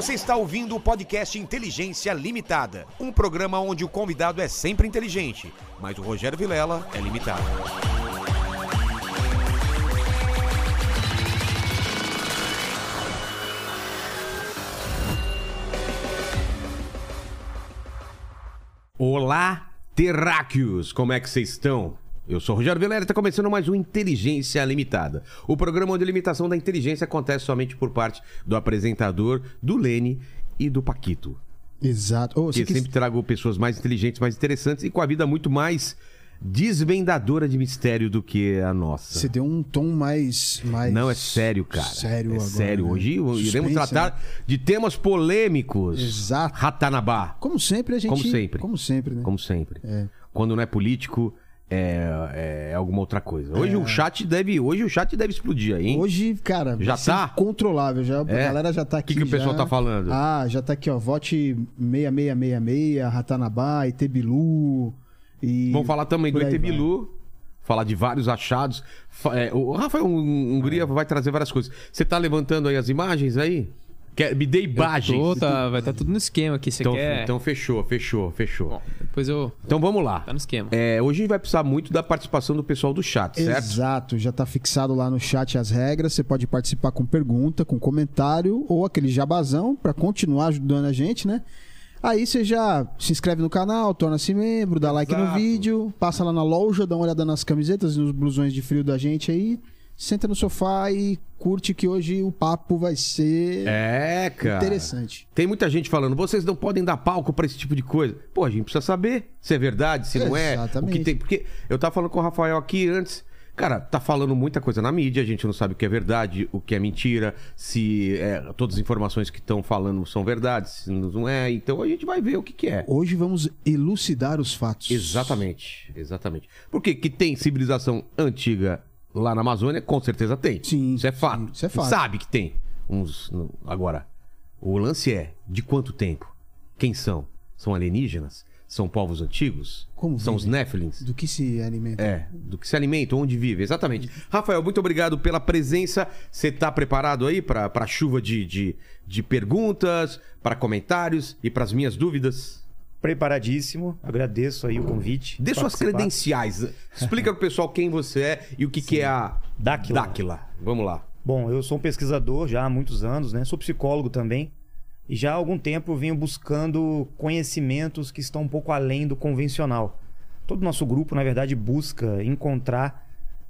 Você está ouvindo o podcast Inteligência Limitada, um programa onde o convidado é sempre inteligente, mas o Rogério Vilela é limitado. Olá, terráqueos! Como é que vocês estão? Eu sou o Rogério Vilela e está começando mais um Inteligência Limitada. O programa onde a limitação da inteligência acontece somente por parte do apresentador, do Lene e do Paquito. Exato. Você Que sempre trago pessoas mais inteligentes, mais interessantes e com a vida muito mais desvendadora de mistério do que a nossa. Você deu um tom mais. mais... Não, é sério, cara. Sério é agora, sério. né? Hoje iremos Suspense, tratar né? de temas polêmicos. Exato. Ratanabá. Como sempre, a gente. Como sempre. Como sempre, né? Como sempre. É. Quando não é político, é, é alguma outra coisa. Hoje É. o chat deve. Hoje o chat deve explodir aí, hein? Hoje, cara, Já tá? Controlável. Já, É? A galera já tá O aqui. que que o pessoal tá falando? Ah, já tá aqui, ó. Vote 6666, Ratanabá, Itebilu. E... Vamos falar também do por aí ET Bilu. Falar de vários achados. É, o Rafael Hung- Hungria vai trazer várias coisas. Você tá levantando aí as imagens aí? Quer, me dê imagens. Tô, tá, vai estar tudo no esquema aqui. Você Então, quer? então fechou, fechou, fechou. Bom, depois eu. Então vamos lá. Tá no esquema. É, hoje a gente vai precisar muito da participação do pessoal do chat, certo? Exato, já tá fixado lá no chat as regras. Você pode participar com pergunta, com comentário ou aquele jabazão pra continuar ajudando a gente, né? Aí você já se inscreve no canal, torna-se membro, dá like no vídeo, passa lá na loja, dá uma olhada nas camisetas e nos blusões de frio da gente aí, senta no sofá e curte que hoje o papo vai ser É, cara. interessante. Tem muita gente falando, vocês não podem dar palco pra esse tipo de coisa. Pô, a gente precisa saber se é verdade, se não é. O Exatamente. que tem. Porque eu tava falando com o Rafael aqui antes. Cara, tá falando muita coisa na mídia, a gente não sabe o que é verdade, o que é mentira, se é, todas as informações que estão falando são verdades, se não é. Então a gente vai ver o que, que é. Hoje vamos elucidar os fatos. Exatamente, exatamente. Porque que tem civilização antiga lá na Amazônia, com certeza tem. Sim, Isso é fato. sim, isso é fato. Sabe que tem. Uns, agora, o lance é de quanto tempo? Quem são? São alienígenas? São povos antigos? Como são os vivem? Néfilins? Do que se alimenta? É, do que se alimenta, onde vive, exatamente. Rafael, muito obrigado pela presença. Você tá preparado aí para a chuva de, de, de perguntas, para comentários e para as minhas dúvidas? Preparadíssimo, agradeço aí o convite. Dê suas Participar. credenciais. Explica pro pessoal quem você é e o que, que é a Dáquila. Dáquila. Vamos lá. Bom, eu sou um pesquisador já há muitos anos, né? Sou psicólogo também. E já há algum tempo venho buscando conhecimentos que estão um pouco além do convencional. Todo o nosso grupo, na verdade, busca encontrar,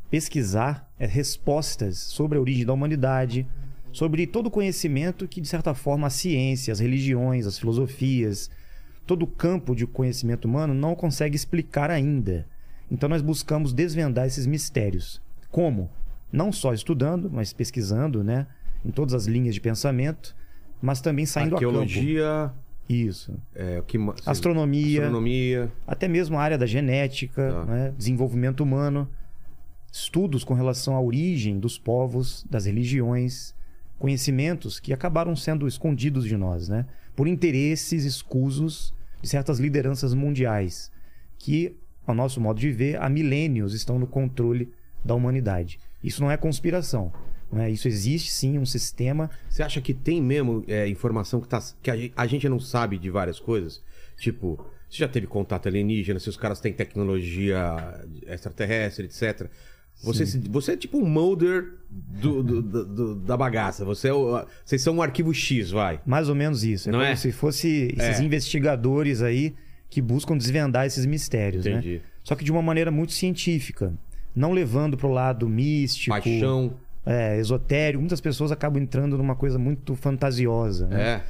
pesquisar eh, respostas sobre a origem da humanidade, sobre todo o conhecimento que, de certa forma, a ciência, as religiões, as filosofias, todo o campo de conhecimento humano não consegue explicar ainda. Então nós buscamos desvendar esses mistérios. Como? Não só estudando, mas pesquisando, né? Em todas as linhas de pensamento, mas também saindo a campo. Arqueologia, Isso. é, que Astronomia, astronomia. até mesmo a área da genética, Tá. né? desenvolvimento humano, estudos com relação à origem dos povos, das religiões, conhecimentos que acabaram sendo escondidos de nós, né? por interesses escusos de certas lideranças mundiais, que, ao nosso modo de ver, há milênios estão no controle da humanidade. Isso não é conspiração. Não é? Isso existe sim um sistema Você acha que tem mesmo é, informação que, tá, que a gente não sabe de várias coisas? Tipo, você já teve contato alienígena, se os caras têm tecnologia extraterrestre, etc. Você, se- você é tipo um molder do, do- do- da bagaça. Você é o- vocês são um arquivo X, vai. Mais ou menos isso. É Não como é? se fosse esses É. investigadores aí que buscam desvendar esses mistérios, Entendi. né? Só que de uma maneira muito científica. Não levando pro lado místico, Paixão. é, esotérico. Muitas pessoas acabam entrando numa coisa muito fantasiosa, né? É.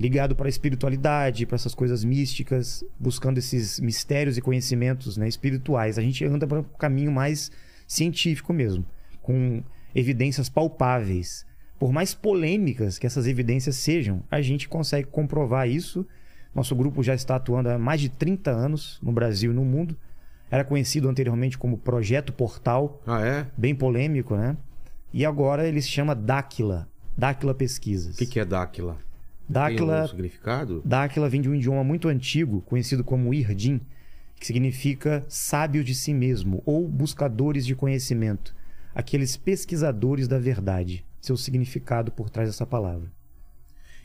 Ligado para a espiritualidade, para essas coisas místicas, buscando esses mistérios e conhecimentos né, espirituais. A gente anda para um caminho mais científico mesmo, com evidências palpáveis. Por mais polêmicas que essas evidências sejam, a gente consegue comprovar isso. Nosso grupo já está atuando há mais de 30 anos no Brasil e no mundo. Era conhecido anteriormente como Projeto Portal, Ah, é? bem polêmico, né? E agora ele se chama Dáquila, Dáquila Pesquisas. O que, que é Dáquila? Tem Dáquila, um significado? Dáquila vem de um idioma muito antigo, conhecido como Irdim, que significa sábios de si mesmo ou buscadores de conhecimento, aqueles pesquisadores da verdade. Seu significado por trás dessa palavra.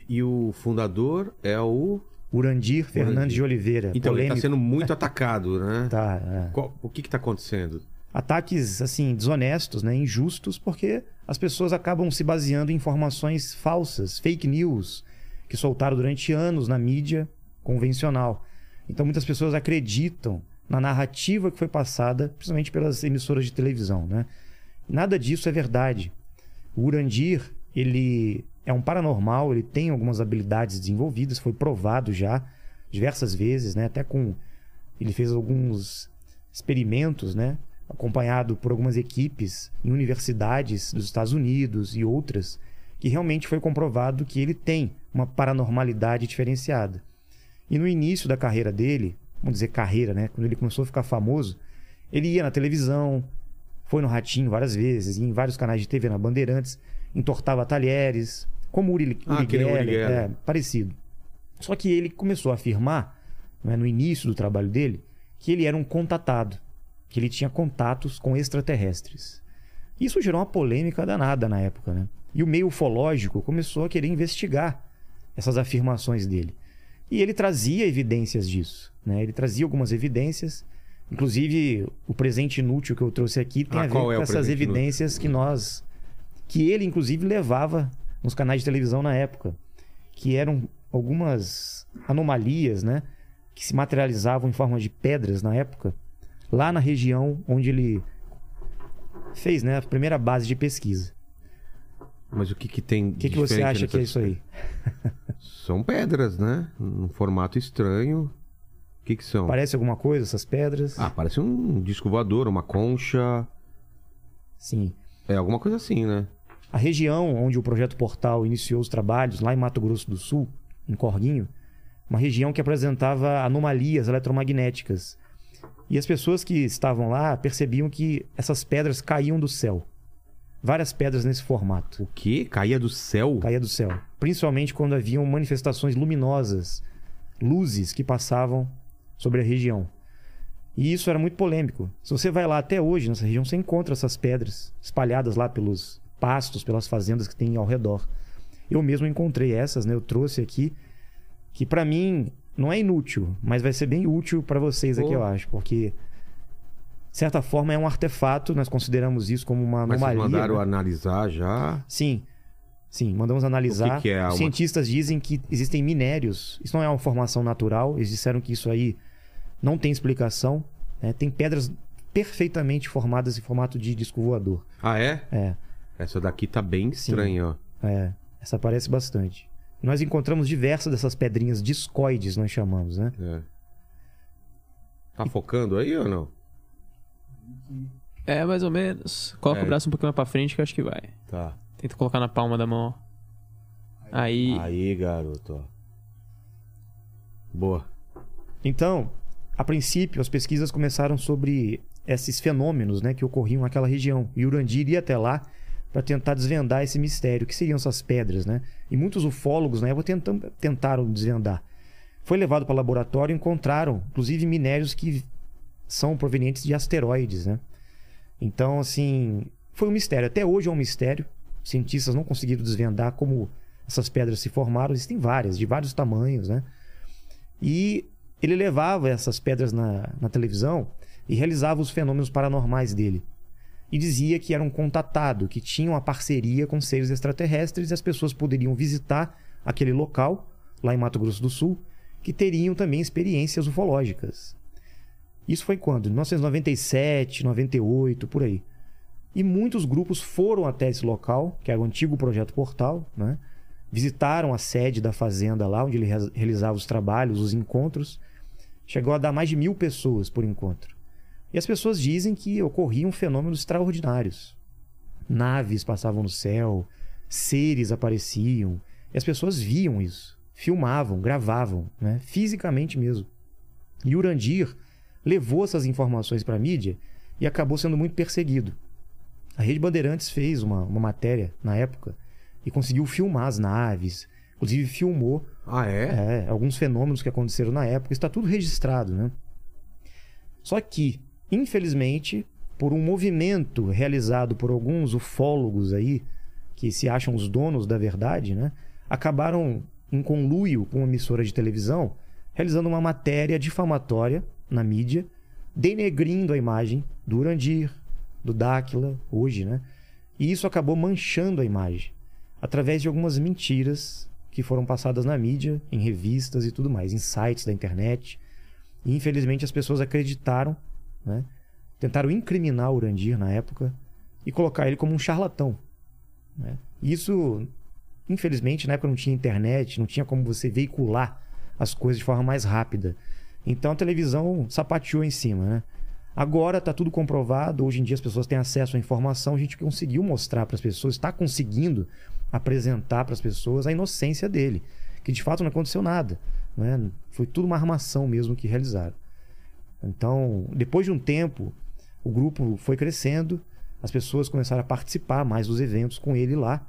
E o fundador é o. Urandir Fernandes de Oliveira. Então, ele polêmico. tá sendo muito atacado, né? Tá, é. Qual- o que que tá acontecendo? Ataques, assim, desonestos, né? Injustos, porque as pessoas acabam se baseando em informações falsas, fake news, que soltaram durante anos na mídia convencional. Então, muitas pessoas acreditam na narrativa que foi passada, principalmente pelas emissoras de televisão, né? Nada disso é verdade. O Urandir, ele é um paranormal, ele tem algumas habilidades desenvolvidas, foi provado já diversas vezes, né? Até com ele fez alguns experimentos, né? Acompanhado por algumas equipes em universidades dos Estados Unidos e outras, que realmente foi comprovado que ele tem uma paranormalidade diferenciada. E no início da carreira dele, vamos dizer carreira, né? Quando ele começou a ficar famoso, ele ia na televisão, foi no Ratinho várias vezes, em vários canais de TV na Bandeirantes, entortava talheres, como o Uri, Ah, Uri Geller. é, parecido. Só que ele começou a afirmar, né, no início do trabalho dele, que ele era um contatado, que ele tinha contatos com extraterrestres. Isso gerou uma polêmica danada na época, né? E o meio ufológico começou a querer investigar essas afirmações dele. E ele trazia evidências disso, né? Ele trazia algumas evidências, inclusive o presente inútil que eu trouxe aqui tem Ah, a ver qual com é essas evidências que nós que ele inclusive levava nos canais de televisão na época, que eram algumas anomalias, né, que se materializavam em forma de pedras na época, lá na região onde ele fez, né, a primeira base de pesquisa. Mas o que que tem O que, que você acha que é isso aí? São pedras, né? Num formato estranho. O que que são? Parece alguma coisa essas pedras? Ah, parece um disco voador, uma concha. Sim. É alguma coisa assim, né? A região onde o projeto Portal iniciou os trabalhos, lá em Mato Grosso do Sul, em Corguinho, uma região que apresentava anomalias eletromagnéticas. E as pessoas que estavam lá percebiam que essas pedras caíam do céu. Várias pedras nesse formato. O quê? Caía do céu? Caía do céu. Principalmente quando haviam manifestações luminosas, luzes que passavam sobre a região. E isso era muito polêmico. Se você vai lá até hoje, nessa região, você encontra essas pedras espalhadas lá pelos pastos, pelas fazendas que tem ao redor. Eu mesmo encontrei essas, né? Eu trouxe aqui, que pra mim não é inútil, mas vai ser bem útil pra vocês aqui, eu acho, porque certa forma é um artefato, nós consideramos isso como uma Mas anomalia. mandaram né? analisar já? Sim. Sim, mandamos analisar. O que que é Os cientistas dizem que existem minérios. Isso não é uma formação natural. Eles disseram que isso aí não tem explicação. né? Tem pedras perfeitamente formadas em formato de disco voador. Ah, é? É, Essa daqui tá bem estranha, ó. é. Essa aparece bastante. Nós encontramos diversas dessas pedrinhas discoides, nós chamamos, né? É. Tá focando aí ou não? É, mais ou menos. Coloca É. o braço um pouquinho mais pra frente que eu acho que vai. Tá. Tenta colocar na palma da mão. Aí. Aí, garoto, ó. Boa. Então, a princípio, as pesquisas começaram sobre esses fenômenos né, que ocorriam naquela região. E Urandir ia até lá para tentar desvendar esse mistério. O que seriam essas pedras, né? E muitos ufólogos na época tentam, tentaram desvendar. Foi levado para laboratório e encontraram, inclusive, minérios que são provenientes de asteroides, né? Então, assim, foi um mistério. Até hoje é um mistério. Cientistas não conseguiram desvendar como essas pedras se formaram. Existem várias, de vários tamanhos, né? E ele levava essas pedras na, na televisão e realizava os fenômenos paranormais dele. E dizia que era um contatado, que tinha uma parceria com seres extraterrestres e as pessoas poderiam visitar aquele local, lá em Mato Grosso do Sul, que teriam também experiências ufológicas. Isso foi quando? Em 1997, 98, por aí. E muitos grupos foram até esse local, que era o antigo Projeto Portal, né? visitaram a sede da fazenda lá, onde ele re- realizava os trabalhos, os encontros. Chegou a dar mais de mil pessoas por encontro. E as pessoas dizem que ocorriam fenômenos extraordinários. Naves passavam no céu, seres apareciam, e as pessoas viam isso, filmavam, gravavam, né? fisicamente mesmo. E Urandir levou essas informações para a mídia e acabou sendo muito perseguido. A Rede Bandeirantes fez uma, uma matéria na época e conseguiu filmar as naves, inclusive filmou Ah, é? é, alguns fenômenos que aconteceram na época, está tudo registrado, né? Só que, infelizmente, por um movimento realizado por alguns ufólogos aí, que se acham os donos da verdade, né? Acabaram em conluio com uma emissora de televisão, realizando uma matéria difamatória na mídia, denegrindo a imagem do Urandir, do Dáquila, hoje, né? E isso acabou manchando a imagem através de algumas mentiras que foram passadas na mídia, em revistas e tudo mais, em sites da internet. E infelizmente as pessoas acreditaram, né? Tentaram incriminar o Urandir na época e colocar ele como um charlatão. Né? Isso, infelizmente, na época não tinha internet, não tinha como você veicular as coisas de forma mais rápida. Então a televisão sapateou em cima, né? Agora está tudo comprovado, hoje em dia as pessoas têm acesso à informação, a gente conseguiu mostrar para as pessoas, está conseguindo apresentar para as pessoas a inocência dele, que de fato não aconteceu nada, né? Foi tudo uma armação mesmo que realizaram. Então, depois de um tempo, o grupo foi crescendo, as pessoas começaram a participar mais dos eventos com ele lá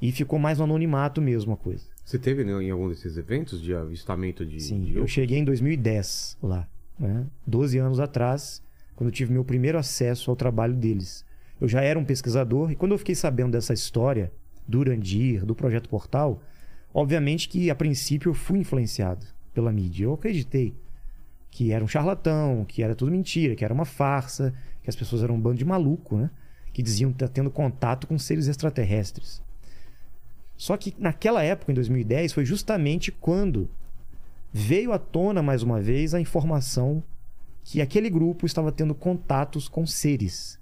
e ficou mais no anonimato mesmo a coisa. Você teve né, em algum desses eventos de avistamento de. Sim, de... eu cheguei em 2010 lá, né? 12 anos atrás, quando eu tive meu primeiro acesso ao trabalho deles. Eu já era um pesquisador e quando eu fiquei sabendo dessa história do Urandir, do Projeto Portal, obviamente que a princípio eu fui influenciado pela mídia. Eu acreditei que era um charlatão, que era tudo mentira, que era uma farsa, que as pessoas eram um bando de maluco, né? Que diziam estar tendo contato com seres extraterrestres. Só que naquela época, em 2010, foi justamente quando veio à tona mais uma vez a informação que aquele grupo estava tendo contatos com seres.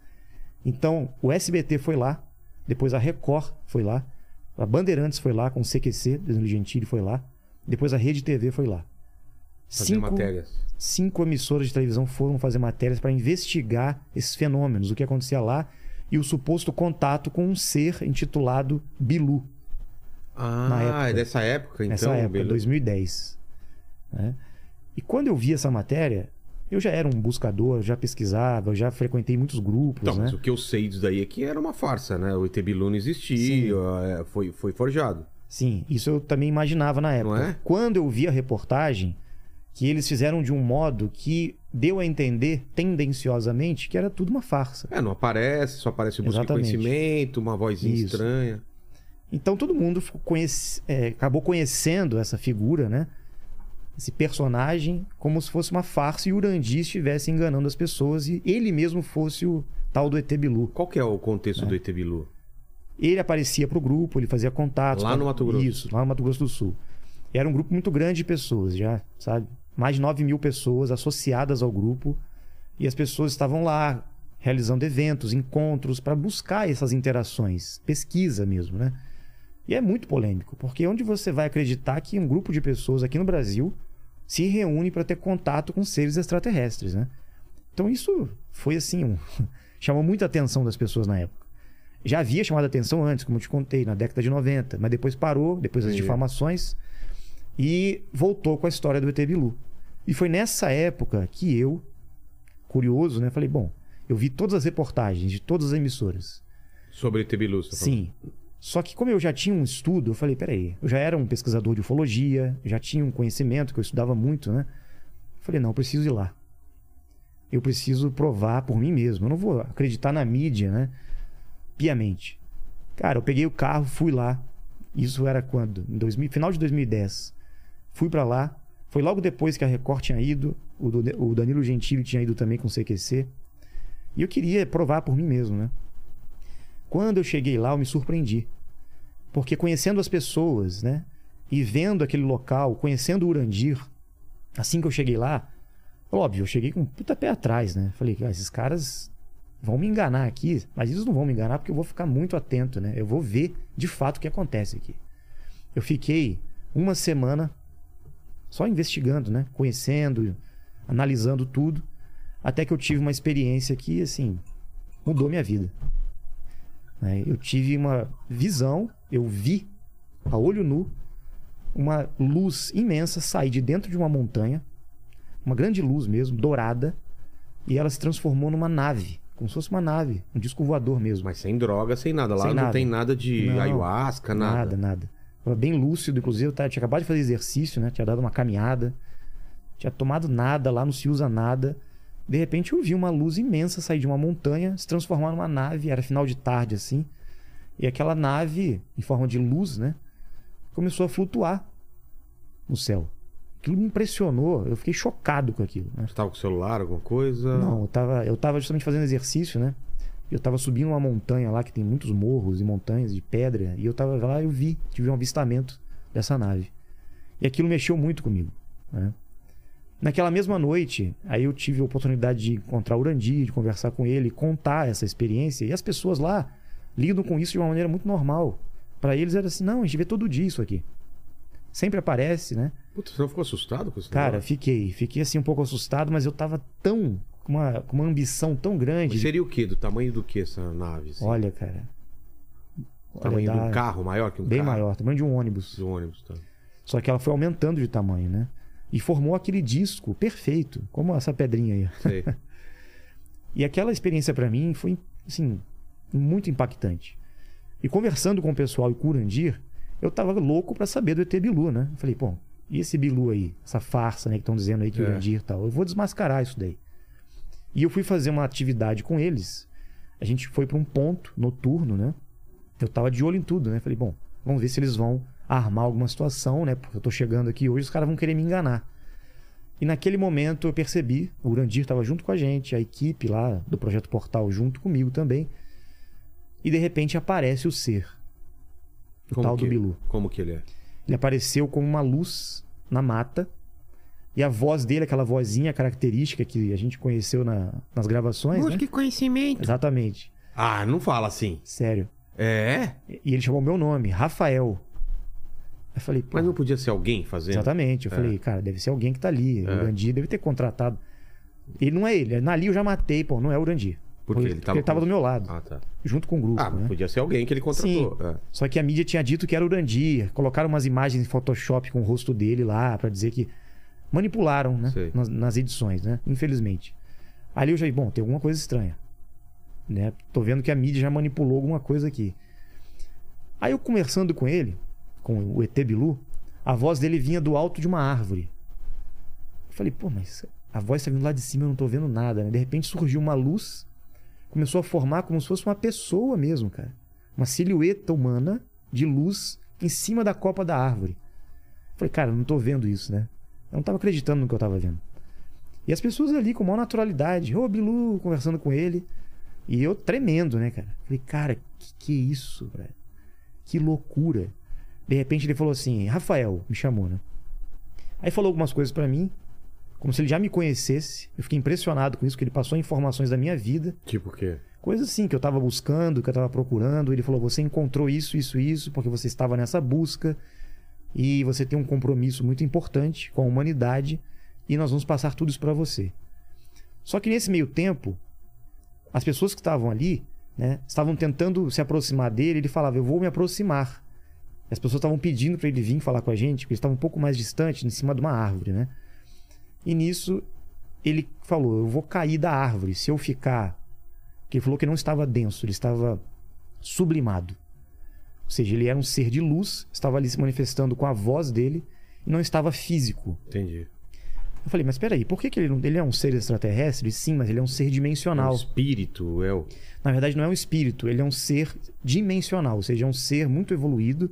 Então, o SBT foi lá, depois a Record foi lá, a Bandeirantes foi lá com o CQC, Danilo Gentili foi lá, depois a Rede TV foi lá. Fazer matérias. cinco emissoras de televisão foram fazer matérias para investigar esses fenômenos, o que acontecia lá e o suposto contato com um ser intitulado Bilu. Ah, época. é dessa época, então. Nessa época, beleza. 2010. né? E quando eu vi essa matéria, eu já era um buscador, já pesquisava, já frequentei muitos grupos, Então, né? mas o que eu sei disso daí é que era uma farsa, né? O ET Bilu não existia, é, foi, foi forjado. Sim, isso eu também imaginava na época. É? Quando eu vi a reportagem, que eles fizeram de um modo que deu a entender, tendenciosamente, que era tudo uma farsa. É, não aparece, só aparece o busca conhecimento, uma vozinha Isso. estranha. Então todo mundo conhece- é, acabou conhecendo essa figura, né? Esse personagem como se fosse uma farsa e o Urandi estivesse enganando as pessoas e ele mesmo fosse o tal do ET Bilu. Qual que é o contexto do ET Bilu? Ele aparecia pro grupo, ele fazia contatos. Lá no Mato Grosso. Isso, lá no Mato Grosso do Sul. Era um grupo muito grande de pessoas, já, sabe? Mais de 9 mil pessoas associadas ao grupo. E as pessoas estavam lá realizando eventos, encontros, para buscar essas interações. Pesquisa mesmo, né? E é muito polêmico, porque onde você vai acreditar que um grupo de pessoas aqui no Brasil se reúne para ter contato com seres extraterrestres, né? Então isso foi assim, um... chamou muita atenção das pessoas na época. Já havia chamado atenção antes, como eu te contei, na década de 90, mas depois parou, depois das Entendi. difamações, e voltou com a história do ET Bilu. E foi nessa época que eu, curioso, né, falei, bom, eu vi todas as reportagens de todas as emissoras. Sobre ET Bilu, você tá falando. Só que como eu já tinha um estudo, eu falei, peraí, eu já era um pesquisador de ufologia, já tinha um conhecimento que eu estudava muito, né? Eu falei, não, eu preciso ir lá. Eu preciso provar por mim mesmo. Eu não vou acreditar na mídia, né? Piamente. Cara, eu peguei o carro, fui lá. Isso era quando? Em 2000, final de 2010. Fui pra lá. Foi logo depois que a Record tinha ido. O do- o Danilo Gentili tinha ido também com o CQC. E eu queria provar por mim mesmo, né? Quando eu cheguei lá, eu me surpreendi. Porque conhecendo as pessoas, né? E vendo aquele local, conhecendo o Urandir, assim que eu cheguei lá, óbvio, eu cheguei com um puta pé atrás, né? Falei, ah, esses caras vão me enganar aqui, mas eles não vão me enganar porque eu vou ficar muito atento, né? Eu vou ver de fato o que acontece aqui. Eu fiquei uma semana só investigando, né? Conhecendo, analisando tudo, até que eu tive uma experiência que, assim, mudou minha vida. Né? Eu tive uma visão, eu vi a olho nu uma luz imensa sair de dentro de uma montanha, uma grande luz mesmo, dourada, e ela se transformou numa nave, como se fosse uma nave, um disco voador mesmo. Mas sem droga, sem nada. Lá Sem não nada. tem nada de Não, ayahuasca, nada. Nada, nada. Tava bem lúcido, inclusive. Eu tinha acabado de fazer exercício, né? Tinha dado uma caminhada. Tinha tomado nada, lá não se usa nada. De repente eu vi uma luz imensa sair de uma montanha, se transformar numa nave. Era final de tarde, assim. E aquela nave, em forma de luz, né? Começou a flutuar no céu. Aquilo me impressionou, eu fiquei chocado com aquilo. Né? Você tava com o celular, alguma coisa? Não, eu tava, eu tava justamente fazendo exercício, né? Eu tava subindo uma montanha lá que tem muitos morros e montanhas de pedra. E eu tava lá e eu vi, tive um avistamento dessa nave. E aquilo mexeu muito comigo. Né? Naquela mesma noite, aí eu tive a oportunidade de encontrar o Urandir, de conversar com ele, contar essa experiência. E as pessoas lá lidam com isso de uma maneira muito normal. Para eles era assim: não, a gente vê todo dia isso aqui. Sempre aparece, né? Puta, você não ficou assustado com isso? Cara, fiquei. Fiquei assim um pouco assustado, mas eu tava tão. com uma, com uma ambição tão grande. Mas seria o quê? Do tamanho do que essa nave? assim? Olha, cara. O tamanho olha, de um carro maior que um Bem carro? maior, tamanho de um ônibus. Do ônibus, tá. Só que ela foi aumentando de tamanho, né? E formou aquele disco perfeito, como essa pedrinha aí. E aquela experiência pra mim foi, assim, muito impactante. E conversando com o pessoal e com o Urandir, eu tava louco pra saber do ET Bilu, né? Eu falei, pô, e esse Bilu aí? Essa farsa, né? Que estão dizendo aí que É. Urandir e tal. Eu vou desmascarar isso daí. E eu fui fazer uma atividade com eles. A gente foi pra um ponto noturno, né? Eu tava de olho em tudo, né? Falei, bom, vamos ver se eles vão armar alguma situação, né? Porque eu tô chegando aqui hoje, os caras vão querer me enganar. E naquele momento eu percebi, o Urandir estava junto com a gente, a equipe lá do Projeto Portal junto comigo também. E de repente aparece o ser, o Como tal que, do Bilu. Como que ele é? Ele apareceu como uma luz na mata. E a voz dele, aquela vozinha característica que a gente conheceu na- nas gravações. né? conhecimento. Exatamente. Ah, não fala assim. Sério. É? E ele chamou meu nome, Rafael. Eu falei, pô, Mas não podia ser alguém fazendo? Exatamente. Eu É. falei, cara, deve ser alguém que tá ali. É. O Urandir deve ter contratado. Ele não é ele. Ali eu já matei, pô, não é o Urandir. Porque ele tava ele tava com- do meu lado, Ah, tá. junto com o grupo. Ah, né? podia ser alguém que ele contratou. É. Só que a mídia tinha dito que era o Urandir. Colocaram umas imagens em Photoshop com o rosto dele lá pra dizer que manipularam, né? Nas, nas edições, né? Infelizmente. Ali eu já, bom, tem alguma coisa estranha. Né? Tô vendo que a mídia já manipulou alguma coisa aqui. Aí eu conversando com ele, com o ET Bilu, a voz dele vinha do alto de uma árvore. Eu falei, pô, mas a voz tá vindo lá de cima, eu não tô vendo nada, né? De repente surgiu uma luz, começou a formar como se fosse uma pessoa mesmo, cara. Uma silhueta humana de luz em cima da copa da árvore. Eu falei, cara, eu não tô vendo isso, né? Eu não tava acreditando no que eu tava vendo. E as pessoas ali com maior naturalidade, ô Bilu, conversando com ele. E eu tremendo, né, cara? Falei, cara, que que é isso, velho? Que loucura. De repente ele falou assim, Rafael, me chamou, né? Aí falou algumas coisas pra mim, como se ele já me conhecesse. Eu fiquei impressionado com isso, que ele passou informações da minha vida. Tipo o quê? Coisas assim que eu tava buscando, que eu tava procurando. Ele falou: você encontrou isso, isso, isso, porque você estava nessa busca e você tem um compromisso muito importante com a humanidade e nós vamos passar tudo isso para você. Só que nesse meio tempo, as pessoas que estavam ali, né, estavam tentando se aproximar dele. Ele falava: eu vou me aproximar. As pessoas estavam pedindo para ele vir falar com a gente, porque ele estava um pouco mais distante, em cima de uma árvore, né? E nisso ele falou: eu vou cair da árvore se eu ficar que ele falou que não estava denso, ele estava sublimado. Ou seja, ele era um ser de luz, estava ali se manifestando com a voz dele e não estava físico. Entendi. Eu falei, mas peraí, por que, que ele, não- ele é um ser extraterrestre? Sim, mas ele é um ser É um dimensional. espírito, é o. Na verdade, não é um espírito, ele é um ser dimensional, ou seja, é um ser muito evoluído,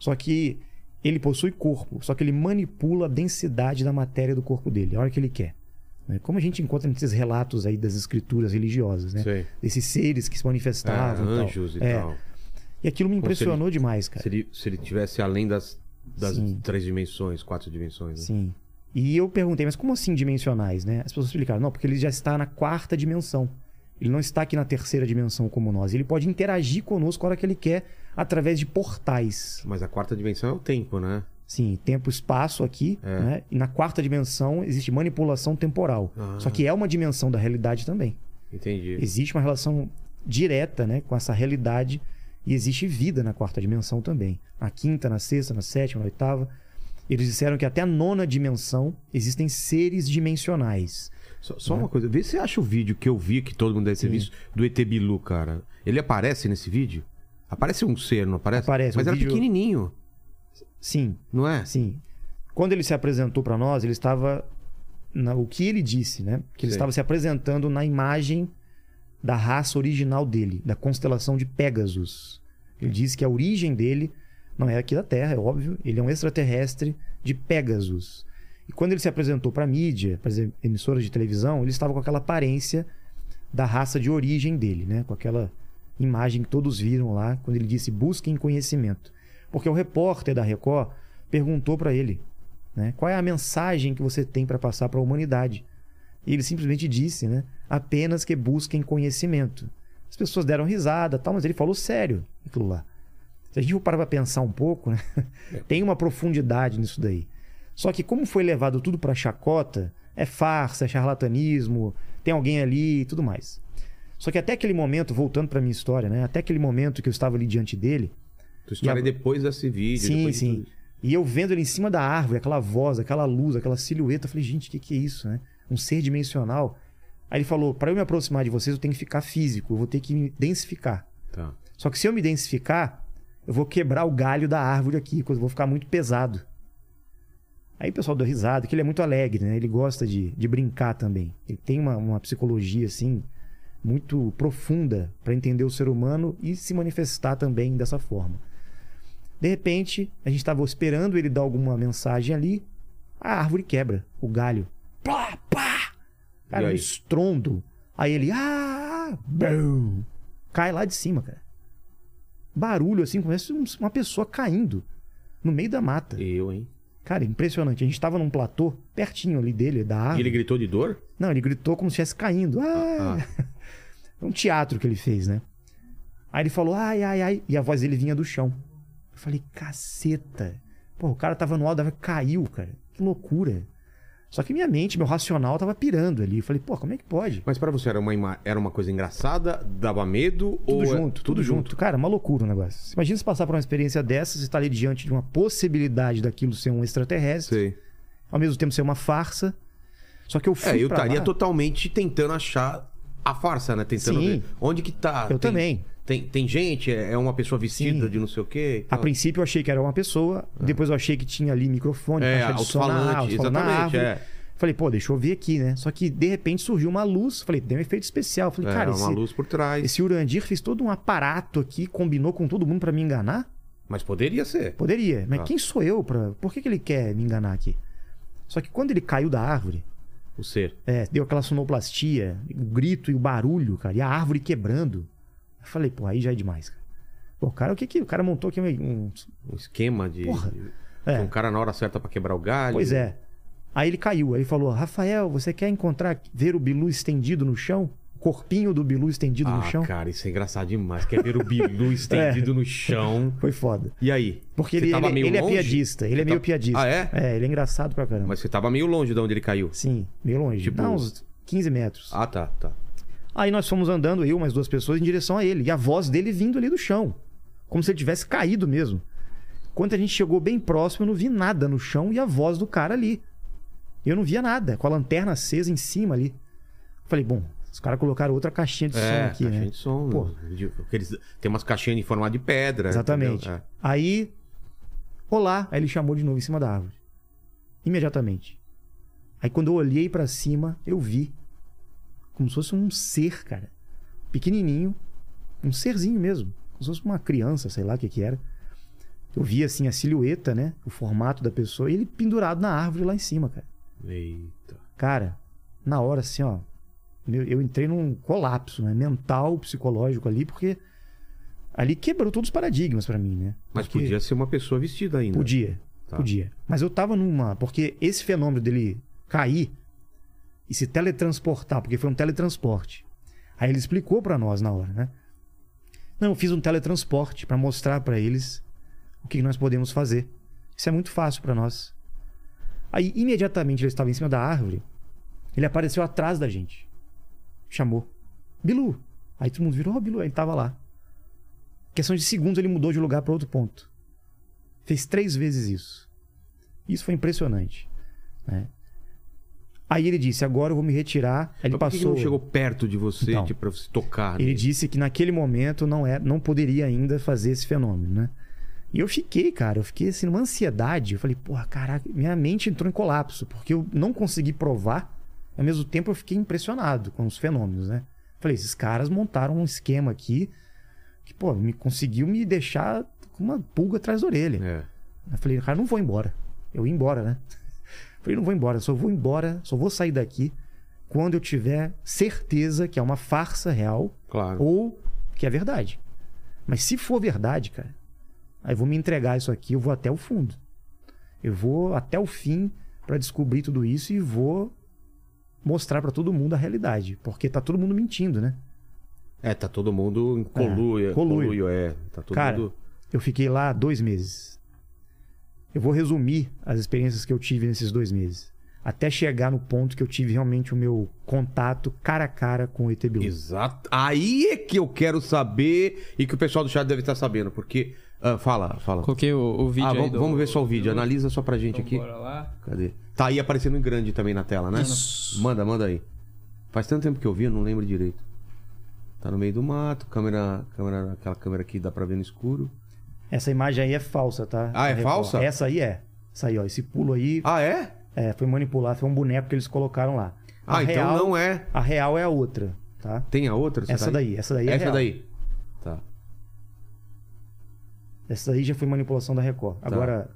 só que ele possui corpo, só que ele manipula a densidade da matéria do corpo dele, a hora que ele quer. né? Como a gente encontra nesses relatos aí das escrituras religiosas, né? Sei. Desses seres que se É, manifestavam. e tal. anjos e É. tal. E aquilo me impressionou demais, cara. Se ele, se ele tivesse além das, das Sim. três dimensões, quatro dimensões. Né? Sim. E eu perguntei, mas como assim dimensionais, né? As pessoas explicaram, não, porque ele já está na quarta dimensão. Ele não está aqui na terceira dimensão como nós. Ele pode interagir conosco a hora que ele quer, através de portais. Mas a quarta dimensão é o tempo, né? Sim, tempo e espaço aqui, É. né? E na quarta dimensão existe manipulação temporal. Ah. Só que é uma dimensão da realidade também. Entendi. Existe uma relação direta, né, com essa realidade e existe vida na quarta dimensão também. Na quinta, na sexta, na sétima, na oitava. Eles disseram que até a nona dimensão existem seres dimensionais. Só, só uma coisa, vê se você acha o vídeo que eu vi, que todo mundo deve ter Sim. visto, do ET Bilu, cara. Ele aparece nesse vídeo? Aparece um ser, não aparece? Aparece, Mas o era vídeo- pequenininho, Sim, não é? sim. Quando ele se apresentou para nós, ele estava na- o que ele disse, né? Que ele Sim. estava se apresentando na imagem da raça original dele, da constelação de Pegasus. Ele disse que a origem dele não é aqui da Terra, é óbvio. Ele é um extraterrestre de Pegasus. E quando ele se apresentou para a mídia, para as emissoras de televisão, ele estava com aquela aparência da raça de origem dele, né? Com aquela imagem que todos viram lá quando ele disse busquem conhecimento. Porque o repórter da Record perguntou para ele, né? Qual é a mensagem que você tem para passar para a humanidade? E ele simplesmente disse, né? Apenas que busquem conhecimento. As pessoas deram risada, tal, mas ele falou sério aquilo lá. Se a gente for parar para pensar um pouco, né? tem uma profundidade nisso daí. Só que como foi levado tudo para chacota, é farsa, é charlatanismo, tem alguém ali e tudo mais. Só que até aquele momento, voltando para minha história, né? Até aquele momento que eu estava ali diante dele, Tua história a- é depois desse vídeo. Sim, sim. tudo. E eu vendo ele em cima da árvore, aquela voz, aquela luz, aquela silhueta, eu falei, gente, o que, que é isso, né? Um ser dimensional. Aí ele falou, para eu me aproximar de vocês, eu tenho que ficar físico, eu vou ter que me densificar. Tá. Só que se eu me densificar, eu vou quebrar o galho da árvore aqui, eu vou ficar muito pesado. Aí o pessoal deu risada, que ele é muito alegre, né? Ele gosta de, de brincar também. Ele tem uma, uma psicologia, assim, muito profunda para entender o ser humano e se manifestar também dessa forma. De repente, a gente estava esperando ele dar alguma mensagem ali, a árvore quebra, o galho. Plá, pá! Cara, E um estrondo. Aí ele, ah, bum, cai lá de cima, cara. Barulho assim, começa um- uma pessoa caindo no meio da mata. Eu, hein? Cara, impressionante. A gente tava num platô, pertinho ali dele, da E árvore. ele gritou de dor? Não, ele gritou como se estivesse caindo. Ah! É um teatro que ele fez, né? Aí ele falou, ai, ai, ai. E a voz dele vinha do chão. Eu falei, caceta. Pô, o cara tava no alto, dava- caiu, cara. Que loucura. Só que minha mente, meu racional tava pirando ali. Eu falei, pô, como é que pode? Mas pra você era uma, era uma coisa engraçada? Dava medo? Tudo ou é- junto, tudo, junto. Cara, uma loucura o negócio. Você Imagina se passar por uma experiência dessa, você tá ali diante de uma possibilidade daquilo ser um extraterrestre, Sei. ao mesmo tempo ser uma farsa. Só que eu fui É, eu estaria lá- totalmente tentando achar a farsa, né? Tentando Sim. ver onde que tá. Eu Tem- também. Tem, tem gente, é é uma pessoa vestida Sim. de não sei o quê. A princípio eu achei que era uma pessoa, depois eu achei que tinha ali microfone, É, caixa de som na árvore, na exatamente. É, Falei, pô, deixa eu ver aqui, né? Só que de repente surgiu uma luz, falei, tem um efeito especial. Falei, é cara, uma esse, luz por trás. esse Urandir fez todo um aparato aqui, combinou com todo mundo pra me enganar? Mas poderia ser. Poderia, mas Ah. quem sou eu pra. Por que, que ele quer me enganar aqui? Só que quando ele caiu da árvore, O ser. é, deu aquela sonoplastia, o grito e o barulho, cara, e a árvore quebrando. Eu falei, pô, aí já é demais, cara. Pô, cara, o que que o cara montou aqui? Um... Um esquema de. Porra. de- É. Um cara na hora certa pra quebrar o galho. Pois é. Aí ele caiu, aí ele falou: Rafael, você quer encontrar, ver o Bilu estendido no chão? Corpinho do Bilu estendido no Ah, chão? cara, isso é engraçado demais. Quer ver o Bilu estendido no chão. Foi foda. E aí? Porque ele, ele, ele é piadista, ele Você é meio tá- piadista. Ah, é? É, ele é engraçado pra caramba. Mas você tava meio longe de onde ele caiu. Sim, meio longe. Tipo- Dá uns 15 metros. Ah, tá, tá. Aí nós fomos andando, eu mais duas pessoas, em direção a ele. E a voz dele vindo ali do chão. Como se ele tivesse caído mesmo. Quando a gente chegou bem próximo, eu não vi nada no chão e a voz do cara ali. Eu não via nada, com a lanterna acesa em cima ali. Falei, bom, os caras colocaram outra caixinha de som É, aqui, caixinha né? de som. Pô. Tem umas caixinhas em formato de pedra. Exatamente. É. Aí, olá, aí ele chamou de novo em cima da árvore. Imediatamente. Aí quando eu olhei pra cima, eu vi como se fosse um ser, cara. Pequenininho, um serzinho mesmo, como se fosse uma criança, sei lá o que que era. Eu vi assim a silhueta, né, o formato da pessoa e ele pendurado na árvore lá em cima, cara. Eita. Cara, na hora assim, ó, meu- eu entrei num colapso, né, mental, psicológico ali, porque ali quebrou todos os paradigmas pra mim, né? Mas Porque- podia ser uma pessoa vestida ainda. Podia. Tá. Podia. Mas eu tava numa. Porque esse fenômeno dele cair e se teletransportar, porque foi um teletransporte. Aí ele explicou pra nós na hora, né? Não, eu fiz um teletransporte pra mostrar pra eles o que nós podemos fazer. Isso é muito fácil pra nós. Aí, imediatamente, ele estava em cima da árvore. Ele apareceu atrás da gente. Chamou. Bilu. Aí todo mundo virou, ó, Bilu. Aí ele tava lá. Questão de segundos, ele mudou de lugar pra outro ponto. Fez três vezes isso. Isso foi impressionante. né? Aí ele disse: agora eu vou me retirar. Ele Mas por que que passou. não chegou perto de você, Então, tipo, pra você tocar? Ele disse que naquele momento não, é, não poderia ainda fazer esse fenômeno, né? E eu fiquei, cara, eu fiquei assim numa ansiedade. Eu falei, porra, caraca, minha mente entrou em colapso, porque eu não consegui provar. Ao mesmo tempo, eu fiquei impressionado com os fenômenos, né? Falei, esses caras montaram um esquema aqui que, pô, me conseguiu me deixar com uma pulga atrás da orelha. É. Eu falei, cara, não vou embora. Eu ia embora, né? Falei, não vou embora, só vou embora, só vou sair daqui quando eu tiver certeza que é uma farsa real Claro. ou que é verdade. Mas se for verdade, cara, aí eu vou me entregar isso aqui, eu vou até o fundo. Eu vou até o fim pra descobrir tudo isso e vou mostrar pra todo mundo a realidade, porque tá todo mundo mentindo, né? É, tá todo mundo em coluio. É, coluio. coluio, é. Tá todo Cara, mundo. Eu fiquei lá dois meses. Eu vou resumir as experiências que eu tive nesses dois meses. Até chegar no ponto que eu tive realmente o meu contato cara a cara com o ET Bilu. Exato. Aí é que eu quero saber e que o pessoal do chat deve estar sabendo, porque. Ah, fala, fala. Coloquei o, o vídeo Ah, aí vamos, do- vamos ver só o vídeo. do- Analisa só pra gente Então, aqui. bora lá. Cadê? Tá aí aparecendo em grande também na tela, né? Manda, manda aí. Faz tanto tempo que eu vi, eu não lembro direito. Tá no meio do mato, câmera, câmera, aquela câmera aqui dá pra ver no escuro. Essa imagem aí é falsa, tá? Ah, é Record. falsa? Essa aí é. Essa aí, ó. Esse pulo aí Ah, é? é, foi manipulado, foi um boneco que eles colocaram lá. A Ah, então real, não é. A real é a outra, tá? Tem a outra? Essa tá aí? daí, essa daí é Essa real. daí. Tá. Essa daí já foi manipulação da Record. Agora,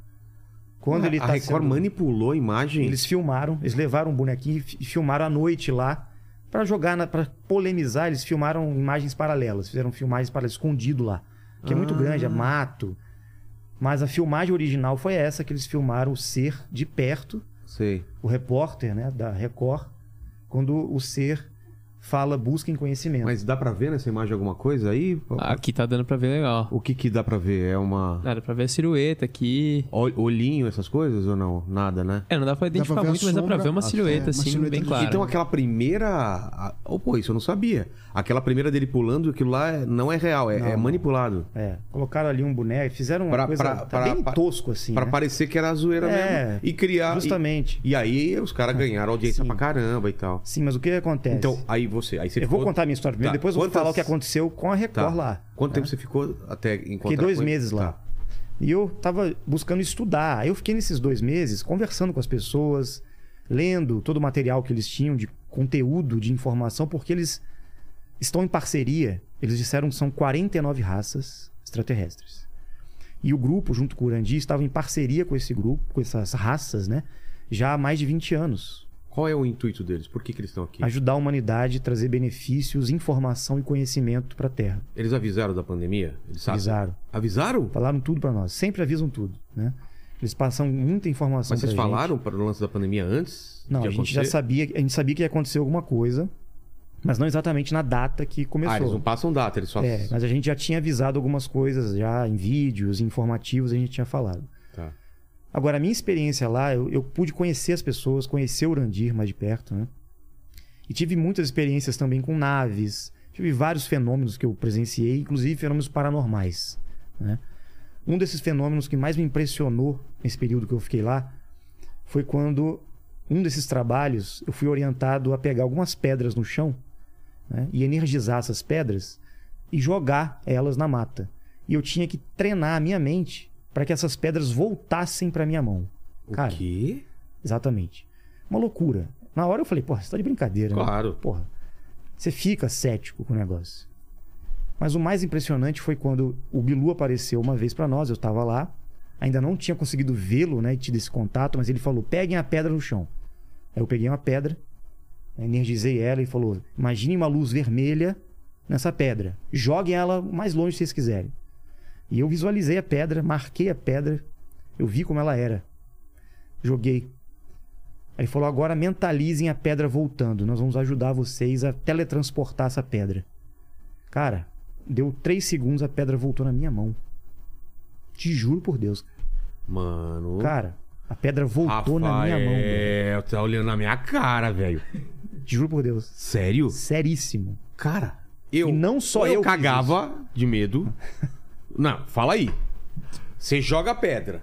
quando Ah, ele a tá Record sendo- manipulou a imagem. Eles filmaram, eles levaram um bonequinho e fi- filmaram à noite lá pra jogar, na, para polemizar. Eles filmaram imagens paralelas, fizeram filmagens para escondido lá, que é muito Ah. grande, é mato. Mas a filmagem original foi essa que eles filmaram o ser de perto, Sei. o repórter, né, da Record, quando o ser fala busca em conhecimento. Mas dá pra ver nessa imagem alguma coisa aí? Aqui tá dando pra ver legal. O que que dá pra ver? É uma... Dá pra ver a silhueta aqui. Ol- Olhinho, essas coisas ou não? Nada, né? É, não dá pra identificar a muito, mas dá pra sombra, ver uma silhueta, é, uma assim, silhueta bem clara. Então aquela primeira. Oh, pô, isso eu não sabia. Aquela primeira dele pulando, aquilo lá é- não é real, é, Não, é manipulado. É, colocaram ali um boneco, fizeram uma Pra- coisa pra- tá pra- bem pra- tosco assim, Pra né? parecer que era a zoeira É, mesmo. E criar. Justamente. E, e aí os caras ganharam audiência Sim. pra caramba e tal. Sim, mas o que acontece? Então, aí você. Aí você eu ficou... vou contar a minha história primeiro, Tá. depois eu vou falar o que aconteceu com a Record Tá. lá. Quanto tá? tempo você ficou até encontrar Fiquei dois meses lá. Tá. E eu tava buscando estudar. Eu fiquei nesses dois meses conversando com as pessoas, lendo todo o material que eles tinham de conteúdo, de informação, porque eles estão em parceria. Eles disseram que são 49 raças extraterrestres. E o grupo, junto com o Urandi, estava em parceria com esse grupo, com essas raças, né? Já há mais de 20 anos. Qual é o intuito deles? Por que, que eles estão aqui? Ajudar a humanidade, trazer benefícios, informação e conhecimento para a Terra. Eles avisaram da pandemia? Eles sabem? Avisaram. Avisaram? Falaram tudo para nós. Sempre avisam tudo, né? Eles passam muita informação Mas vocês gente. falaram para o lance da pandemia antes? Não, a gente já acontecer? sabia, a gente sabia que ia acontecer alguma coisa, mas não exatamente na data que começou. Ah, eles não passam data, eles só. É, mas a gente já tinha avisado algumas coisas já em vídeos, informativos, a gente tinha falado. Agora, a minha experiência lá, eu, eu pude conhecer as pessoas, conhecer o Urandir mais de perto, né? E tive muitas experiências também com naves. Tive vários fenômenos que eu presenciei, inclusive fenômenos paranormais, né? Um desses fenômenos que mais me impressionou nesse período que eu fiquei lá foi quando um desses trabalhos eu fui orientado a pegar algumas pedras no chão né, e energizar essas pedras e jogar elas na mata. E eu tinha que treinar a minha mente para que essas pedras voltassem para minha mão. O Cara, quê? exatamente. Uma loucura. Na hora eu falei, porra, você tá de brincadeira, né? Claro. Porra. Você fica cético com o negócio. Mas o mais impressionante foi quando o Bilu apareceu uma vez para nós, eu tava lá, ainda não tinha conseguido vê-lo, né, e tido esse contato, mas ele falou: "Peguem a pedra no chão". Aí eu peguei uma pedra, energizei ela e falou: "Imagine uma luz vermelha nessa pedra. Joguem ela o mais longe que vocês quiserem". E eu visualizei a pedra, marquei a pedra, eu vi como ela era. Joguei. Aí ele falou: agora mentalizem a pedra voltando. Nós vamos ajudar vocês a teletransportar essa pedra. Cara, deu três segundos, a pedra voltou na minha mão. Te juro por Deus. Mano. Cara, a pedra voltou na minha mão. É, tá olhando na minha cara, velho. Te juro por Deus. Sério? Seríssimo. Cara, eu. E não só eu eu cagava de medo. Não, fala aí. Você joga a pedra.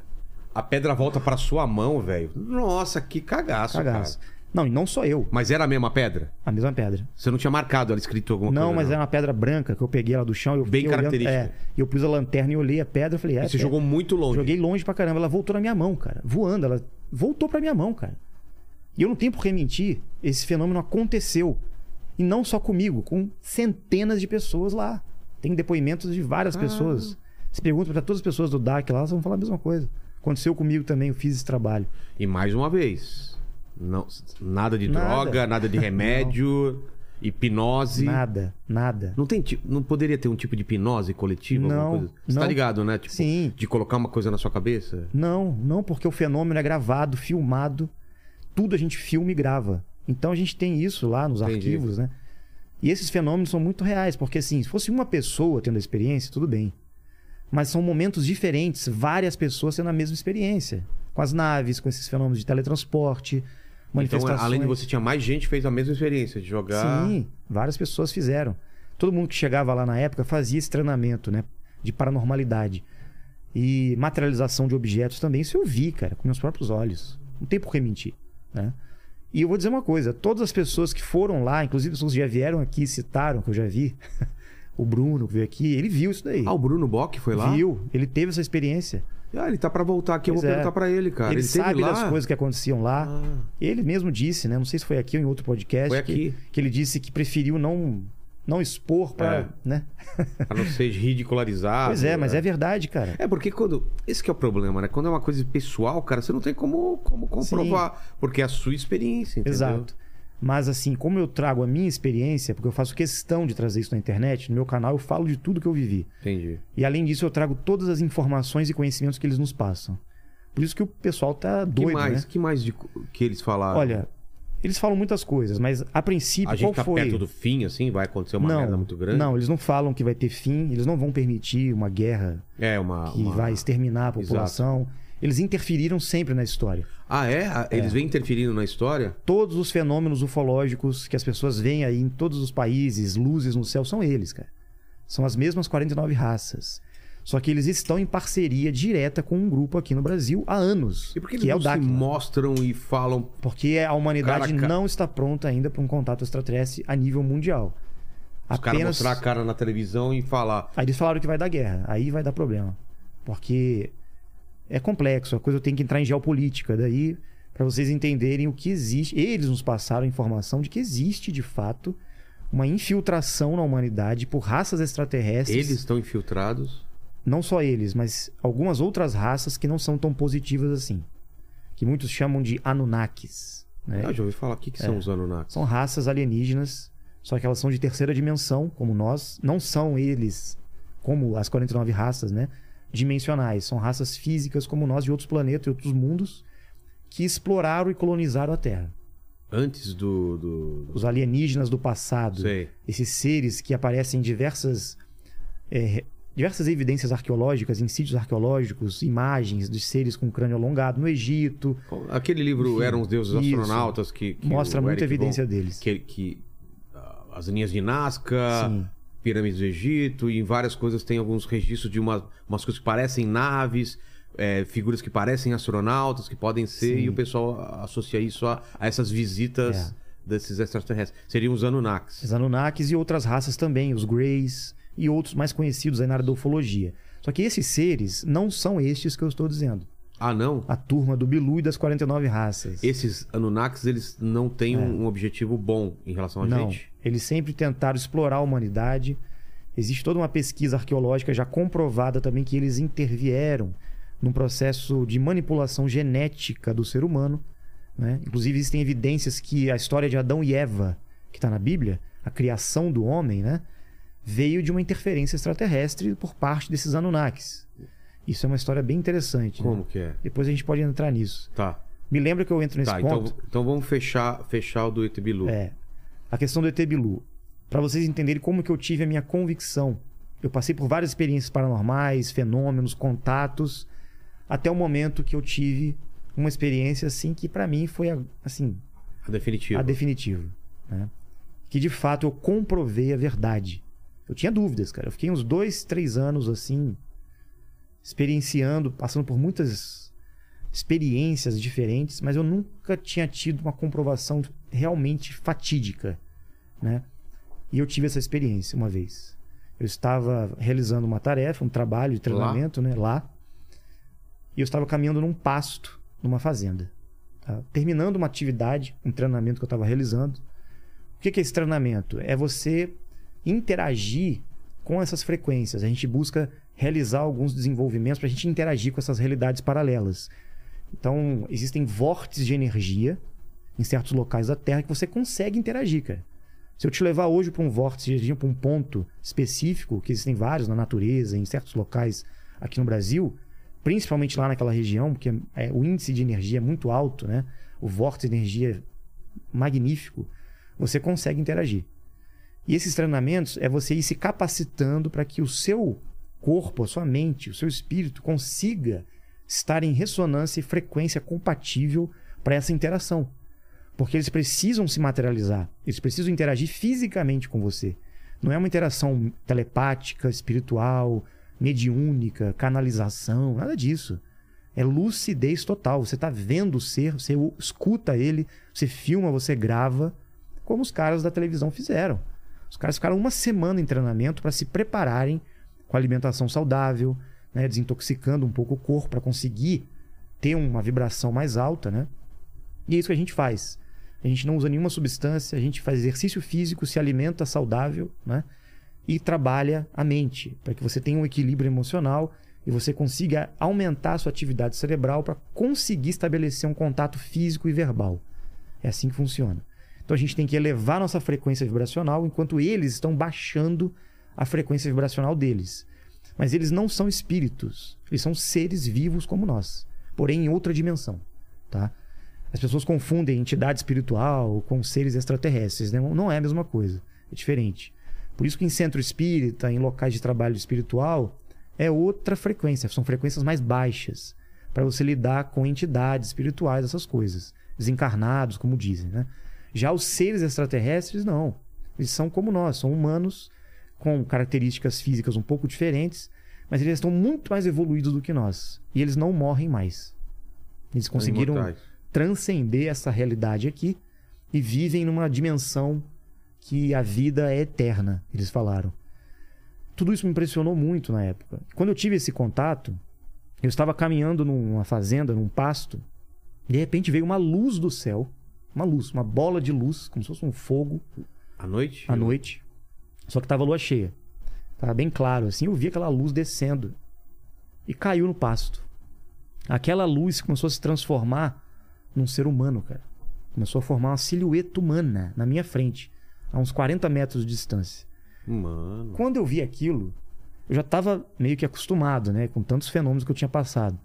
A pedra volta pra sua mão, velho. Nossa, que cagaço, Cagaço. cara. Não, e não só eu. Mas era a mesma pedra? A mesma pedra. Você não tinha marcado ela escrito alguma não, coisa? mas era uma pedra branca que eu peguei ela do chão. Eu Bem fiquei olhando- característica. É, e eu pus a lanterna e olhei a pedra. Falei, é, E você é, jogou muito longe. Joguei longe pra caramba. Ela voltou na minha mão, cara. Voando. Ela voltou pra minha mão, cara. E eu não tenho por que mentir. Esse fenômeno aconteceu. E não só comigo, com centenas de pessoas lá. Tem depoimentos de várias pessoas. Se pergunta pra todas as pessoas do Dark lá, elas vão falar a mesma coisa. Aconteceu comigo também, eu fiz esse trabalho. E mais uma vez, não, nada de Nada. droga, nada de remédio, hipnose. Nada, nada. Não, tem, não poderia ter um tipo de hipnose coletiva? Não? Você tá ligado, né? Tipo, Sim. De colocar uma coisa na sua cabeça? Não, não, porque o fenômeno é gravado, filmado. Tudo a gente filma e grava. Então a gente tem isso lá nos Entendi. arquivos, né? E esses fenômenos são muito reais, porque assim, se fosse uma pessoa tendo a experiência, tudo bem. Mas são momentos diferentes, várias pessoas tendo a mesma experiência. Com as naves, com esses fenômenos de teletransporte, Então, manifestações. além de você, tinha mais gente que fez a mesma experiência de jogar. Sim, várias pessoas fizeram. Todo mundo que chegava lá na época fazia esse treinamento, né? De paranormalidade. E materialização de objetos também. Isso eu vi, cara, com meus próprios olhos. Não tem por que mentir, né? E eu vou dizer uma coisa: todas as pessoas que foram lá, inclusive pessoas que já vieram aqui e citaram, que eu já vi, o Bruno que veio aqui, ele viu isso daí. Ah, o Bruno Bock foi lá? Viu, ele teve essa experiência. Ah, ele tá pra voltar aqui, eu vou é. perguntar pra ele, cara. ele, Ele, sabe das coisas que aconteciam lá. Ah, Ele mesmo disse, né? Não sei se foi aqui ou em outro podcast. Foi que- aqui. Que, ele disse que preferiu não, não expor pra. É. Né? pra não ser ridicularizado. Pois é, mas é verdade, cara. É porque quando. Esse que é o problema, né? Quando é uma coisa pessoal, cara, você não tem como, como comprovar. Porque é a sua experiência, entendeu? Exato. Mas assim, como eu trago a minha experiência, porque eu faço questão de trazer isso na internet, no meu canal eu falo de tudo que eu vivi. Entendi. E além disso, eu trago todas as informações e conhecimentos que eles nos passam. Por isso que o pessoal tá que doido, mais? né? que mais de, que eles falaram? Olha, eles falam muitas coisas, mas a princípio, a gente qual tá foi? perto do fim, assim, vai acontecer uma merda muito grande. Não, eles não falam que vai ter fim, eles não vão permitir uma guerra É uma. que uma- vai exterminar a população. Eles interferiram sempre na história. Ah, é? Ah, Eles vêm interferindo na história? Todos os fenômenos ufológicos que as pessoas veem aí em todos os países, luzes no céu, são eles, cara. São as mesmas 49 raças. Só que eles estão em parceria direta com um grupo aqui no Brasil há anos, E por que eles que é o se mostram e falam. Porque a humanidade Cara, ca- não está pronta ainda para um contato extraterrestre a nível mundial. Os caras mostrar a cara na televisão e falar. Aí eles falaram que vai dar guerra. Aí vai dar problema. Porque é complexo. A coisa tem que entrar em geopolítica. Daí, para vocês entenderem o que existe. Eles nos passaram a informação de que existe, de fato, uma infiltração na humanidade por raças extraterrestres. Eles estão infiltrados. Não só eles, mas algumas outras raças que não são tão positivas assim. Que muitos chamam de Anunnakis. Né? Ah, já ouvi falar. O que, que são os Anunnakis? São raças alienígenas, só que elas são de terceira dimensão, como nós. Não são eles, como as 49 raças, né? Dimensionais. São raças físicas, como nós, de outros planetas e outros mundos, que exploraram e colonizaram a Terra. Antes do. do... Os alienígenas do passado. Sei. Esses seres que aparecem em diversas. é, diversas evidências arqueológicas, em sítios arqueológicos, imagens de seres com crânio alongado no Egito. Aquele livro Enfim, Eram os Deuses isso. Astronautas que. que Mostra muita Eric evidência deles. Que, que ah, as linhas de Nazca, Sim. Pirâmides do Egito e em várias coisas tem alguns registros de uma, umas coisas que parecem naves, é, figuras que parecem astronautas, que podem ser, Sim. e o pessoal associa isso a, a essas visitas É. desses extraterrestres. Seriam os Anunnakis. Os Anunnakis e outras raças também, os Greys e outros mais conhecidos aí na área da ufologia. Só que esses seres não são estes que eu estou dizendo. Ah, não? A turma do Bilu e das 49 raças. Esses Anunnakis, eles não têm um, um objetivo bom em relação a É. não, gente? Eles sempre tentaram explorar a humanidade. Existe toda uma pesquisa arqueológica já comprovada também que eles intervieram num processo de manipulação genética do ser humano. Né? Inclusive, existem evidências que a história de Adão e Eva, que está na Bíblia, a criação do homem, né? veio de uma interferência extraterrestre por parte desses Anunnakis. Isso é uma história bem interessante. né? Como que é? Depois a gente pode entrar nisso. Tá. Me lembra que eu entro nesse Tá, então, ponto. então vamos fechar, fechar o do ET Bilu. É. A questão do ET Bilu. Para vocês entenderem como que eu tive a minha convicção. Eu passei por várias experiências paranormais, fenômenos, contatos, até o momento que eu tive uma experiência assim que para mim foi a- assim, A definitiva. a definitiva, né? Que de fato eu comprovei a verdade. Eu tinha dúvidas, cara. Eu fiquei uns dois, três anos assim, experienciando, passando por muitas experiências diferentes, mas eu nunca tinha tido uma comprovação realmente fatídica, né? E eu tive essa experiência uma vez. Eu estava realizando uma tarefa, um trabalho de treinamento, né, lá. E eu estava caminhando num pasto, numa fazenda. tá? Terminando uma atividade, um treinamento que eu estava realizando. O que é esse treinamento? É você interagir com essas frequências. A gente busca realizar alguns desenvolvimentos para a gente interagir com essas realidades paralelas. Então, existem vórtices de energia em certos locais da Terra que você consegue interagir, cara. Se eu te levar hoje para um vórtice de energia, para um ponto específico, que existem vários na natureza, em certos locais aqui no Brasil, principalmente lá naquela região, porque é, o índice de energia é muito alto, né? O vórtice de energia é magnífico, você consegue interagir. E esses treinamentos é você ir se capacitando para que o seu corpo, a sua mente, o seu espírito consiga estar em ressonância e frequência compatível para essa interação. Porque eles precisam se materializar, eles precisam interagir fisicamente com você. Não é uma interação telepática, espiritual, mediúnica, canalização, nada disso. É lucidez total. Você está vendo o ser, você escuta ele, você filma, você grava, como os caras da televisão fizeram. Os caras ficaram uma semana em treinamento para se prepararem com alimentação saudável, né, desintoxicando um pouco o corpo para conseguir ter uma vibração mais alta, né? E é isso que a gente faz. A gente não usa nenhuma substância, a gente faz exercício físico, se alimenta saudável, né? E trabalha a mente, para que você tenha um equilíbrio emocional e você consiga aumentar a sua atividade cerebral para conseguir estabelecer um contato físico e verbal. É assim que funciona. Então a gente tem que elevar nossa frequência vibracional enquanto eles estão baixando a frequência vibracional deles. Mas eles não são espíritos, eles são seres vivos como nós, porém em outra dimensão, tá? As pessoas confundem entidade espiritual com seres extraterrestres, né? não é a mesma coisa, é diferente. Por isso que em centro espírita, em locais de trabalho espiritual, é outra frequência, são frequências mais baixas para você lidar com entidades espirituais, essas coisas, desencarnados, como dizem, né? Já os seres extraterrestres não. Eles são como nós, são humanos com características físicas um pouco diferentes, mas eles estão muito mais evoluídos do que nós. E eles não morrem mais. Eles conseguiram transcender essa realidade aqui e vivem numa dimensão que a vida é eterna, eles falaram. Tudo isso me impressionou muito na época. Quando eu tive esse contato, eu estava caminhando numa fazenda, num pasto, de repente veio uma luz do céu, uma luz, uma bola de luz, como se fosse um fogo. À noite? À noite. Só que tava lua cheia. Tava bem claro, assim, eu vi aquela luz descendo. E caiu no pasto. Aquela luz começou a se transformar num ser humano, cara. Começou a formar uma silhueta humana na minha frente, a uns 40 metros de distância. Mano. Quando eu vi aquilo, eu já tava meio que acostumado, né, com tantos fenômenos que eu tinha passado.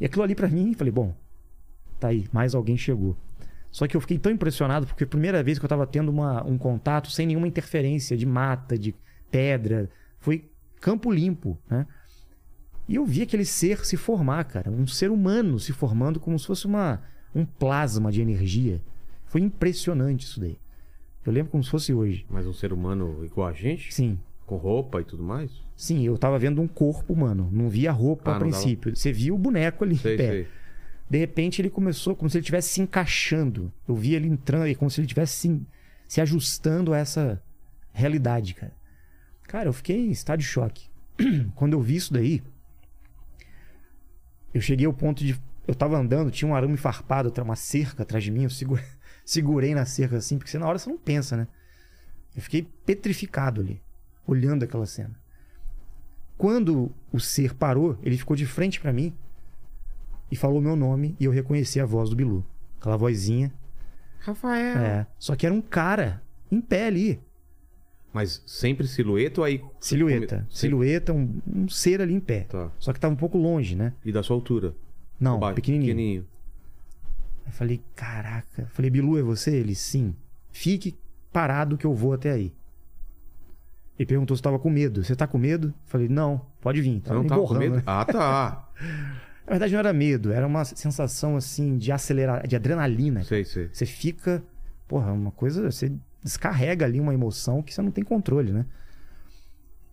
E aquilo ali para mim, falei, bom, tá aí, mais alguém chegou. Só que eu fiquei tão impressionado porque a primeira vez que eu estava tendo uma, um contato sem nenhuma interferência de mata, de pedra, foi campo limpo, né? E eu vi aquele ser se formar, cara, um ser humano se formando como se fosse uma, um plasma de energia. Foi impressionante isso daí. Eu lembro como se fosse hoje. Mas um ser humano igual a gente? Sim. Com roupa e tudo mais? Sim, eu tava vendo um corpo humano. Não via roupa ah, a princípio. Dava... Você via o boneco ali sei, em pé. Sei. De repente ele começou como se ele estivesse se encaixando. Eu vi ele entrando, como se ele estivesse se, se ajustando a essa realidade, cara. Cara, eu fiquei em estado de choque. Quando eu vi isso daí, eu cheguei ao ponto de. Eu tava andando, tinha um arame farpado, uma cerca atrás de mim, eu segurei, segurei na cerca assim, porque na hora você não pensa, né? Eu fiquei petrificado ali, olhando aquela cena. Quando o ser parou, ele ficou de frente para mim e falou meu nome e eu reconheci a voz do Bilu. Aquela vozinha. Rafael. É. Só que era um cara em pé ali. Mas sempre silhueta ou aí. Silhueta. Come... Silhueta, um, um, ser ali em pé. Tá. Só que tava um pouco longe, né? E da sua altura? Não, pequenininho. pequenininho. Eu falei, caraca. Eu falei, Bilu, é você? Ele, sim. Fique parado que eu vou até aí. Ele perguntou se estava com medo. Você tá com medo? Eu falei, não, pode vir. Tava não tava com medo? Né? Ah, tá. Na verdade, não era medo, era uma sensação assim de acelerar, de adrenalina. Sei, sei. Você fica. Porra, uma coisa. Você descarrega ali uma emoção que você não tem controle, né?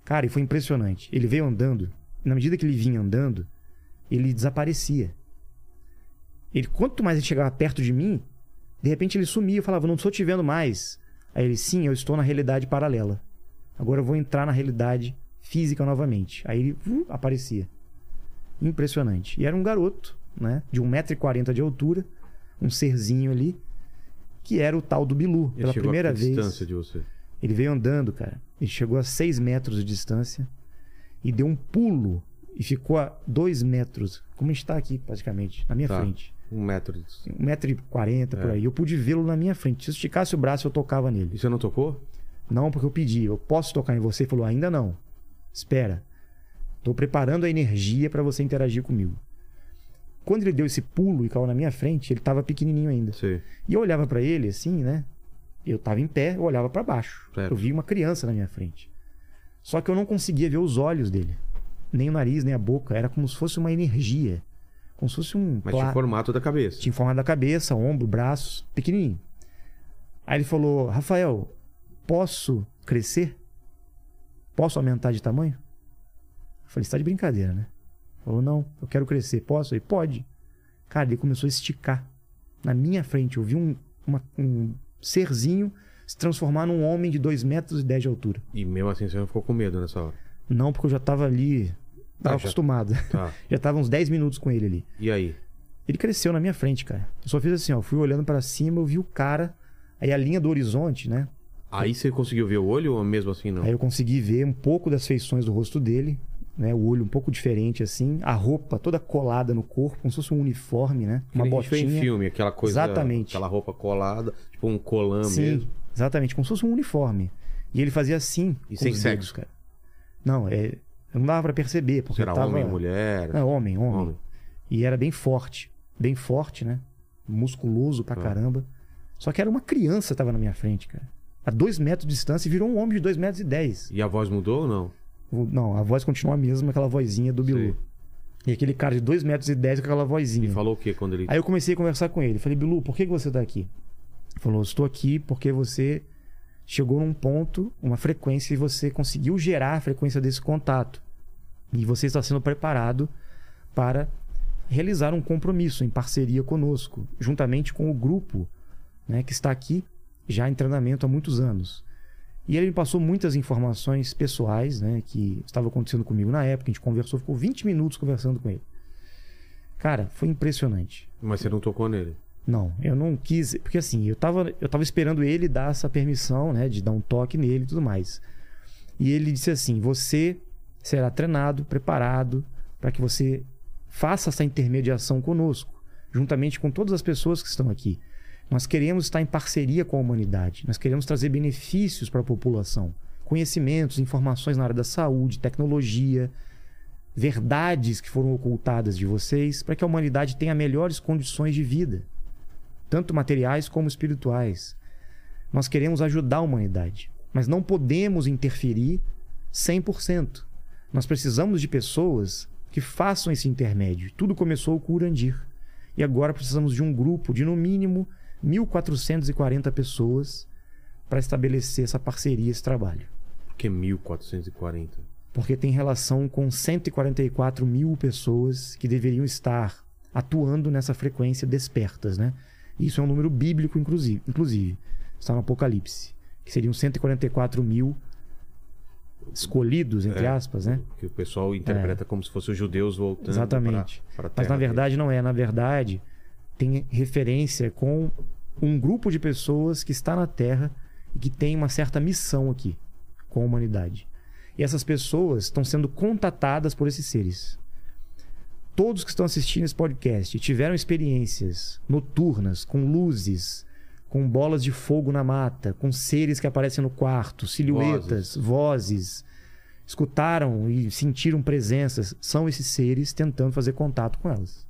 Cara, e foi impressionante. Ele veio andando, e na medida que ele vinha andando, ele desaparecia. Ele, quanto mais ele chegava perto de mim, de repente ele sumia. Eu falava, não estou te vendo mais. Aí ele, sim, eu estou na realidade paralela. Agora eu vou entrar na realidade física novamente. Aí ele uh, aparecia impressionante. E era um garoto, né? De 1,40m de altura, um serzinho ali, que era o tal do Bilu. Ele pela primeira a vez. distância de você? Ele veio andando, cara. Ele chegou a 6 metros de distância e deu um pulo e ficou a 2 metros, como a gente tá aqui praticamente, na minha Tá. frente. Um metro. de- Um metro e quarenta por É. aí. Eu pude vê-lo na minha frente. Se eu esticasse o braço, eu tocava nele. E você não tocou? Não, porque eu pedi. Eu posso tocar em você? Ele falou, ainda não. Espera. Tô preparando a energia para você interagir comigo. Quando ele deu esse pulo e caiu na minha frente, ele tava pequenininho ainda. Sei. E eu olhava pra ele assim, né? Eu tava em pé, eu olhava pra baixo. Certo. Eu vi uma criança na minha frente. Só que eu não conseguia ver os olhos dele. Nem o nariz, nem a boca. Era como se fosse uma energia. Como se fosse um... Mas tinha formato da cabeça. tinha forma da cabeça, ombro, braços, pequenininho. Aí ele falou: Rafael, posso crescer? Posso aumentar de tamanho? Falei: você tá de brincadeira, né? Falou: não, eu quero crescer. Posso? Ele pode. Cara, ele começou a esticar. Na minha frente, eu vi um, uma- um serzinho se transformar num homem de 2 metros e 10 de altura. E mesmo assim você não ficou com medo nessa hora. Não, porque eu já tava ali. Tava Ah, já- acostumado. Tá. já tava uns 10 minutos com ele ali. E aí? Ele cresceu na minha frente, cara. Eu só fiz assim, ó. Fui olhando pra cima, eu vi o cara. Aí a linha do horizonte, né? Aí você conseguiu ver o olho ou mesmo assim não? Aí eu consegui ver um pouco das feições do rosto dele, né? O olho um pouco diferente assim, a roupa toda colada no corpo, como se fosse um uniforme, né? Uma botinha. em filme, aquela coisa. Exatamente. Aquela roupa colada, tipo um colã Sim, mesmo. exatamente, como se fosse um uniforme. E ele fazia assim, E sem sexo? dedos, cara. Não, é, não dava pra perceber, porque era tava... homem, mulher. Não, homem, homem, Homem. E era bem forte, bem forte, né? Musculoso pra Ah. caramba. Só que era uma criança que tava na minha frente, cara. A dois metros de distância e virou um homem de dois metros e dez. E a voz mudou ou não? Não, a voz continua a mesma, aquela vozinha do Bilu. Sei. E aquele cara de 2 metros e 10 com aquela vozinha. E falou o que quando ele. Aí eu comecei a conversar com ele. Falei, Bilu, por que que você tá aqui? Ele falou, estou aqui porque você chegou num ponto, uma frequência, e você conseguiu gerar a frequência desse contato. E você está sendo preparado para realizar um compromisso em parceria conosco, juntamente com o grupo né, que está aqui já em treinamento há muitos anos. E ele me passou muitas informações pessoais né, que estavam acontecendo comigo na época. A gente conversou, ficou 20 minutos conversando com ele. Cara, foi impressionante. Mas você não tocou nele. Não, eu não quis. Porque assim, eu tava, eu tava esperando ele dar essa permissão, né? De dar um toque nele e tudo mais. E ele disse assim: você será treinado, preparado, para que você faça essa intermediação conosco, juntamente com todas as pessoas que estão aqui. Nós queremos estar em parceria com a humanidade, nós queremos trazer benefícios para a população, conhecimentos, informações na área da saúde, tecnologia, verdades que foram ocultadas de vocês, para que a humanidade tenha melhores condições de vida tanto materiais como espirituais. Nós queremos ajudar a humanidade, mas não podemos interferir 100%. Nós precisamos de pessoas que façam esse intermédio. Tudo começou com o Urandir. E agora precisamos de um grupo de no mínimo 1.440 pessoas para estabelecer essa parceria, esse trabalho. Por que 1440? Porque tem relação com 144 mil pessoas que deveriam estar atuando nessa frequência despertas, né? Isso é um número bíblico, inclusive. inclusive. Está no Apocalipse. Que seriam 144 mil escolhidos, entre É. aspas, né? Que o pessoal interpreta como se fossem os judeus voltando Exatamente. pra, pra Mas na verdade não é. Na verdade, tem referência com um grupo de pessoas que está na Terra e que tem uma certa missão aqui com a humanidade. E essas pessoas estão sendo contatadas por esses seres. Todos que estão assistindo esse podcast tiveram experiências noturnas com luzes, com bolas de fogo na mata, com seres que aparecem no quarto, silhuetas, vozes. Escutaram e sentiram presenças. São esses seres tentando fazer contato com elas.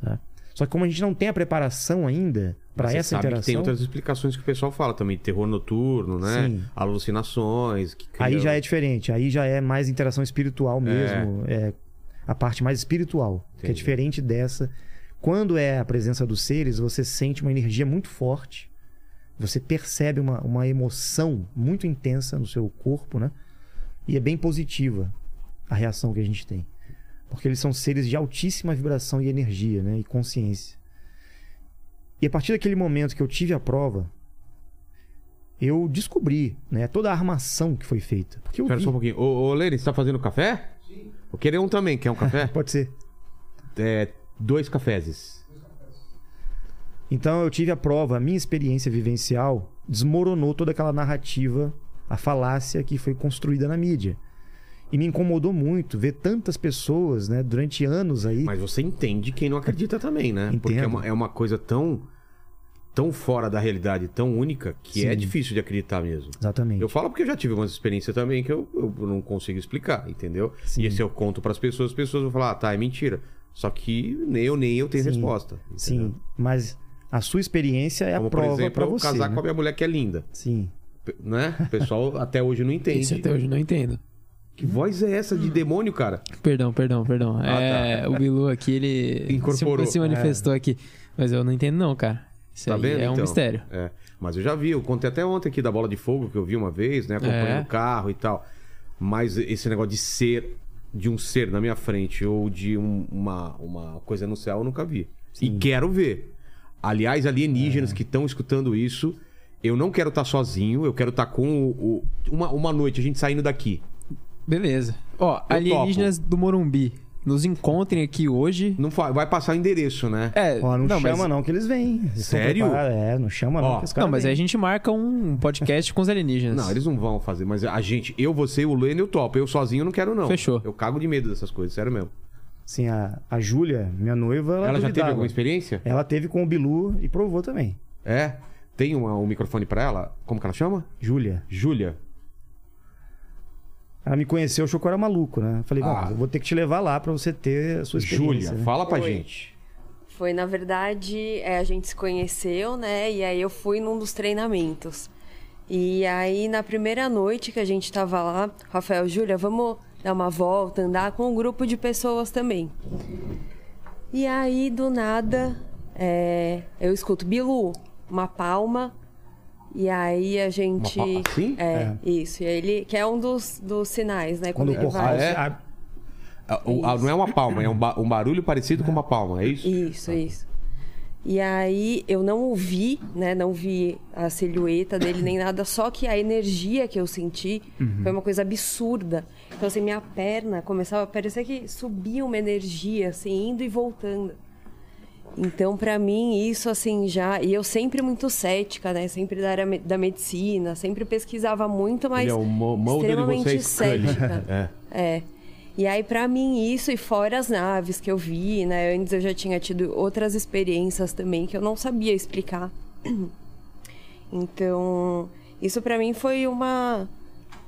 tá? Só que como a gente não tem a preparação ainda para essa sabe interação, que tem outras explicações que o pessoal fala também. Terror noturno, né? Sim. Alucinações. Que aí já é diferente. Aí já é mais interação espiritual mesmo. É a parte mais espiritual, que é Entendi. diferente dessa. Quando é a presença dos seres, você sente uma energia muito forte. Você percebe uma, uma emoção muito intensa no seu corpo, né? E é bem positiva a reação que a gente tem. Porque eles são seres de altíssima vibração e energia, né? E consciência. E a partir daquele momento que eu tive a prova, eu descobri, né? Toda a armação que foi feita. Porque eu Espera vi... só um pouquinho. Ô, ô Lene, você tá fazendo café? Sim. Vou querer um também. Quer um café? Pode ser. é, dois cafés. Então eu tive a prova, a minha experiência vivencial desmoronou toda aquela narrativa a falácia que foi construída na mídia. E me incomodou muito ver tantas pessoas, né, durante anos aí. Mas você entende quem não acredita também, né? Porque é Entendo. uma, é uma coisa tão, tão fora da realidade, tão única, que é Sim. difícil de acreditar mesmo. Exatamente. Eu falo porque eu já tive uma experiência também que eu, eu não consigo explicar, entendeu? Sim. E se eu conto pras pessoas, as pessoas vão falar, ah, tá, é mentira. Só que nem eu nem eu tenho Sim. resposta. Sim, entendeu? mas a sua experiência é Como, a por prova exemplo, para eu você. casar né? com a minha mulher que é linda. Sim. P- Né? O pessoal até hoje não entende. Isso até hoje eu não entendo. Que voz é essa de demônio, cara? Perdão, perdão, perdão. Ah, é, o Bilu aqui, ele Incorporou. se, se manifestou aqui. Mas eu não entendo não, cara. Isso Tá aí vendo? é um então? mistério. É. Mas eu já vi, eu contei até ontem aqui da bola de fogo que eu vi uma vez, né? Acompanhando É. o carro e tal. Mas esse negócio de ser, de um ser na minha frente ou de um- uma, uma coisa no céu, eu nunca vi. E quero ver. Aliás, alienígenas É. que estão escutando isso, eu não quero estar sozinho, eu quero estar com o, o- uma, uma noite, a gente saindo daqui. Beleza. Ó, alienígenas do Morumbi. Nos encontrem aqui hoje. Não fa- vai passar o endereço, né? É, Ó, não, chama mas... não que eles vêm. Eles Sério? É, não chama não Ó, que os caras Não, mas aí vêm. a gente marca um podcast com os alienígenas. Não, eles não vão fazer, mas a gente, eu, você, o Lênin, eu topo. Eu sozinho não quero, não. Fechou. Eu cago de medo dessas coisas, sério mesmo. Sim, a, a Júlia, minha noiva, ela, Ela já teve alguma experiência? Ela teve com o Bilu e provou também. É. Tem uma- um microfone pra ela? Como que ela chama? Júlia. Júlia. Ela me conheceu, achou que eu era maluco, né? Eu Falei, Ah. eu vou ter que te levar lá pra você ter a sua experiência. Júlia, né? fala pra Oi. gente. Foi, na verdade, é, a gente se conheceu, né? E aí eu fui num dos treinamentos. E aí, na primeira noite que a gente tava lá, Rafael, Júlia, vamos dar uma volta, andar com um grupo de pessoas também. E aí, do nada, é, eu escuto, Bilu, uma palma. E aí a gente. Uma assim? É, isso. E aí ele, que é um dos, dos sinais, né? Quando o ele portal Ah, vai- é? abre. Ah, o- ah, não é uma palma, é um, ba- um barulho parecido com uma palma, é isso? Isso, isso. E aí eu não ouvi, né? Não vi a silhueta dele nem nada, só que a energia que eu senti foi uma coisa absurda. Então, assim, minha perna começava a parecer que subia uma energia, assim, indo e voltando. Então, pra mim, isso, assim, já. E eu sempre muito cética, né? Sempre da área da medicina, sempre pesquisava muito, mas. Ele é e extremamente é cética. É. É. E aí, pra mim, isso e fora as naves que eu vi, né? Antes eu já tinha tido outras experiências também que eu não sabia explicar. Então, isso pra mim foi uma,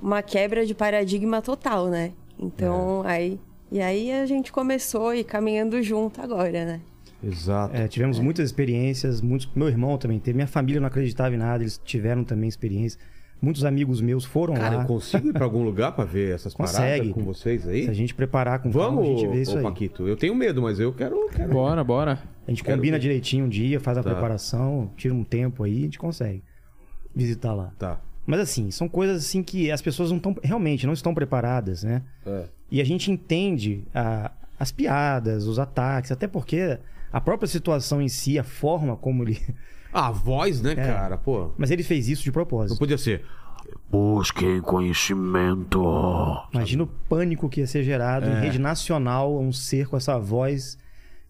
uma quebra de paradigma total, né? Então, aí. E aí a gente começou e caminhando junto agora, né? Exato. É, tivemos muitas experiências, muitos, meu irmão também teve, minha família não acreditava em nada, eles tiveram também experiência. Muitos amigos meus foram Cara, lá. eu consigo ir pra algum lugar pra ver essas Consegue. paradas com vocês aí? Se a gente preparar com calma, Vamos, a gente vê isso ô, aí. Paquito. Eu tenho medo, mas eu quero. quero... Bora, bora. A gente Quero combina ver. direitinho um dia, faz a Tá. preparação, tira um tempo aí, a gente consegue visitar lá. Tá. Mas assim, são coisas assim que as pessoas não estão realmente não estão preparadas, né? É. E a gente entende a- as piadas, os ataques, até porque a própria situação em si, a forma como ele. A voz, né, É. cara? Pô. Mas ele fez isso de Não propósito. podia ser. Busquem conhecimento. Imagina o pânico que ia ser gerado É. em rede nacional, um ser com essa voz.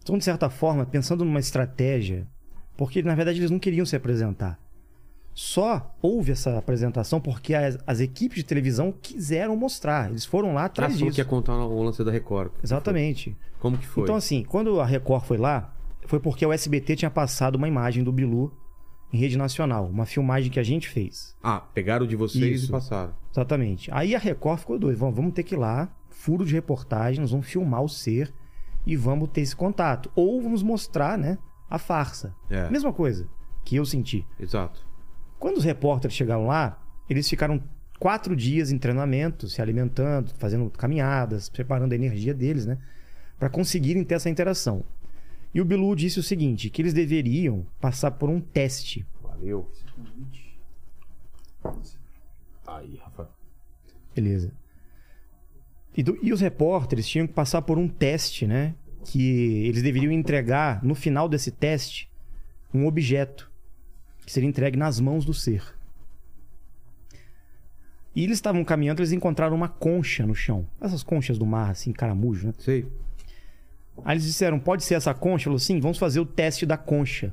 Então, de certa forma, pensando numa estratégia, porque na verdade eles não queriam se apresentar. Só houve essa apresentação porque as, as equipes de televisão quiseram mostrar. Eles foram lá atrás falou disso. que ia contar o lance da Record. Exatamente. Como que foi? Então, assim, quando a Record foi lá, foi porque o SBT tinha passado uma imagem do Bilu em rede nacional. Uma filmagem que a gente fez. Ah, pegaram de vocês Isso. e passaram. Exatamente. Aí a Record ficou doida. Vamos, vamos ter que ir lá, furo de reportagem, nós vamos filmar o ser e vamos ter esse contato. Ou vamos mostrar, né, a farsa. É. Mesma coisa que eu senti. Exato. Quando os repórteres chegaram lá, eles ficaram quatro dias em treinamento, se alimentando, fazendo caminhadas, preparando a energia deles, né? Para conseguirem ter essa interação. E o Bilu disse o seguinte: que eles deveriam passar por um teste. Valeu. Aí, Rafa. Beleza. E, do- e os repórteres tinham que passar por um teste, né? Que eles deveriam entregar, no final desse teste, um objeto que seria entregue nas mãos do ser. E eles estavam caminhando, eles encontraram uma concha no chão. Essas conchas do mar, assim, caramujo, né? Sei. Aí eles disseram, pode ser essa concha? Falou, sim, vamos fazer o teste da concha,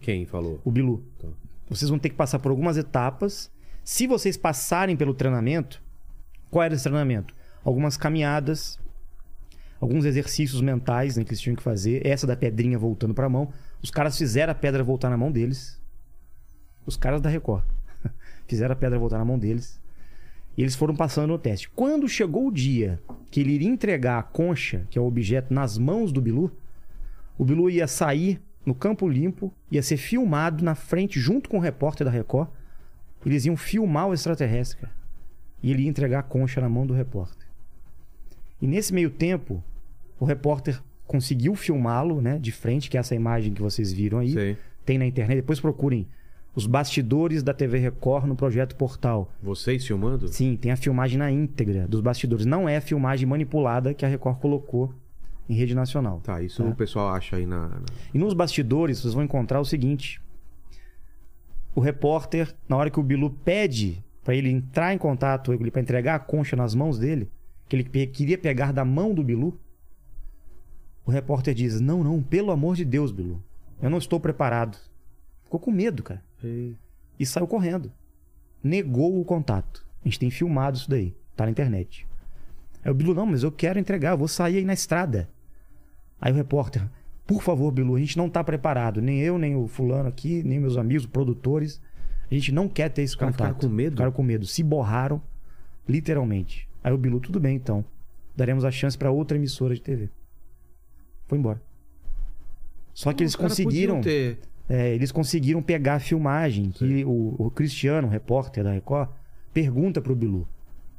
Quem falou? o Bilu. Tá. Vocês vão ter que passar por algumas etapas. Se vocês passarem pelo treinamento, qual era esse treinamento? Algumas caminhadas, alguns exercícios mentais né, que eles tinham que fazer. Essa da pedrinha voltando para a mão. Os caras fizeram a pedra voltar na mão deles. Os caras da Record. fizeram a pedra voltar na mão deles. E eles foram passando no teste. Quando chegou o dia que ele iria entregar a concha, que é o objeto, nas mãos do Bilu, o Bilu ia sair no campo limpo, ia ser filmado na frente, junto com o repórter da Record. Eles iam filmar o extraterrestre, cara. E ele ia entregar a concha na mão do repórter. E nesse meio tempo, o repórter conseguiu filmá-lo, né, de frente, que é essa imagem que vocês viram aí. Sei. Tem na internet. Depois procurem os bastidores da TV Record no projeto Portal. Vocês filmando? Sim, tem a filmagem na íntegra dos bastidores. Não é a filmagem manipulada que a Record colocou em rede nacional. Tá, isso Tá. o pessoal acha aí na. na- E nos bastidores vocês vão encontrar o seguinte: o repórter, na hora que o Bilu pede para ele entrar em contato, ele para entregar a concha nas mãos dele, que ele queria pegar da mão do Bilu, o repórter diz: "Não, não, pelo amor de Deus, Bilu. Eu não estou preparado." Ficou com medo, cara. E saiu correndo. Negou o contato. A gente tem filmado isso daí, tá na internet. Aí o Bilu: "Não, mas eu quero entregar, eu vou sair aí na estrada." Aí o repórter, por favor, Bilu, a gente não tá preparado. Nem eu, nem o fulano aqui, nem meus amigos, produtores. A gente não quer ter esse contato. ficaram com medo? Ficaram com medo. Se borraram, literalmente. Aí o Bilu, tudo bem então. Daremos a chance pra outra emissora de TV. Foi embora. Só que eles Os caras conseguiram. ter- É, eles conseguiram pegar a filmagem que o, o Cristiano, o repórter da Record, pergunta pro Bilu.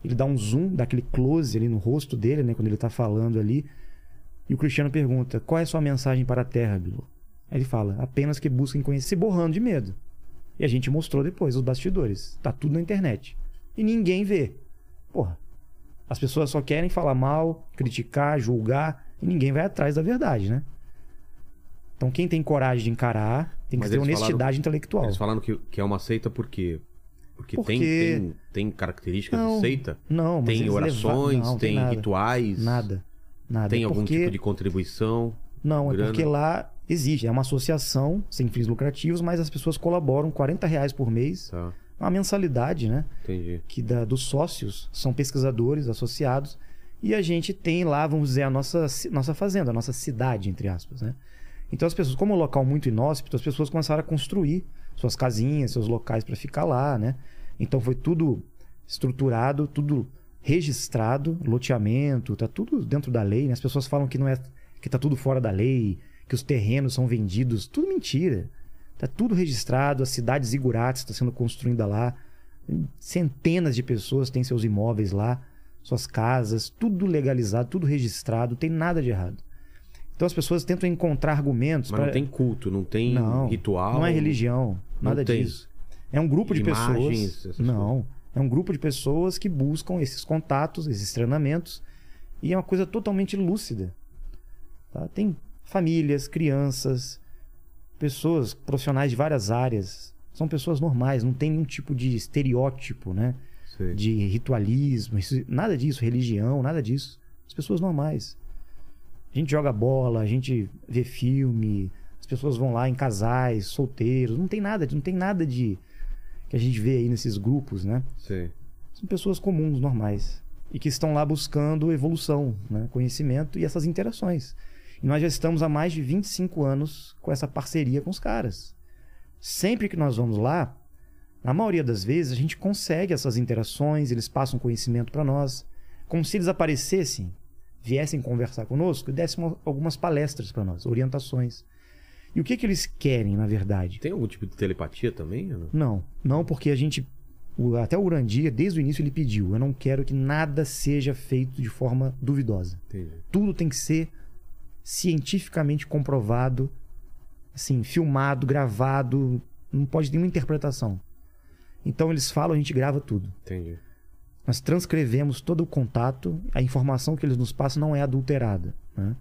Ele dá um zoom, dá aquele close ali no rosto dele, né? Quando ele tá falando ali. E o Cristiano pergunta: Qual é a sua mensagem para a Terra, Bilu? Aí ele fala: Apenas que busquem conhecer, se borrando de medo. E a gente mostrou depois os bastidores. Tá tudo na internet. E ninguém vê. Porra. As pessoas só querem falar mal, criticar, julgar, e ninguém vai atrás da verdade, né? Então quem tem coragem de encarar tem que Mas ter eles honestidade falaram- intelectual. Eles falaram que, que é uma seita por quê? Porque, Porque- Tem, tem, tem características Não, de seita? Não, mas Tem eles orações, não, tem, nada. rituais? Nada. Nada. Tem É algum porque... tipo de contribuição? Não, é grana? porque lá existe. É uma associação sem fins lucrativos, mas as pessoas colaboram 40 reais por mês. Tá, Uma mensalidade, né? entendi. que da, dos sócios são pesquisadores associados e a gente tem lá, vamos dizer, a nossa, ci- nossa fazenda, a nossa cidade, entre aspas, né? Então as pessoas, como é um local muito inóspito, as pessoas começaram a construir suas casinhas, seus locais para ficar lá, né? Então foi tudo estruturado, tudo registrado, loteamento, tá tudo dentro da lei, né? As pessoas falam que não é que tá tudo fora da lei, que os terrenos são vendidos, tudo mentira. Tá tudo registrado, a cidade Zigurates está sendo construída lá. Centenas de pessoas têm seus imóveis lá, suas casas, tudo legalizado, tudo registrado, não tem nada de errado. Então as pessoas tentam encontrar argumentos Mas pra- não tem culto, não tem Não, ritual? Não é religião, nada disso. É um grupo de Imagens, pessoas. Não, é um grupo de pessoas que buscam esses contatos, esses treinamentos, e é uma coisa totalmente lúcida. tá? Tem famílias, crianças, pessoas profissionais de várias áreas. São pessoas normais, não tem nenhum tipo de estereótipo, né? Sei. de ritualismo, nada disso, religião, nada disso. As pessoas normais. A gente joga bola, a gente vê filme, as pessoas vão lá em casais, solteiros, não tem nada, não tem nada de que a gente vê aí nesses grupos, né? Sei. São pessoas comuns, normais, e que estão lá buscando evolução, né? conhecimento e essas interações. E nós já estamos há mais de 25 anos com essa parceria com os caras. Sempre que nós vamos lá, na maioria das vezes a gente consegue essas interações, eles passam conhecimento para nós, como se eles aparecessem, viessem conversar conosco e dessem uma- algumas palestras para nós, orientações. E o que que eles querem, na verdade? Tem algum tipo de telepatia também? não? Não, não porque a gente. até o Urandia, desde o início, ele pediu: eu não quero que nada seja feito de forma duvidosa. Entendi. Tudo tem que ser cientificamente comprovado, assim, filmado, gravado, não pode ter nenhuma interpretação. Então eles falam, a gente grava tudo. Entendi. Nós transcrevemos todo o contato, a informação que eles nos passam não é adulterada. né?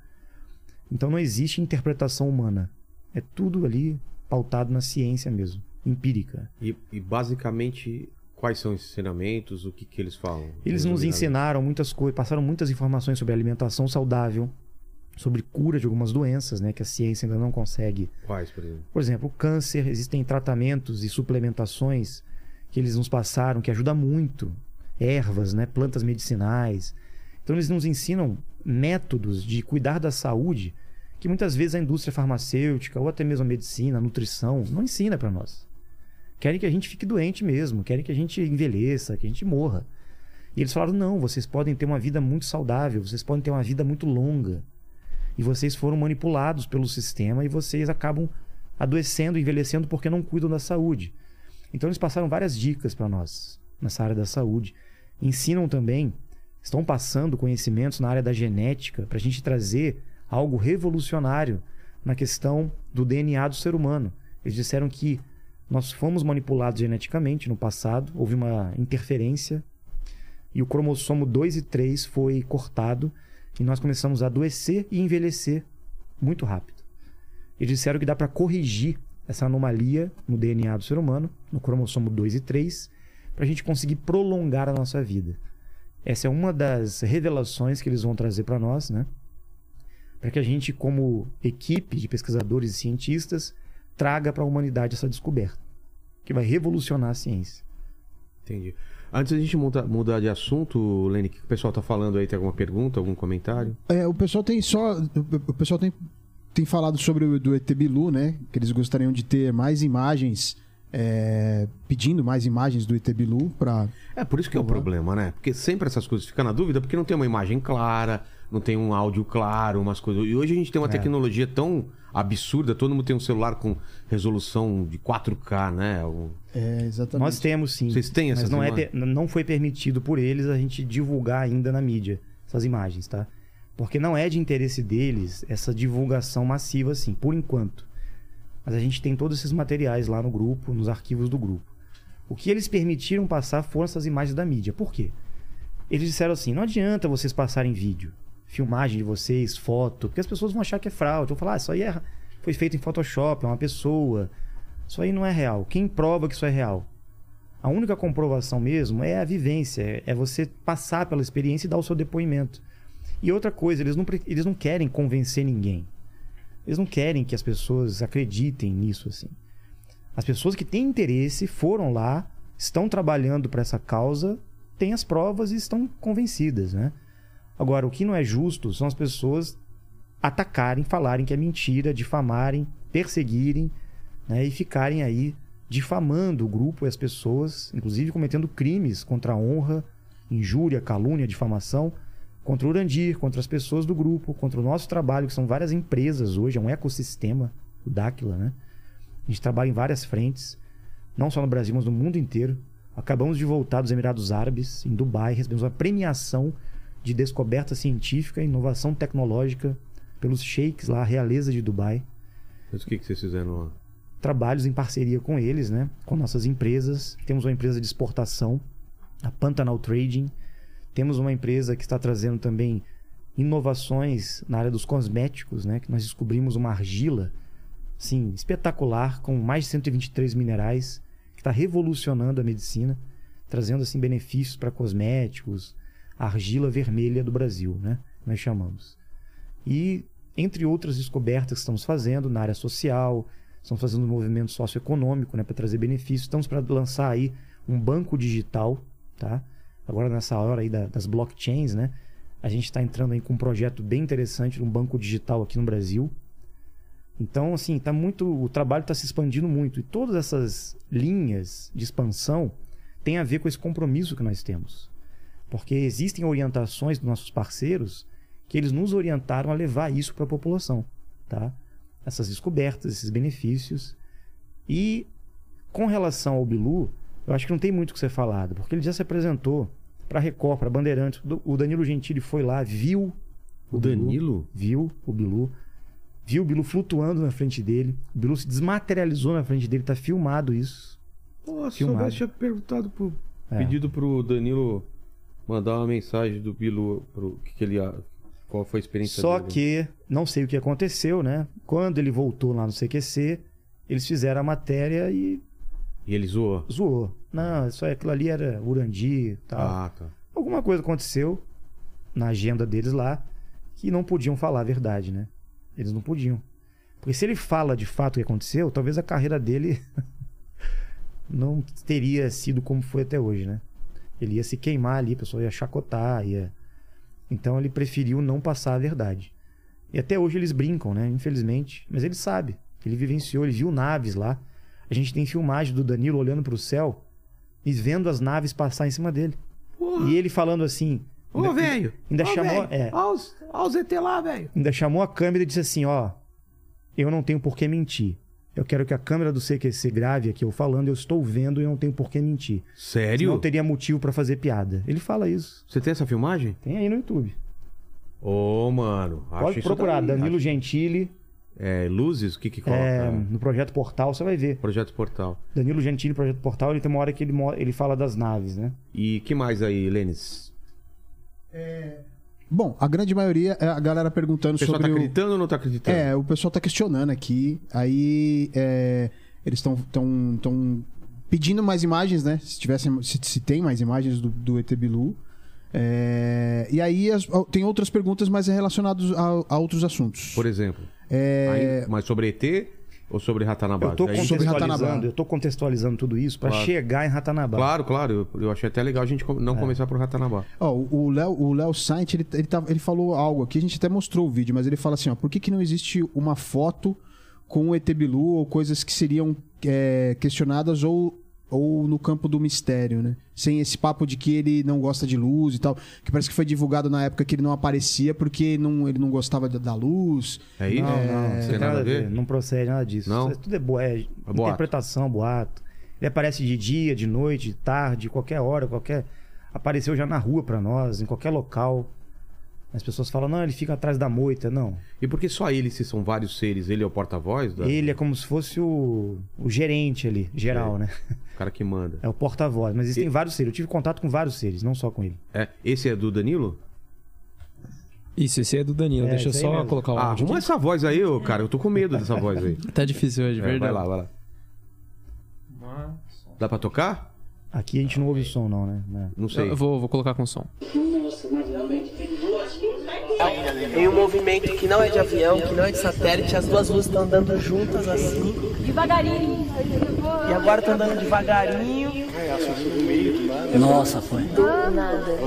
Então não existe interpretação humana. É tudo ali pautado na ciência mesmo, empírica. E, e basicamente, quais são os ensinamentos? O que, que eles falam? Eles nos ensinaram muitas coisas, passaram muitas informações sobre alimentação saudável, sobre cura de algumas doenças, né, que a ciência ainda não consegue. Quais, por exemplo? Por exemplo, o câncer, existem tratamentos e suplementações que eles nos passaram, que ajuda muito. Ervas, né? plantas medicinais. Então eles nos ensinam métodos de cuidar da saúde que muitas vezes a indústria farmacêutica ou até mesmo a medicina, a nutrição não ensina para nós. Querem que a gente fique doente mesmo, querem que a gente envelheça, que a gente morra. E eles falaram: não, vocês podem ter uma vida muito saudável, vocês podem ter uma vida muito longa. E vocês foram manipulados pelo sistema e vocês acabam adoecendo, envelhecendo porque não cuidam da saúde. Então eles passaram várias dicas para nós nessa área da saúde. Ensinam também, estão passando conhecimentos na área da genética para a gente trazer algo revolucionário na questão do DNA do ser humano. Eles disseram que nós fomos manipulados geneticamente no passado, houve uma interferência e o cromossomo 2 e 3 foi cortado e nós começamos a adoecer e envelhecer muito rápido. Eles disseram que dá para corrigir essa anomalia no DNA do ser humano, no cromossomo 2 e 3, para a gente conseguir prolongar a nossa vida. Essa é uma das revelações que eles vão trazer para nós, né? Para que a gente, como equipe de pesquisadores e cientistas, traga para a humanidade essa descoberta, que vai revolucionar a ciência. Entendi. Antes da gente muda, mudar de assunto, Lene, o que o pessoal está falando aí? Tem alguma pergunta, algum comentário? É, o pessoal tem só. O pessoal tem, tem falado sobre o do ET Bilu, né? Que eles gostariam de ter mais imagens. É, pedindo mais imagens do ET Bilu para. É por isso que é o problema, né? Porque sempre essas coisas ficam na dúvida, porque não tem uma imagem clara, não tem um áudio claro, umas coisas. E hoje a gente tem uma é. tecnologia tão absurda, todo mundo tem um celular com resolução de 4K, né? É, exatamente. Nós temos sim. Vocês têm essas Mas não, é, não foi permitido por eles a gente divulgar ainda na mídia essas imagens, tá? Porque não é de interesse deles essa divulgação massiva assim, por enquanto. Mas a gente tem todos esses materiais lá no grupo, nos arquivos do grupo. O que eles permitiram passar foram essas imagens da mídia. Por quê? Eles disseram assim: não adianta vocês passarem vídeo filmagem de vocês, foto, porque as pessoas vão achar que é fraude. Vão falar, ah, isso aí é, foi feito em Photoshop, é uma pessoa. Isso aí não é real. Quem prova que isso é real? A única comprovação mesmo é a vivência, é você passar pela experiência e dar o seu depoimento. E outra coisa, eles não, eles não querem convencer ninguém. Eles não querem que as pessoas acreditem nisso assim. As pessoas que têm interesse foram lá, estão trabalhando para essa causa, têm as provas e estão convencidas, né? Agora, o que não é justo são as pessoas atacarem, falarem que é mentira, difamarem, perseguirem né, e ficarem aí difamando o grupo e as pessoas, inclusive cometendo crimes contra a honra, injúria, calúnia, difamação, contra o Urandir, contra as pessoas do grupo, contra o nosso trabalho, que são várias empresas hoje, é um ecossistema, o Dáquila, né? A gente trabalha em várias frentes, não só no Brasil, mas no mundo inteiro. Acabamos de voltar dos Emirados Árabes, em Dubai, recebemos uma premiação de descoberta científica e inovação tecnológica pelos sheiks lá, a realeza de Dubai. Mas o que, que vocês fizeram lá? Trabalhos em parceria com eles, né? Com nossas empresas. Temos uma empresa de exportação, a Pantanal Trading. Temos uma empresa que está trazendo também inovações na área dos cosméticos, né? Que nós descobrimos uma argila, sim, espetacular, com mais de 123 minerais, que está revolucionando a medicina, trazendo assim benefícios para cosméticos, argila vermelha do Brasil, né? Nós chamamos. E entre outras descobertas que estamos fazendo na área social, estamos fazendo um movimento socioeconômico, né, para trazer benefícios. Estamos para lançar aí um banco digital, tá? Agora nessa hora aí da, das blockchains, né? A gente está entrando aí com um projeto bem interessante de um banco digital aqui no Brasil. Então, assim, tá muito, o trabalho está se expandindo muito e todas essas linhas de expansão têm a ver com esse compromisso que nós temos. Porque existem orientações dos nossos parceiros que eles nos orientaram a levar isso para a população, tá? Essas descobertas, esses benefícios. E com relação ao Bilu, eu acho que não tem muito o que ser falado, porque ele já se apresentou para Record, para Bandeirantes. O Danilo Gentili foi lá, viu o, o Danilo, Bilu, viu o Bilu, viu o Bilu flutuando na frente dele. O Bilu se desmaterializou na frente dele, tá filmado isso. Pô, se soubesse, tinha perguntado pro, é. pedido pro Danilo mandar uma mensagem do Bilu pro que, que ele qual foi a experiência Só dele. que não sei o que aconteceu, né? Quando ele voltou lá no CQC, eles fizeram a matéria e e ele zoou. Zoou. Não, isso aquilo ali era Urandi, tal. Ah, tá. Alguma coisa aconteceu na agenda deles lá que não podiam falar a verdade, né? Eles não podiam. Porque se ele fala de fato o que aconteceu, talvez a carreira dele não teria sido como foi até hoje, né? Ele ia se queimar ali, a pessoa ia chacotar, ia... Então ele preferiu não passar a verdade. E até hoje eles brincam, né? Infelizmente. Mas ele sabe. Ele vivenciou, ele viu naves lá. A gente tem filmagem do Danilo olhando pro céu e vendo as naves passar em cima dele. E ele falando assim. Ô, ainda- velho! Ainda Ô, chamou. É, ET lá, velho. ainda chamou a câmera e disse assim: ó, eu não tenho por que mentir. Eu quero que a câmera do CQC grave aqui eu falando, eu estou vendo e eu não tenho por que mentir. Sério? Não teria motivo pra fazer piada. Ele fala isso. Você tem essa filmagem? Tem aí no YouTube. Ô, mano. acho Pode procurar daí, Danilo acho- Gentili É, luzes? O que que coloca? é, no Projeto Portal, você vai ver. Projeto Portal. Danilo Gentili, Projeto Portal, ele tem uma hora que ele, ele fala das naves, né? E que mais aí, Lênis? Bom, a grande maioria é a galera perguntando O pessoal sobre tá o... acreditando ou não tá acreditando? É, o pessoal tá questionando aqui. Aí é, eles estão tão, tão pedindo mais imagens, né? Se, tivesse, se, se tem mais imagens do, do ET Bilu. É, e aí as- tem outras perguntas, mas é relacionadas a, a outros assuntos. Por exemplo. É, Aí, mas sobre ET ou sobre Ratanabá? Eu Sobre Ratanabá. contextualizando, eu tô contextualizando tudo isso pra Claro. chegar em Ratanabá. Claro, claro. Eu, eu achei até legal a gente com- É. não começar por Ratanabá. Ó, o Léo, o Léo Saint, ele, ele, tá- ele falou algo aqui, a gente até mostrou o vídeo, mas ele fala assim, ó, por que, que não existe uma foto com o ET Bilu ou coisas que seriam é, questionadas ou, ou no campo do mistério, né? Sem esse papo de que ele não gosta de luz e tal, que parece que foi divulgado na época que ele não aparecia porque não, ele não gostava da- da luz. É isso? Não, não, Não não tem nada a ver? Não procede nada disso. Não? Isso tudo é, bo... é boato. interpretação, boato. Ele aparece de dia, de noite, de tarde, qualquer hora, qualquer. Apareceu já na rua pra nós, em qualquer local. As pessoas falam, não, ele fica atrás da moita. Não. E por que só ele, se são vários seres, ele é o porta-voz? da- Ele é como se fosse o, o gerente ali, geral, né? O cara que manda. É o porta-voz. Mas existem vários seres. Eu tive contato com vários seres, não só com ele. É, esse é do Danilo? Isso, esse é do Danilo. É, Deixa eu só mesmo. colocar o Ah, arruma aqui. essa voz aí, ô, cara. Eu tô com medo dessa voz aí. Tá difícil hoje, É, verdade. vai lá, vai lá. Dá pra tocar? Aqui a gente não ouve o som, não, né? Não. Não sei. Eu vou, vou colocar com som. Em um movimento que não é de avião, que não é de satélite, as duas luzes estão andando juntas assim. Devagarinho. E agora estão andando devagarinho. Nossa, foi. Do nada.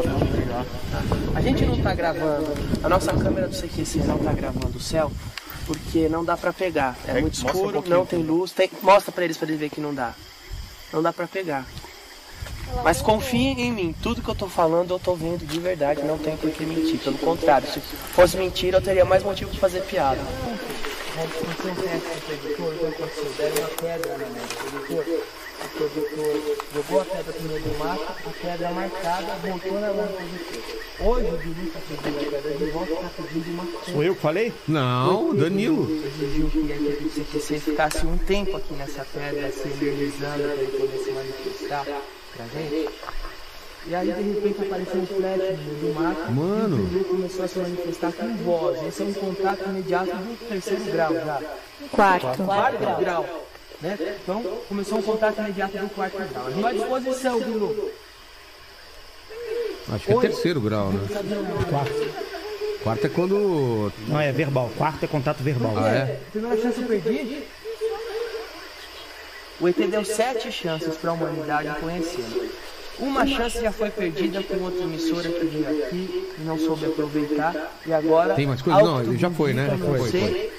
A gente não tá gravando, a nossa câmera do CQC não tá gravando o céu, porque não dá pra pegar. É muito escuro, não tem luz. Tem- mostra pra eles pra eles verem que não dá. Não dá pra pegar. Mas confiem em mim, tudo que eu tô falando eu tô vendo de verdade, não tenho por que mentir. Pelo contrário, se fosse mentira eu teria mais motivo de fazer piada. Deram uma pedra na do produtor. O produtor jogou a pedra pro meio do mato, a pedra marcada voltou na mão do produtor. Hoje o Bilu tá pedindo a pedra de volta, tá pedindo uma Sou eu que falei? Não, Danilo. exigiu que a equipe do CQC ficasse um tempo aqui nessa pedra, se energizando para ele poder se manifestar pra gente. E aí, de repente, apareceu um flash do mato. Mano. E o Bilu começou a se manifestar com voz. Esse é um contato imediato do terceiro grau já. Quarto. Quarto grau. Né? Então, começou um contato imediato do quarto grau. A gente vai à disposição, Bilu. Acho que é terceiro grau, né? Quarto. Quarto é quando. Não, é verbal. Quarto é contato verbal. Ah, é? Primeira chance eu perdi. O ET deu sete chances para a humanidade conhecê-lo. Uma chance já foi perdida com outra emissora que veio aqui e não soube aproveitar. E agora. Tem mais coisa? Não, ele já foi, né? indica, Foi, foi.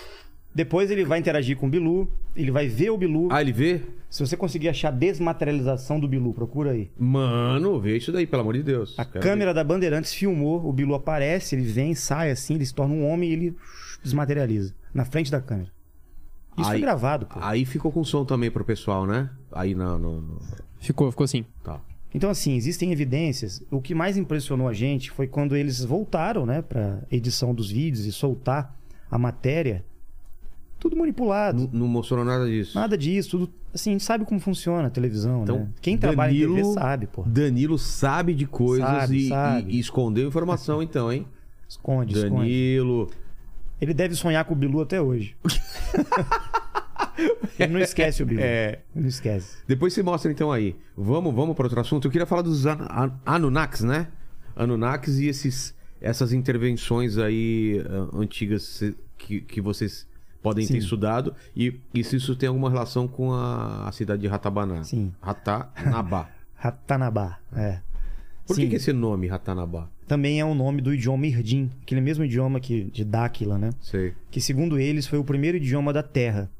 Depois ele vai interagir com o Bilu, ele vai ver o Bilu. Ah, ele vê? Se você conseguir achar desmaterialização do Bilu, procura aí. Mano, vê isso daí, pelo amor de Deus. A Quero câmera da Bandeirantes filmou, o Bilu aparece, ele vem, sai assim, ele se torna um homem e ele desmaterializa na frente da câmera. Isso foi Aí- gravado, pô. Aí ficou com som também pro pessoal, né? Aí no. no- no- Ficou, ficou assim. Tá. Então, assim, existem evidências. O que mais impressionou a gente foi quando eles voltaram, né, pra edição dos vídeos e soltar a matéria. Tudo manipulado. Não, não mostrou nada disso. Nada disso, tudo. Assim, a gente sabe como funciona a televisão, Então, né? Quem trabalha em TV Danilo- sabe, pô. Danilo sabe de coisas Sabe, e, sabe. e- e escondeu informação, então, hein? Esconde, esconde. Ele deve sonhar com o Bilu até hoje. Ele não esquece o Bilu. É. Ele não esquece. Depois você mostra então aí. Vamos, vamos para outro assunto. Eu queria falar dos An An Anunnakis, né? Anunnakis e esses, essas intervenções aí ah, antigas que, que vocês podem Sim. ter estudado. E, e se isso tem alguma relação com a, a cidade de Ratabaná. Sim. Ratanabá. Ratanabá, é. Por que, Sim. que esse nome, Ratanabá? Também é o nome do idioma Irdim, aquele mesmo idioma que de Dáquila, né? Sei. que segundo eles foi o primeiro idioma da Terra.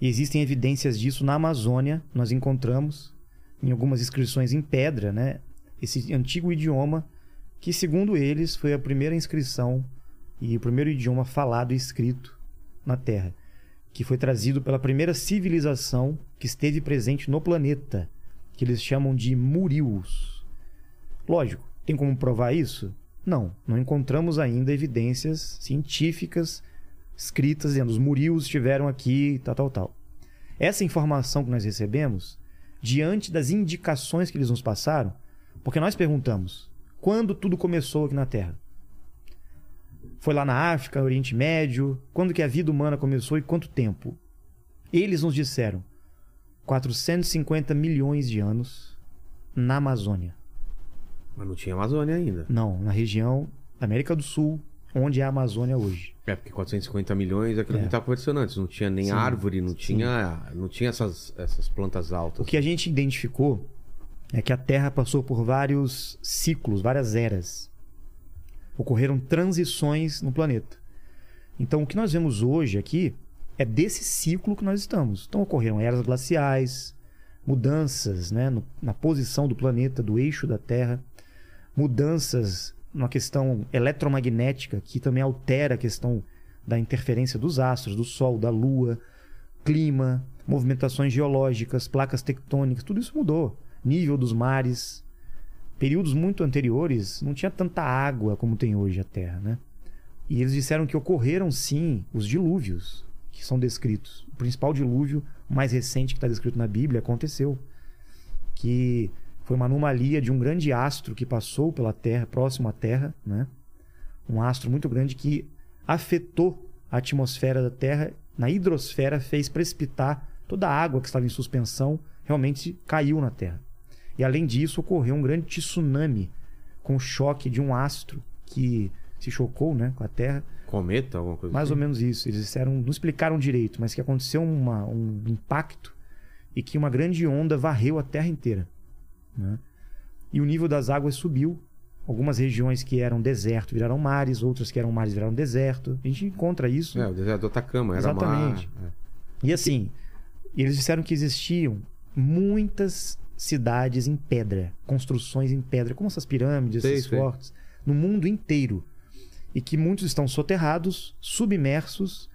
E existem evidências disso na Amazônia, nós encontramos em algumas inscrições em pedra, né? Esse antigo idioma que segundo eles foi a primeira inscrição e o primeiro idioma falado e escrito na Terra, que foi trazido pela primeira civilização que esteve presente no planeta, que eles chamam de Murius. Lógico, tem como provar isso? Não, não encontramos ainda evidências científicas escritas dizendo os Murius estiveram aqui, tal, tal, tal. Essa informação que nós recebemos, diante das indicações que eles nos passaram, porque nós perguntamos quando tudo começou aqui na Terra. Foi lá na África, no Oriente Médio, quando que a vida humana começou e quanto tempo? Eles nos disseram 450 milhões de anos na Amazônia. Mas não tinha Amazônia ainda. Não, na região da América do Sul, onde é a Amazônia hoje. É, porque 450 milhões é aquilo É. que a gente estava conversando antes. Não tinha nem Sim, árvore, não sim. tinha, não tinha essas, essas plantas altas. O que a gente identificou é que a Terra passou por vários ciclos, várias eras. Ocorreram transições no planeta. Então, o que nós vemos hoje aqui é desse ciclo que nós estamos. Então, ocorreram eras glaciais, mudanças né, no- na posição do planeta, do eixo da Terra, mudanças na questão eletromagnética, que também altera a questão da interferência dos astros, do Sol, da Lua, clima, movimentações geológicas, placas tectônicas, tudo isso mudou. Nível dos mares. Períodos muito anteriores não tinha tanta água como tem hoje a Terra, né? E eles disseram que ocorreram sim os dilúvios que são descritos. O principal dilúvio mais recente que está descrito na Bíblia aconteceu, que foi uma anomalia de um grande astro que passou pela Terra, próximo à Terra, né? Um astro muito grande que afetou a atmosfera da Terra, na hidrosfera fez precipitar toda a água que estava em suspensão, realmente caiu na Terra. E além disso, ocorreu um grande tsunami com o choque de um astro que se chocou, né, com a Terra. Cometa, alguma coisa Mais assim? ou menos isso. Eles disseram, não explicaram direito, mas que aconteceu uma- um impacto e que uma grande onda varreu a Terra inteira. Né? E o nível das águas subiu. Algumas regiões que eram deserto viraram mares, outras que eram mares viraram deserto. A gente encontra isso. É, o deserto do Atacama, era Exatamente. mar. é. E assim, eles disseram que existiam muitas cidades em pedra, construções em pedra, como essas pirâmides, Sei, esses sei. fortes, no mundo inteiro. E que muitos estão soterrados, submersos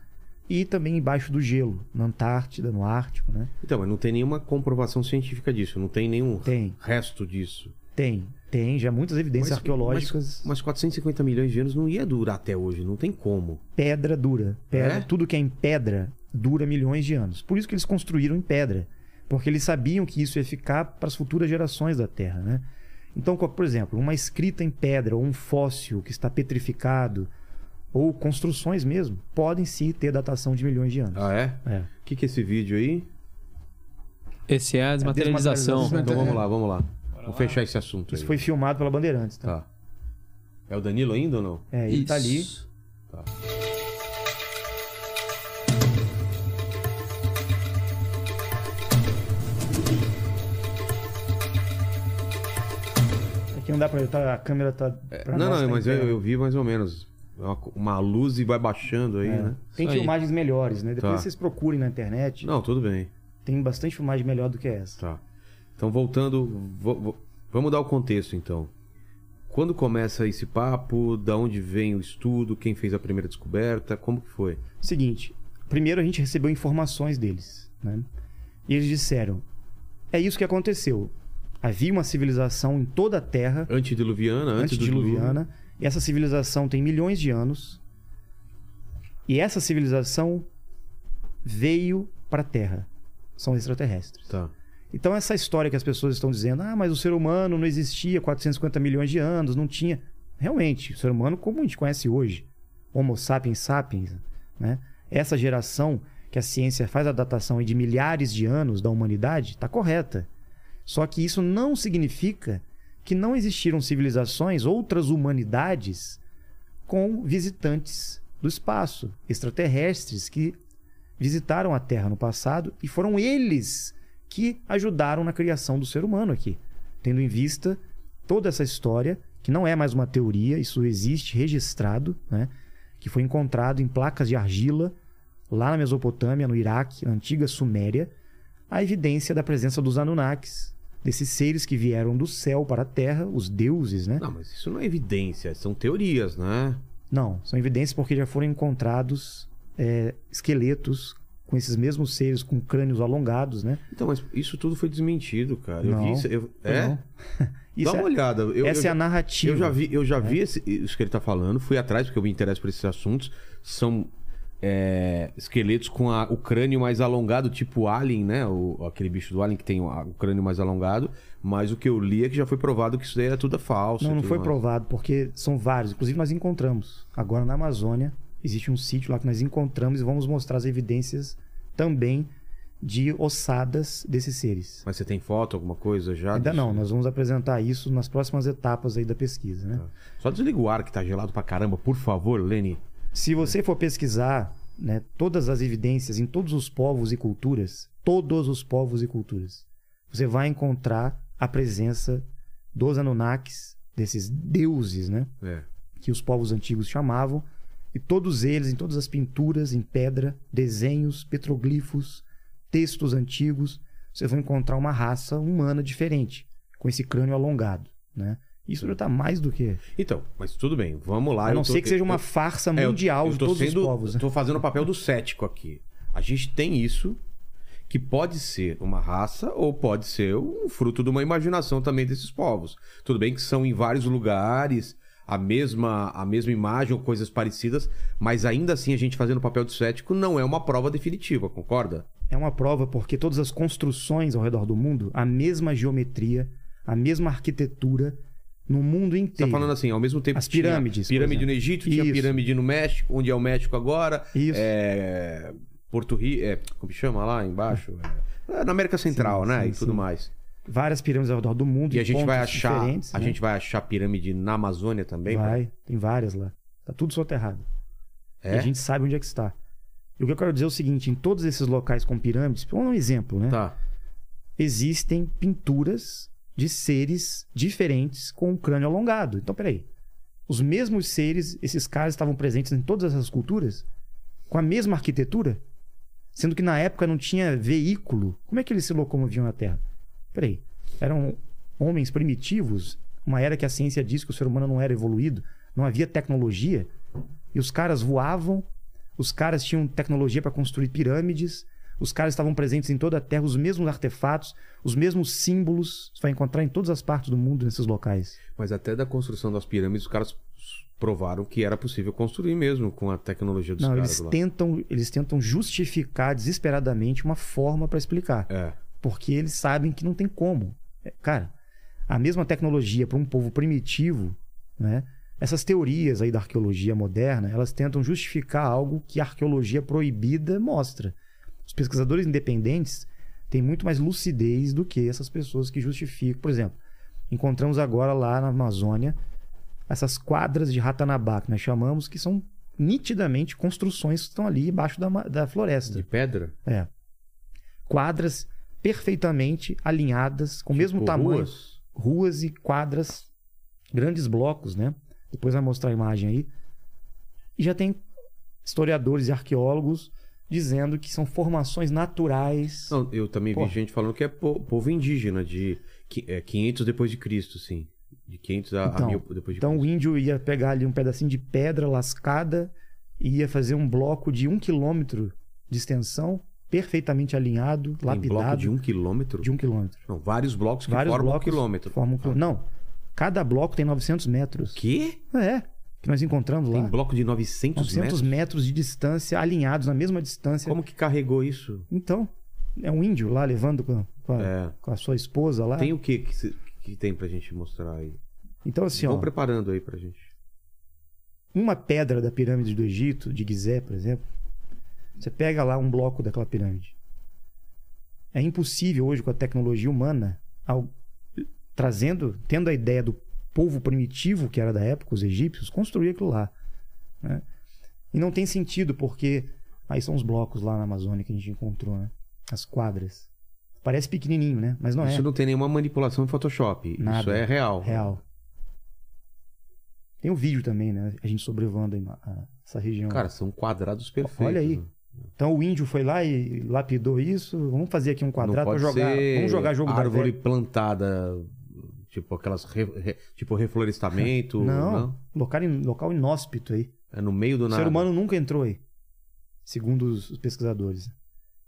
e também embaixo do gelo, na Antártida, no Ártico, né? Então, mas não tem nenhuma comprovação científica disso, não tem nenhum Tem. resto disso. Tem, tem já muitas evidências Mas- arqueológicas. Mas, mas 450 milhões de anos não ia durar até hoje, não tem como. pedra dura. Pedra, É? Tudo que é em pedra dura milhões de anos. Por isso que eles construíram em pedra. Porque eles sabiam que isso ia ficar para as futuras gerações da Terra, né? Então, por exemplo, uma escrita em pedra ou um fóssil que está petrificado ou construções mesmo podem sim ter datação de milhões de anos. Ah, é? É. O que, que é esse vídeo aí? Esse é a desmaterialização. desmaterialização. Então vamos lá, vamos lá. Vamos fechar esse assunto Isso aí. foi filmado pela Bandeirantes, tá? Tá. É o Danilo ainda ou não? É, ele tá ali. Isso. Aqui não dá pra ver, tá, a câmera tá. pra não, nós, não, tá mas eu, eu vi mais ou menos. É Uma, uma luz e vai baixando aí, É. né? Tem aí. filmagens melhores, né? Depois Tá. vocês procurem na internet. Não, tudo bem. Tem bastante filmagem melhor do que essa. Tá. Então, voltando, vo- vo- vamos dar o contexto, então. Quando começa esse papo, da onde vem o estudo, quem fez a primeira descoberta, como que foi? Seguinte, primeiro a gente recebeu informações deles, né? E eles disseram: é isso que aconteceu. Havia uma civilização em toda a Terra, Antediluviana, antes antediluviana, essa civilização tem milhões de anos. E essa civilização veio para a Terra. São extraterrestres. Tá. Então essa história que as pessoas estão dizendo, ah, mas o ser humano não existia 450 milhões de anos, não tinha. Realmente, o ser humano como a gente conhece hoje, Homo sapiens sapiens, né? Essa geração que a ciência faz a datação de milhares de anos da humanidade, está correta. Só que isso não significa que não existiram civilizações, outras humanidades com visitantes do espaço, extraterrestres que visitaram a Terra no passado e foram eles que ajudaram na criação do ser humano aqui, tendo em vista toda essa história que não é mais uma teoria, isso existe registrado, né? Que foi encontrado em placas de argila lá na Mesopotâmia, no Iraque, na antiga Suméria, a evidência da presença dos Anunnakis, desses seres que vieram do céu para a terra, os deuses, né? Não, mas isso não é evidência, são teorias, né? Não, são evidências porque já foram encontrados é, esqueletos com esses mesmos seres com crânios alongados, né? Então, mas isso tudo foi desmentido, cara. Eu Não, vi isso. eu- é? Não. Dá Isso uma é- olhada. Eu, essa eu é a narrativa. Eu já vi, eu já né? vi esse- isso que ele tá falando, fui atrás porque eu me interesso por esses assuntos. São é, esqueletos com a- o crânio mais alongado, tipo Alien, né? O, aquele bicho do Alien que tem o, o crânio mais alongado. Mas o que eu li é que já foi provado que isso daí era tudo falso. Não, não foi mais. provado, porque são vários. Inclusive, nós encontramos. Agora na Amazônia, existe um sítio lá que nós encontramos e vamos mostrar as evidências também de ossadas desses seres. Mas você tem foto, alguma coisa já? Ainda disso? não, nós vamos apresentar isso nas próximas etapas aí da pesquisa, né? Só desliga o ar que tá gelado pra caramba, por favor, Leni. Se você for pesquisar né, todas as evidências em todos os povos e culturas, todos os povos e culturas, você vai encontrar a presença dos Anunnakis, desses deuses, né? É. que os povos antigos chamavam, e todos eles, em todas as pinturas em pedra, desenhos, petroglifos, textos antigos, você vai encontrar uma raça humana diferente, com esse crânio alongado, né? Isso já está mais do que... Então, mas tudo bem, vamos lá. A não tô- ser que seja uma farsa É, eu- mundial eu de todos sendo- os povos. né? Tô fazendo o papel do cético aqui. A gente tem isso, que pode ser uma raça ou pode ser um fruto de uma imaginação também desses povos. Tudo bem que são em vários lugares, a mesma, a mesma imagem ou coisas parecidas, mas ainda assim a gente fazendo o papel do cético não é uma prova definitiva, concorda? É uma prova porque todas as construções ao redor do mundo, a mesma geometria, a mesma arquitetura, no mundo Você inteiro. tá falando assim, ao mesmo tempo As tinha pirâmides, por Pirâmide no Egito, tinha Isso. pirâmide no México, onde é o México agora. Isso. É, Porto Rico, é, como chama lá embaixo? É, na América Central, Sim, né? sim, e tudo sim. mais. Várias pirâmides ao redor do mundo. E a gente vai achar, diferentes, a né? gente vai achar pirâmide na Amazônia também? Vai, tem várias lá. Tá tudo soterrado. É? E a gente sabe onde é que está. E o que eu quero dizer é o seguinte: em todos esses locais com pirâmides, vamos dar um exemplo, né? Tá. Existem pinturas de seres diferentes com um crânio alongado. Então, peraí. Os mesmos seres, esses caras estavam presentes em todas essas culturas? Com a mesma arquitetura? Sendo que na época não tinha veículo. Como é que eles se locomoviam na Terra? Peraí. Eram homens primitivos, uma era que a ciência diz que o ser humano não era evoluído, não havia tecnologia, e os caras voavam, os caras tinham tecnologia para construir pirâmides, os caras estavam presentes em toda a Terra, os mesmos artefatos, os mesmos símbolos, você vai encontrar em todas as partes do mundo nesses locais. Mas até da construção das pirâmides, os caras provaram que era possível construir mesmo com a tecnologia dos não, caras eles lá. tentam, eles tentam justificar desesperadamente uma forma para explicar. É. porque eles sabem que não tem como. É, Cara, a mesma tecnologia para um povo primitivo, né? Essas teorias aí da arqueologia moderna, elas tentam justificar algo que a arqueologia proibida mostra. Os pesquisadores independentes têm muito mais lucidez do que essas pessoas que justificam. Por exemplo, encontramos agora lá na Amazônia essas quadras de Ratanabá, que nós chamamos, que são nitidamente construções que estão ali embaixo da, da floresta. De pedra? É. Quadras perfeitamente alinhadas, com o mesmo Tipo tamanho. ruas? Ruas e quadras, grandes blocos, né? Depois vai mostrar a imagem aí. E já tem historiadores e arqueólogos dizendo que são formações naturais. Não, eu também Pô. vi gente falando que é po- povo indígena, de qui- é, 500 depois de Cristo, sim. De 500 a, a Então, 1000 depois de Então o Cristo. índio ia pegar ali um pedacinho de pedra lascada e ia fazer um bloco de um quilômetro de extensão, perfeitamente alinhado, Tem lapidado. bloco de um quilômetro? de um quilômetro. Não, vários blocos que Vários formam blocos um quilômetro. formam um quilômetro. Não, cada bloco tem 900 metros. Quê? É, que nós encontramos Tem lá. bloco de 900, 900 metros? metros de distância, alinhados na mesma distância. Como que carregou isso? Então, é um índio lá levando com a, com a- É. com a sua esposa lá. Tem o que que, se- que tem pra gente mostrar aí? Então, assim, Vão ó, preparando aí pra gente. uma pedra da pirâmide do Egito, de Gizé, por exemplo, você pega lá um bloco daquela pirâmide. É impossível hoje com a tecnologia humana, ao- trazendo, tendo a ideia do povo primitivo que era da época, os egípcios, construir aquilo lá. né? E não tem sentido, porque Aí são os blocos lá na Amazônia que a gente encontrou, né? As quadras. Parece pequenininho, né? Mas não Isso é. não tem nenhuma manipulação de Photoshop. Isso Nada. é real. Real. Tem um vídeo também, né? A gente a- essa região. Cara, são quadrados perfeitos. Olha aí. né? Então o índio foi lá e lapidou isso. Vamos fazer aqui um quadrado pra pode jogar. Vamos jogar jogo da árvore plantada, tipo aquelas re- re- tipo reflorestamento, Não, Local, in- local inóspito aí. É no meio do O nada. ser humano nunca entrou aí. Segundo os pesquisadores.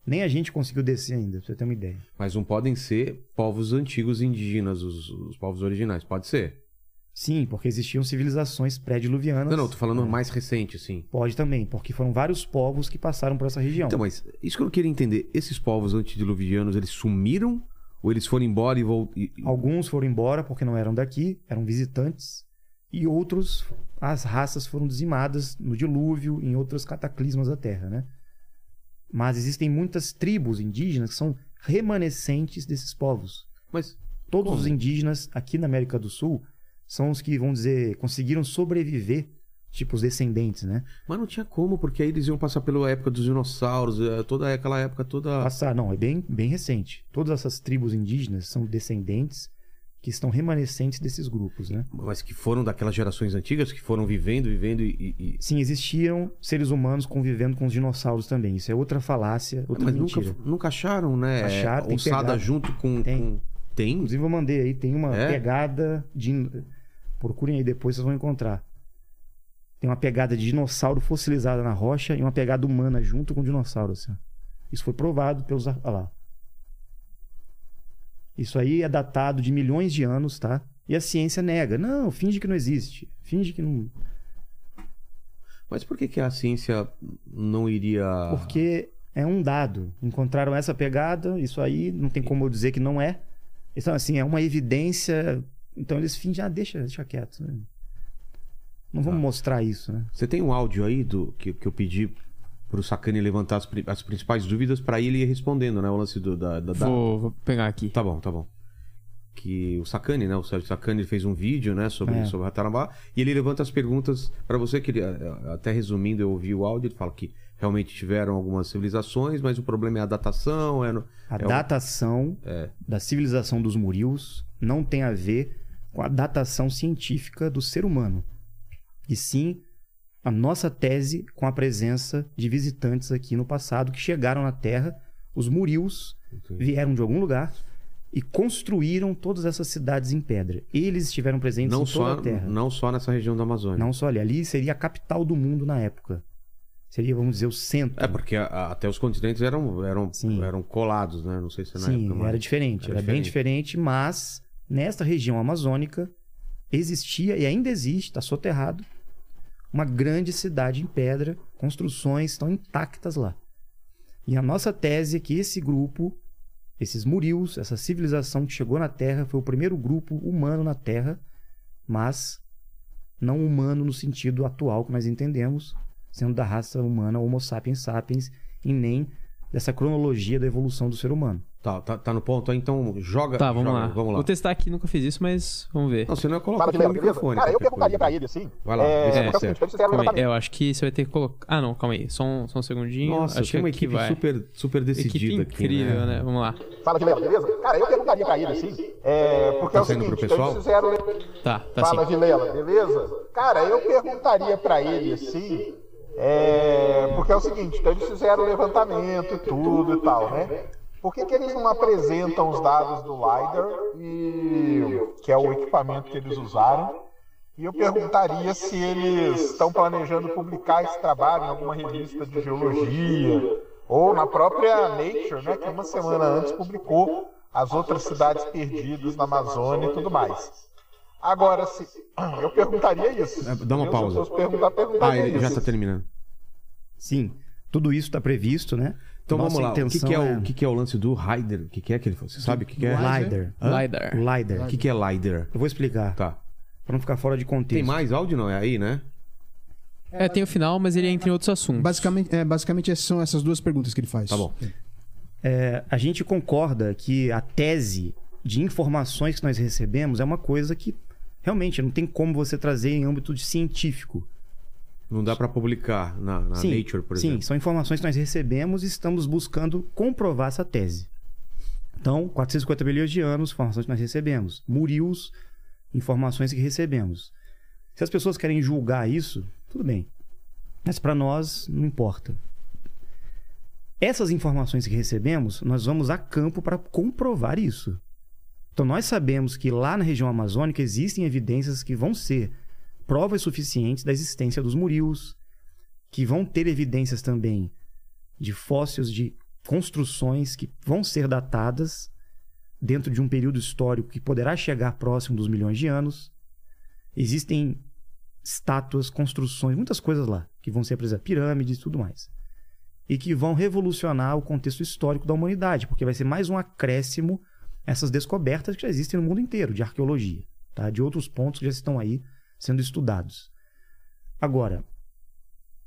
Nem a gente conseguiu descer ainda, pra você ter uma ideia. Mas não podem ser povos antigos indígenas, os, os povos originais. Pode ser. Sim, porque existiam civilizações pré-diluvianas. Não, não, tô falando É. mais recente, assim. Pode também, porque foram vários povos que passaram por essa região. Então, mas isso que eu não queria entender. Esses povos antediluvianos, eles sumiram? Ou eles foram embora e voltaram? Alguns foram embora porque não eram daqui, eram visitantes. E outros, as raças foram dizimadas no dilúvio, em outros cataclismas da Terra, né? Mas existem muitas tribos indígenas que são remanescentes desses povos. Mas Todos como? os indígenas aqui na América do Sul são os que, vamos dizer, conseguiram sobreviver, tipo os descendentes, né? Mas não tinha como, porque aí eles iam passar pela época dos dinossauros, eh, toda aquela época toda. Passar, não, é bem, bem recente. Todas essas tribos indígenas são descendentes que estão remanescentes desses grupos, né? Mas que foram daquelas gerações antigas que foram vivendo, vivendo e. e- Sim, existiram seres humanos convivendo com os dinossauros também. Isso é outra falácia, outra Mas mentira. nunca, nunca acharam, né? Acharam, tem Ossada junto com. Tem. com- Tem? Inclusive eu mandei aí, tem uma É? pegada de... Procurem aí depois, vocês vão encontrar. Tem uma pegada de dinossauro fossilizada na rocha e uma pegada humana junto com o dinossauro. Assim. Isso foi provado pelos... Olha lá. Isso aí é datado de milhões de anos, tá? E a ciência nega. Não, finge que não existe. Finge que não... Mas por que, que a ciência não iria. Porque é um dado. Encontraram essa pegada, isso aí não tem como eu dizer que não é. Então, assim, é uma evidência. Então eles fingem, ah, deixa, deixa quieto. Não vamos Tá. mostrar isso, né? Você tem um áudio aí do que, que eu pedi pro Sacani levantar as, as principais dúvidas pra ele ir respondendo, né? O lance do, da, da- da- Vou, vou pegar aqui. Tá bom, tá bom. Que o Sacani, né? O Sérgio Sacani ele fez um vídeo, né? Sobre, É. sobre Ratanabá. E ele levanta as perguntas pra você, que ele, até resumindo, eu ouvi o áudio, ele fala que realmente tiveram algumas civilizações, mas o problema é a datação, é no- A É o- datação É. da civilização dos Murios não tem a ver com a datação científica do ser humano. E sim a nossa tese com a presença de visitantes aqui no passado que chegaram na Terra. Os Murios vieram de algum lugar e construíram todas essas cidades em pedra. Eles estiveram presentes não, em toda só, a Terra. não só nessa região da Amazônia. Não só ali. Ali seria a capital do mundo na época. Seria, vamos dizer, o centro. É, porque a- a- até os continentes eram, eram, Sim. eram colados, né? Não sei se na Sim, época. mas- era diferente. era Era, bem diferente, mas nesta região amazônica existia e ainda existe, está soterrado, uma grande cidade em pedra, construções estão intactas lá. E a nossa tese é que esse grupo, esses Murios, essa civilização que chegou na Terra, foi o primeiro grupo humano na Terra, mas não humano no sentido atual que nós entendemos, sendo da raça humana Homo sapiens sapiens, e nem dessa cronologia da evolução do ser humano. Tá, tá, tá no ponto aí, então joga. Tá, vamos joga, lá. Vamos lá. Vou testar aqui, nunca fiz isso, mas vamos ver. Não, você não coloca Fala, aqui no microfone. Cara, eu perguntaria pra ele assim. Vai lá, é, é certo. um aí, eu acho que você vai ter que colocar. Ah, não, calma aí. Só um, só um segundinho. Nossa, acho tem uma aqui equipe vai. super, super decidida Equipe aqui, incrível, né? né? Vamos lá. Fala, Vilela, beleza? Cara, eu perguntaria pra ele assim. É, porque Tá é o seguinte, pro então pessoal? eles fizeram. Tá, tá Fala, sim. Vilela, beleza? Cara, eu perguntaria pra ele assim. É, porque é o seguinte, então eles fizeram o levantamento e tudo e tal, né? Por que, que eles não apresentam os dados do LiDAR, e, que é o equipamento que eles usaram? E eu perguntaria se eles estão planejando publicar esse trabalho em alguma revista de geologia ou na própria Nature, né, que uma semana antes publicou as outras cidades perdidas na Amazônia e tudo mais. Agora, se eu perguntaria isso. É, dá uma pausa. Fosse perguntar, Ah, ele já isso. tá terminando. Sim, tudo isso está previsto, né? Então Nossa vamos lá. O que, intenção que é o, o que, que é o lance do Rider? O que, que é que ele Você sabe o que, que é? LiDAR. Hã? LiDAR. O LiDAR. O que, que é LiDAR? Eu vou explicar, Tá. para não ficar fora de contexto. Tem mais áudio, não? É aí, né? É, tem o final, mas ele entra em outros assuntos. Basicamente, é, basicamente essas são essas duas perguntas que ele faz. Tá bom. É, a gente concorda que a tese de informações que nós recebemos é uma coisa que realmente não tem como você trazer em âmbito de científico. Não dá pra publicar na, na sim, Nature, por sim, exemplo. são informações que nós recebemos e estamos buscando comprovar essa tese. Então, 450 milhões de anos, informações que nós recebemos. Murios, informações que recebemos. Se as pessoas querem julgar isso, tudo bem. Mas para nós, não importa. Essas informações que recebemos, nós vamos a campo para comprovar isso. Então, nós sabemos que lá na região amazônica existem evidências que vão ser provas suficientes da existência dos murios, que vão ter evidências também de fósseis de construções que vão ser datadas dentro de um período histórico que poderá chegar próximo dos milhões de anos. Existem estátuas, construções, muitas coisas lá que vão ser apresentadas, pirâmides e tudo mais. E que vão revolucionar o contexto histórico da humanidade, porque vai ser mais um acréscimo essas descobertas que já existem no mundo inteiro de arqueologia, tá? de outros pontos que já estão aí sendo estudados. Agora,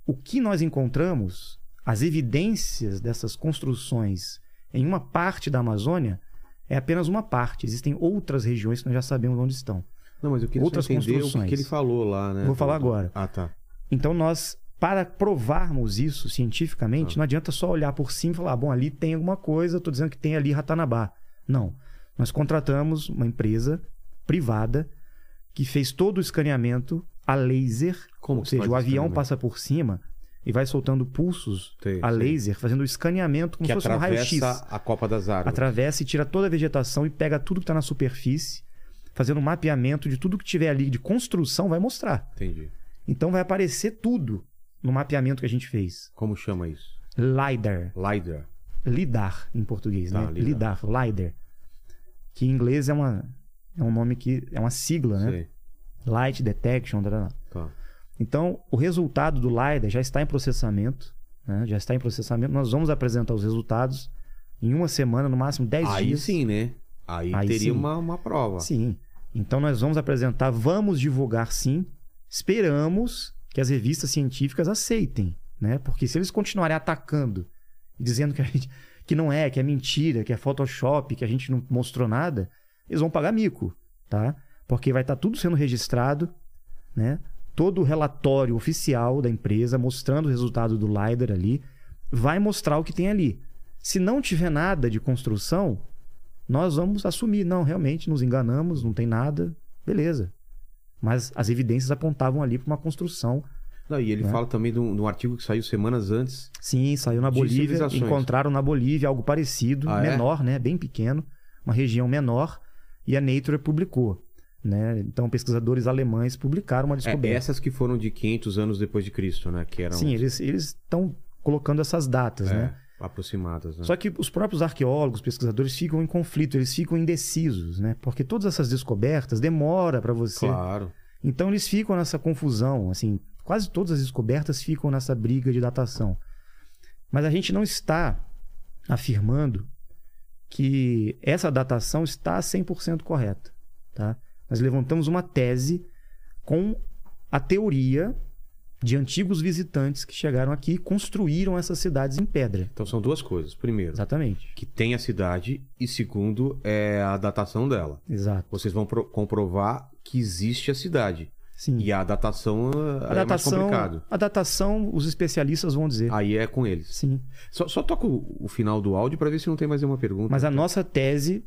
o que nós encontramos, as evidências dessas construções em uma parte da Amazônia, é apenas uma parte. Existem outras regiões que nós já sabemos onde estão. Não, mas eu queria Outras entender o que construções. ele falou lá, né? Vou falar agora. Ah, tá. Então nós, para provarmos isso cientificamente, não adianta só olhar por cima e falar, ah, bom, ali tem alguma coisa, estou dizendo que tem ali Ratanabá. Não. Nós contratamos uma empresa privada que fez todo o escaneamento a laser, Como ou seja, o avião passa por cima e vai soltando pulsos Sei, a laser, fazendo o escaneamento como Que se fosse um raio-x. atravessa a Copa das Árvores. Atravessa e tira toda a vegetação e pega tudo que está na superfície, fazendo um mapeamento de tudo que tiver ali de construção, vai mostrar. Entendi. Então vai aparecer tudo no mapeamento que a gente fez. Como chama isso? LiDAR. LiDAR. LIDAR em português, Tá, né? lidar. LIDAR, LiDAR. Que em inglês é, uma, é um nome que é uma sigla, né? Sei. Light Detection. Tá. Então, o resultado do LiDAR já está em processamento. né? Já está em processamento. Nós vamos apresentar os resultados em uma semana, no máximo 10 Aí dias. sim, né? Aí, Aí teria sim. Uma, uma prova. Sim. Então nós vamos apresentar, vamos divulgar sim. Esperamos que as revistas científicas aceitem, né? Porque se eles continuarem atacando e dizendo que a gente que não é, que é mentira, que é Photoshop, que a gente não mostrou nada, eles vão pagar mico, tá? Porque vai estar tudo sendo registrado, né? Todo o relatório oficial da empresa mostrando o resultado do LiDAR ali vai mostrar o que tem ali. Se não tiver nada de construção, nós vamos assumir, não, realmente nos enganamos, não tem nada, beleza. Mas as evidências apontavam ali para uma construção. Não, e ele Né? fala também de um, de um artigo que saiu semanas antes. Sim, saiu na Bolívia, encontraram na Bolívia algo parecido, Ah, é? menor, né, bem pequeno, uma região menor, e a Nature publicou, né? Então pesquisadores alemães publicaram uma É, descoberta. essas que foram de 500 anos depois de Cristo, né? Que eram Sim, eles eles estão colocando essas datas, é, né? aproximadas. Né? Só que os próprios arqueólogos, pesquisadores ficam em conflito, eles ficam indecisos, né? Porque todas essas descobertas demora para você Claro. Então eles ficam nessa confusão, assim, quase todas as descobertas ficam nessa briga de datação. Mas a gente não está afirmando que essa datação está 100% correta, tá? Nós levantamos uma tese com a teoria de antigos visitantes que chegaram aqui e construíram essas cidades em pedra. Então são duas coisas. Primeiro, Exatamente. que tem a cidade e segundo é a datação dela. Exato. Vocês vão pro- comprovar que existe a cidade. Sim. E a datação a é mais datação, complicado. a datação, os especialistas vão dizer. Aí é com eles. Sim. Só, só toca o, o final do áudio para ver se não tem mais nenhuma pergunta. Mas a nossa tese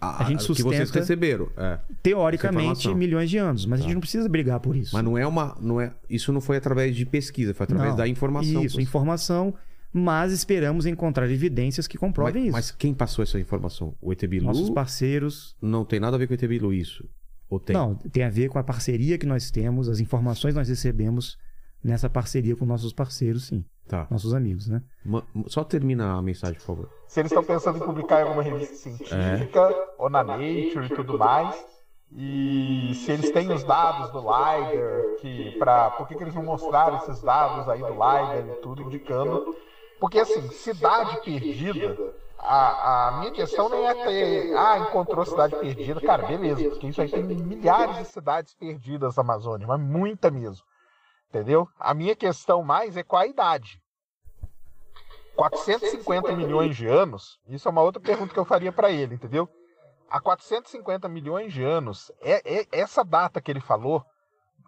a gente Que vocês sustenta- receberam. É. Teoricamente milhões de anos, mas a gente não precisa brigar por isso. Mas não é uma. Não é, isso não foi através de pesquisa, foi através Não. da informação. Isso, informação, mas esperamos encontrar evidências que comprovem mas, isso. mas quem passou essa informação? O ET Bilu? Nossos parceiros. Não tem nada a ver com o ET Bilu, isso. Ou tem? Não, tem a ver com a parceria que nós temos, as informações que nós recebemos nessa parceria com nossos parceiros, sim. Tá. Nossos amigos, né? Ma- Só termina a mensagem, por favor. Se eles estão pensando em publicar em alguma revista científica ou na Nature e tudo mais. E se eles têm os dados do LiDAR, que pra, por que, que eles não mostraram esses dados aí do LiDAR e tudo indicando? Porque assim, cidade perdida, a, a minha questão nem é ter, ah, encontrou cidade perdida. Cara, beleza, porque isso aí tem milhares de cidades perdidas na Amazônia, mas muita mesmo. Entendeu? A minha questão mais é qual a idade. 450 milhões de anos, isso é uma outra pergunta que eu faria para ele, entendeu? Há 450 milhões de anos, é, é essa data que ele falou,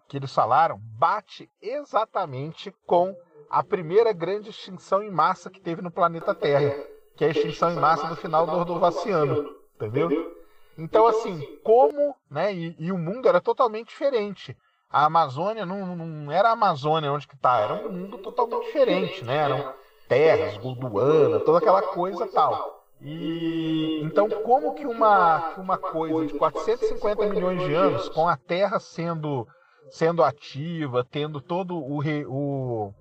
que eles falaram bate exatamente com a primeira grande extinção em massa que teve no planeta Terra, que é a extinção em massa do final do Ordovaciano, entendeu? Então, assim, como, né, e, e o mundo era totalmente diferente. A Amazônia não, não era a Amazônia onde que tá, era um mundo totalmente diferente, né? Eram terras, Gondwana, toda aquela coisa tal. E então como que uma, que uma coisa de 450 milhões de anos, com a Terra sendo sendo ativa, tendo todo o, re, o,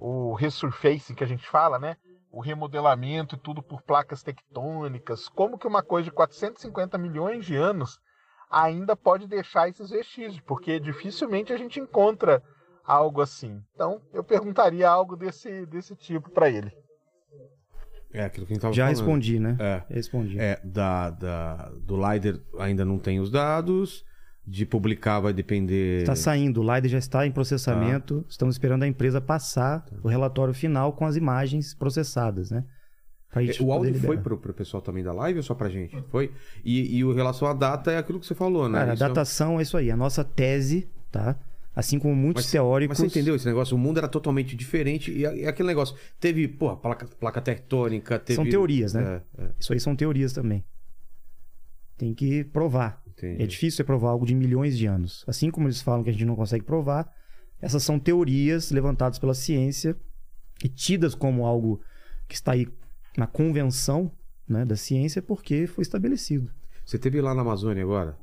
o resurfacing que a gente fala, né? O remodelamento e tudo por placas tectônicas. Como que uma coisa de 450 milhões de anos ainda pode deixar esses vestígios? Porque dificilmente a gente encontra algo assim. Então, eu perguntaria algo desse, desse tipo para ele. É aquilo que a gente tava Já falando. respondi, né? É. Respondi. É, da, da, do LiDAR ainda não tem os dados. De publicar vai depender. Está saindo, o LiDAR já está em processamento. Estamos esperando a empresa passar o relatório final com as imagens processadas, né? É, O áudio foi pro, pro pessoal também da live ou só pra gente? Foi? E, e o relação à data é aquilo que você falou, né? Cara, a é- datação é isso aí. A nossa tese, tá? Assim como muitos Mas- teóricos. Mas você entendeu esse negócio? O mundo era totalmente diferente. E, e aquele negócio. Teve, pô, placa, placa tectônica, teve. São teorias, né? É, é, Isso aí são teorias também. Tem que provar. Entendi. É difícil você provar algo de milhões de anos. Assim como eles falam que a gente não consegue provar, essas são teorias levantadas pela ciência e tidas como algo que está aí na convenção né, da ciência porque foi estabelecido. Você teve lá na Amazônia agora,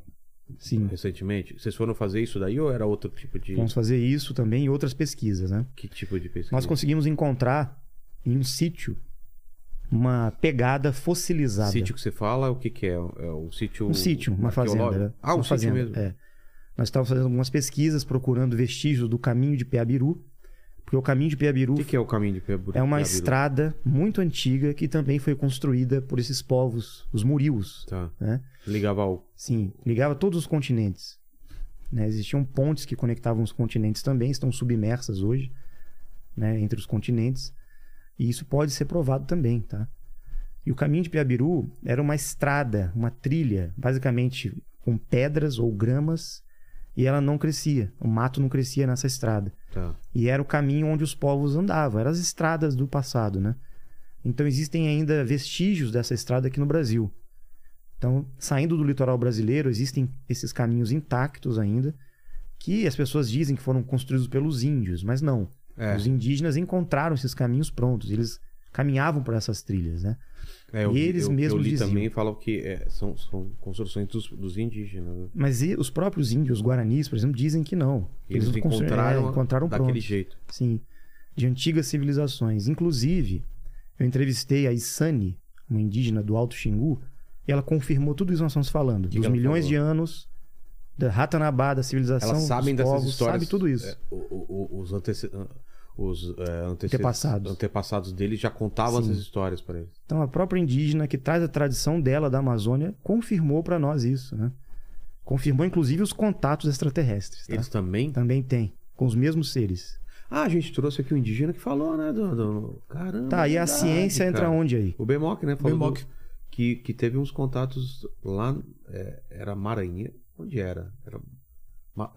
Sim. recentemente? Vocês foram fazer isso daí ou era outro tipo de. Vamos fazer isso também em outras pesquisas, né? Que tipo de pesquisa? Nós conseguimos encontrar em um sítio uma pegada fossilizada. Sítio que você fala, o que, que é? É o sítio. Um sítio, uma fazenda. né? Ah, um uma sítio fazenda, mesmo. É. Nós estávamos fazendo algumas pesquisas procurando vestígios do caminho de Peabiru, porque o caminho de Peabiru O que, que é o caminho de Peabiru? é uma Peabiru? estrada muito antiga que também foi construída por esses povos, os murius. Tá. Né? Ligava ao. Sim, ligava todos os continentes. Né? Existiam pontes que conectavam os continentes também, estão submersas hoje, né? entre os continentes. E isso pode ser provado também, tá? E o caminho de Piabiru era uma estrada, uma trilha, basicamente com pedras ou gramas, e ela não crescia. O mato não crescia nessa estrada. Tá. E era o caminho onde os povos andavam, eram as estradas do passado, né? Então existem ainda vestígios dessa estrada aqui no Brasil. Então, saindo do litoral brasileiro, existem esses caminhos intactos ainda, que as pessoas dizem que foram construídos pelos índios, mas não. É. Os indígenas encontraram esses caminhos prontos, eles caminhavam por essas trilhas, né? É, eu, E eles eu, mesmos eu li diziam. também falam que é, são, são construções dos, dos indígenas. Né? Mas e os próprios índios, os guaranis, por exemplo, dizem que não. Eles, construíram- encontraram, é, encontraram daquele prontos. jeito. Sim, de antigas civilizações. Inclusive, eu entrevistei a Isani, uma indígena do Alto Xingu, e ela confirmou tudo isso que nós estamos falando. que dos milhões falou? de anos, da Ratanabá, da civilização, Elas sabem dos dessas povos, histórias. sabe tudo isso. é, o- o- os antece- os é, Antepassados. antepassados deles já contavam Sim. essas histórias para eles. Então, a própria indígena que traz a tradição dela da Amazônia confirmou para nós isso, né? Confirmou, inclusive, os contatos extraterrestres. tá? Eles também. Também tem, com os mesmos seres. Ah, a gente trouxe aqui um indígena que falou, né? Do, do- Caramba. Tá, e a verdade, ciência entra cara. onde aí? O Bemoc, né? Falou Bemoc. do- que, que teve uns contatos lá. é, era Maranhão. Onde era? Era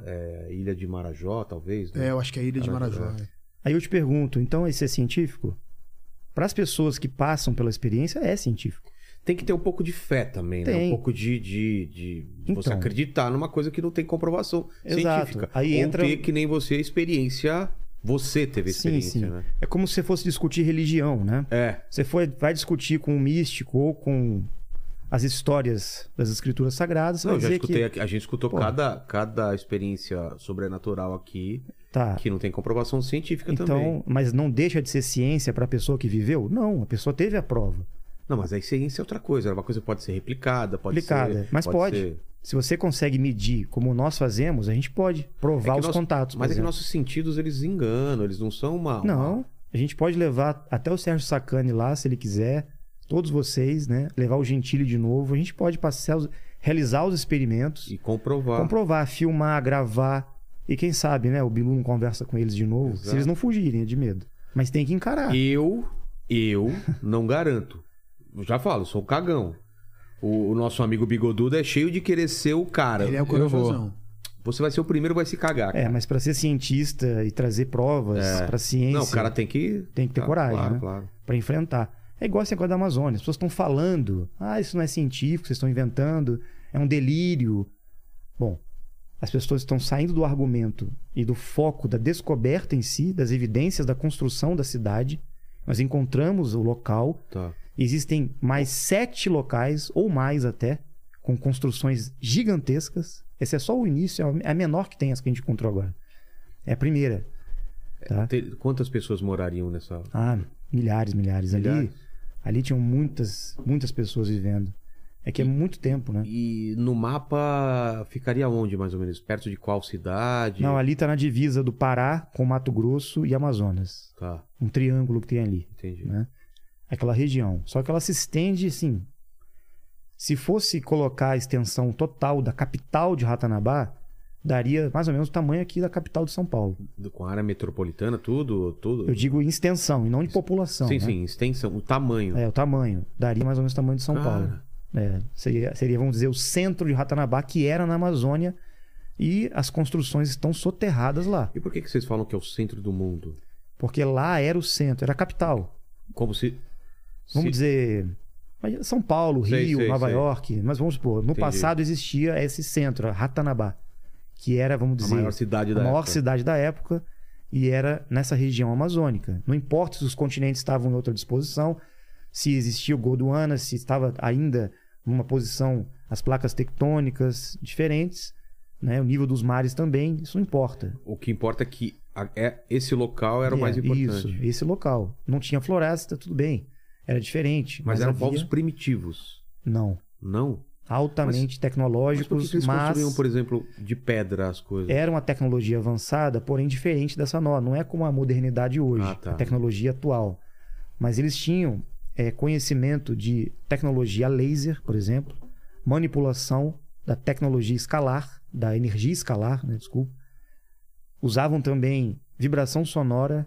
é, Ilha de Marajó, talvez. Né? É, eu acho que é a Ilha de Marajó, Marajó. é. Aí eu te pergunto, então esse é científico? Para as pessoas que passam pela experiência, é científico. Tem que ter um pouco de fé também, né? Tem. Um pouco de, de, de você Então. acreditar numa coisa que não tem comprovação Exato. científica. Aí Ou entra- ter que nem você experiência. Você teve a Sim, experiência, sim. né? É como se você fosse discutir religião, né? É. Você foi, vai discutir com um místico ou com as histórias das escrituras sagradas, você Não, já escutei, que... aqui- a gente escutou Pô. cada, cada experiência sobrenatural aqui Tá, que não tem comprovação científica também. então, mas não deixa de ser ciência para a pessoa que viveu? Não, a pessoa teve a prova. Não, mas aí ciência é outra coisa. Uma coisa pode ser replicada, pode Aplicada. ser. Mas pode. ser- Se você consegue medir como nós fazemos, a gente pode provar É os contatos. Mas é que nossos sentidos eles enganam, eles não são uma. uma- Não, a gente pode levar até o Sérgio Sacani lá, se ele quiser, todos vocês, né? Levar o Gentili de novo. A gente pode passar, os- realizar os experimentos, E comprovar. comprovar, filmar, gravar. E quem sabe, né? O Bilu não conversa com eles de novo, se Exato. eles não fugirem é de medo. Mas tem que encarar. Eu, eu não garanto. Eu já falo, sou cagão. O, o nosso amigo Bigodudo é cheio de querer ser o cara. Ele é o Eu vou- corajosão. Você vai ser o primeiro, vai se cagar. É, cara. mas para ser cientista e trazer provas É. pra ciência, Não, o cara tem que. tem que ter Ah, coragem, claro, né? claro. Pra enfrentar. É igual esse negócio da Amazônia. As pessoas estão falando, ah, isso não é científico, vocês estão inventando, é um delírio. Bom, as pessoas estão saindo do argumento e do foco da descoberta em si, das evidências da construção da cidade. Nós encontramos o local. Tá. Existem mais sete locais, ou mais até, com construções gigantescas. Esse é só o início, é a menor que tem, essa que a gente encontrou agora. É a primeira. Tá? Te- Quantas pessoas morariam nessa. Ah, milhares, milhares. Ali, Milhares? ali tinham muitas, muitas pessoas vivendo. É que é muito tempo, né? E no mapa ficaria onde, mais ou menos? Perto de qual cidade? Não, ali tá na divisa do Pará com Mato Grosso e Amazonas. Tá, Um triângulo que tem ali, entendi. né? Aquela região. Só que ela se estende, assim... Se fosse colocar a extensão total da capital de Ratanabá, daria mais ou menos o tamanho aqui da capital de São Paulo. Com área metropolitana, tudo, tudo. Eu digo em extensão e não de população, sim, né? sim, extensão, o tamanho. É, o tamanho. Daria mais ou menos o tamanho de São Cara. Paulo. É, seria, seria, vamos dizer, o centro de Ratanabá, que era na Amazônia, e as construções estão soterradas lá. E por que, que vocês falam que é o centro do mundo? Porque lá era o centro, era a capital. Como se. Vamos se- dizer. São Paulo, Sei, Rio, sei, Nova sei. York. Mas vamos supor, no Entendi. passado existia esse centro, a Ratanabá, que era, vamos a dizer, maior cidade a da maior época. cidade da época e era nessa região amazônica. Não importa se os continentes estavam em outra disposição, se existia o Gondwana, se estava ainda numa posição as placas tectônicas diferentes, né? o nível dos mares também, isso não importa. O que importa é que a- é, esse local era o mais É, importante. Isso, esse local. Não tinha floresta, tudo bem. Era diferente. Mas, eram havia- povos primitivos. Não. Não? Altamente Mas por que tecnológicos, que eles mas construíam, por exemplo, de pedra as coisas? era uma tecnologia avançada, porém diferente dessa nova. Não é como a modernidade hoje, Ah, tá. a tecnologia atual. Mas eles tinham é, conhecimento de tecnologia laser, por exemplo, manipulação da tecnologia escalar, da energia escalar, né, desculpa. Usavam também vibração sonora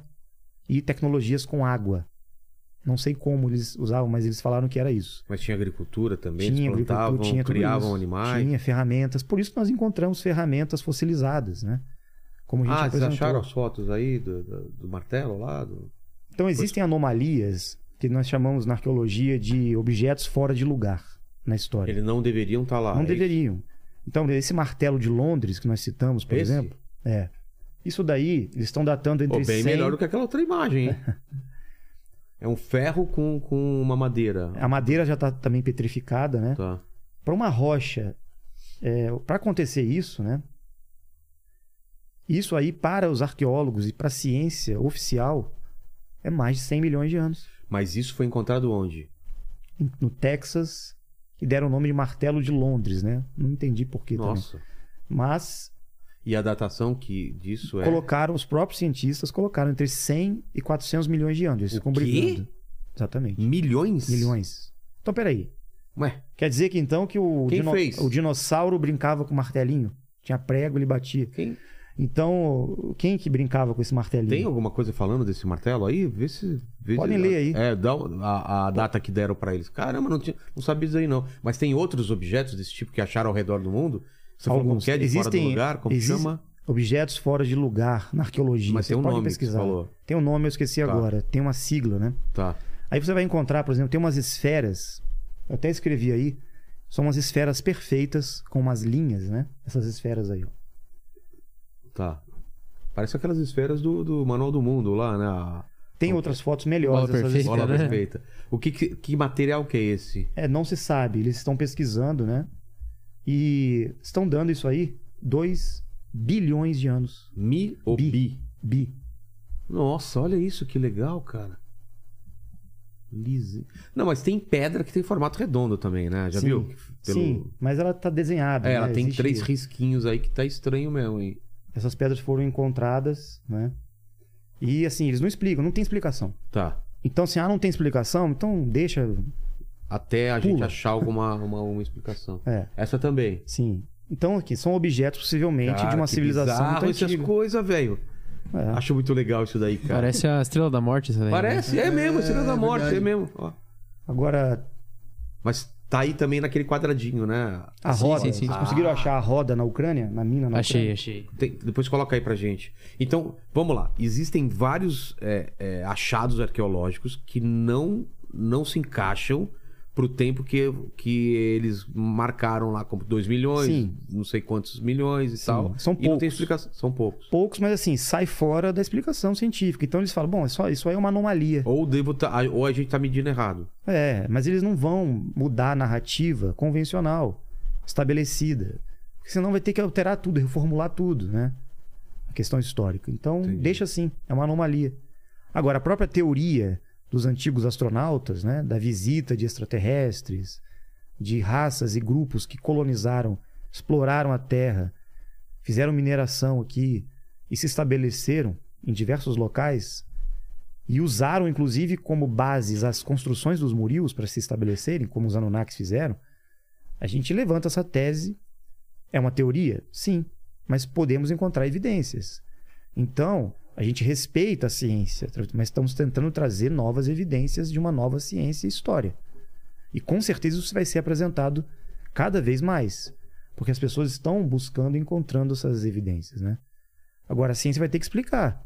e tecnologias com água. Não sei como eles usavam, mas eles falaram que era isso. Mas tinha agricultura também? Tinha plantavam, agricultura, tinha criavam animais? Tinha ferramentas. Por isso nós encontramos ferramentas fossilizadas, né? Como a gente Ah, vocês acharam as fotos aí do, do- do martelo lá? Do... Então existem anomalias que nós chamamos na arqueologia de objetos fora de lugar na história. Eles não deveriam estar lá. Não é deveriam. Então, esse martelo de Londres que nós citamos, por Esse? exemplo, é. Isso daí, eles estão datando entre Pô, bem 100... melhor do que aquela outra imagem, hein? é um ferro com, com uma madeira. A madeira já está também petrificada, né? Tá. Para uma rocha, para acontecer isso, né? Isso aí, para os arqueólogos e para a ciência oficial, é mais de 100 milhões de anos. Mas isso foi encontrado onde? No Texas, que deram o nome de martelo de Londres, né? Não entendi por quê também. Nossa. Mas E a datação que disso é. colocaram, os próprios cientistas colocaram entre 100 e 400 milhões de anos. Eles O ficam brigando. Exatamente. Milhões? Milhões. Então, peraí. Ué, Quer dizer que então que o, Quem fez? o dinossauro brincava com martelinho? Tinha prego, ele batia. quem... Então, quem que brincava com esse martelinho? tem alguma coisa falando desse martelo aí? Vê se. Vê Podem se- ler aí. É, dá a, a data que deram pra eles. Caramba, não, tinha, não sabia isso aí não. Mas tem outros objetos desse tipo que acharam ao redor do mundo? Você falou como Alguns. que é de fora do Existem- lugar? Como existe- chama? Objetos fora de lugar na arqueologia. Mas Você tem um pode nome que você pesquisar. falou. Tem um nome, eu esqueci Tá. agora. Tem uma sigla, né? Tá. Aí você vai encontrar, por exemplo, tem umas esferas. Eu até escrevi aí. São umas esferas perfeitas com umas linhas, né? Essas esferas aí. ó. Tá. Parece aquelas esferas do, do Manual do Mundo lá, né? A Tem outras fotos melhores Bola perfeita, bola esferas. né? perfeita. O que, que, que material que é esse? É, não se sabe. Eles estão pesquisando, né? E estão dando isso aí 2 bilhões de anos. Mi ou Bi. bi? Bi. Nossa, olha isso, que legal, cara. Lise. Não, mas tem pedra que tem formato redondo também, né? Já Sim, viu? Pelo- Sim, mas ela tá desenhada. É, né? ela tem Existe- três risquinhos aí que tá estranho mesmo, hein? Essas pedras foram encontradas, né? E assim, eles não explicam, não tem explicação. Tá. Então, assim, ah, não tem explicação, então deixa. Até a gente Pula. achar alguma uma, uma explicação. É, Essa também. sim. Então, aqui, são objetos possivelmente Cara, de uma que civilização muito essas coisas, velho. É. Acho muito legal isso daí, cara. Parece a Estrela da Morte, essa daí. né? Parece, é mesmo, Estrela da Morte, verdade. é mesmo. Ó. Agora, Mas tá aí também naquele quadradinho, né? A Sim, roda. sim, sim. Vocês conseguiram achar a roda na Ucrânia? Na mina na Achei, Ucrânia? achei. Tem- depois coloca aí pra gente. Então, vamos lá. Existem vários é, é, achados arqueológicos que não, não se encaixam pro tempo que, que eles marcaram lá, como 2 milhões, Sim. não sei quantos milhões e Sim, tal. são E não tem poucos. explicação. São poucos. Poucos, mas assim, sai fora da explicação científica. Então eles falam, bom, isso, isso aí é uma anomalia. Ou, devo tá- ou a gente tá medindo errado. É, mas eles não vão mudar a narrativa convencional, estabelecida. Porque senão vai ter que alterar tudo, reformular tudo, né? A questão histórica. Então, Entendi. deixa assim, é uma anomalia. Agora, a própria teoria dos antigos astronautas, né? Da visita de extraterrestres, de raças e grupos que colonizaram, exploraram a Terra, fizeram mineração aqui e se estabeleceram em diversos locais, e usaram inclusive como bases as construções dos murios para se estabelecerem, como os Anunnakis fizeram, a gente levanta essa tese. É uma teoria? Sim, mas podemos encontrar evidências. Então, a gente respeita a ciência, mas estamos tentando trazer novas evidências de uma nova ciência e história. E com certeza isso vai ser apresentado cada vez mais, porque as pessoas estão buscando e encontrando essas evidências, né? Agora a ciência vai ter que explicar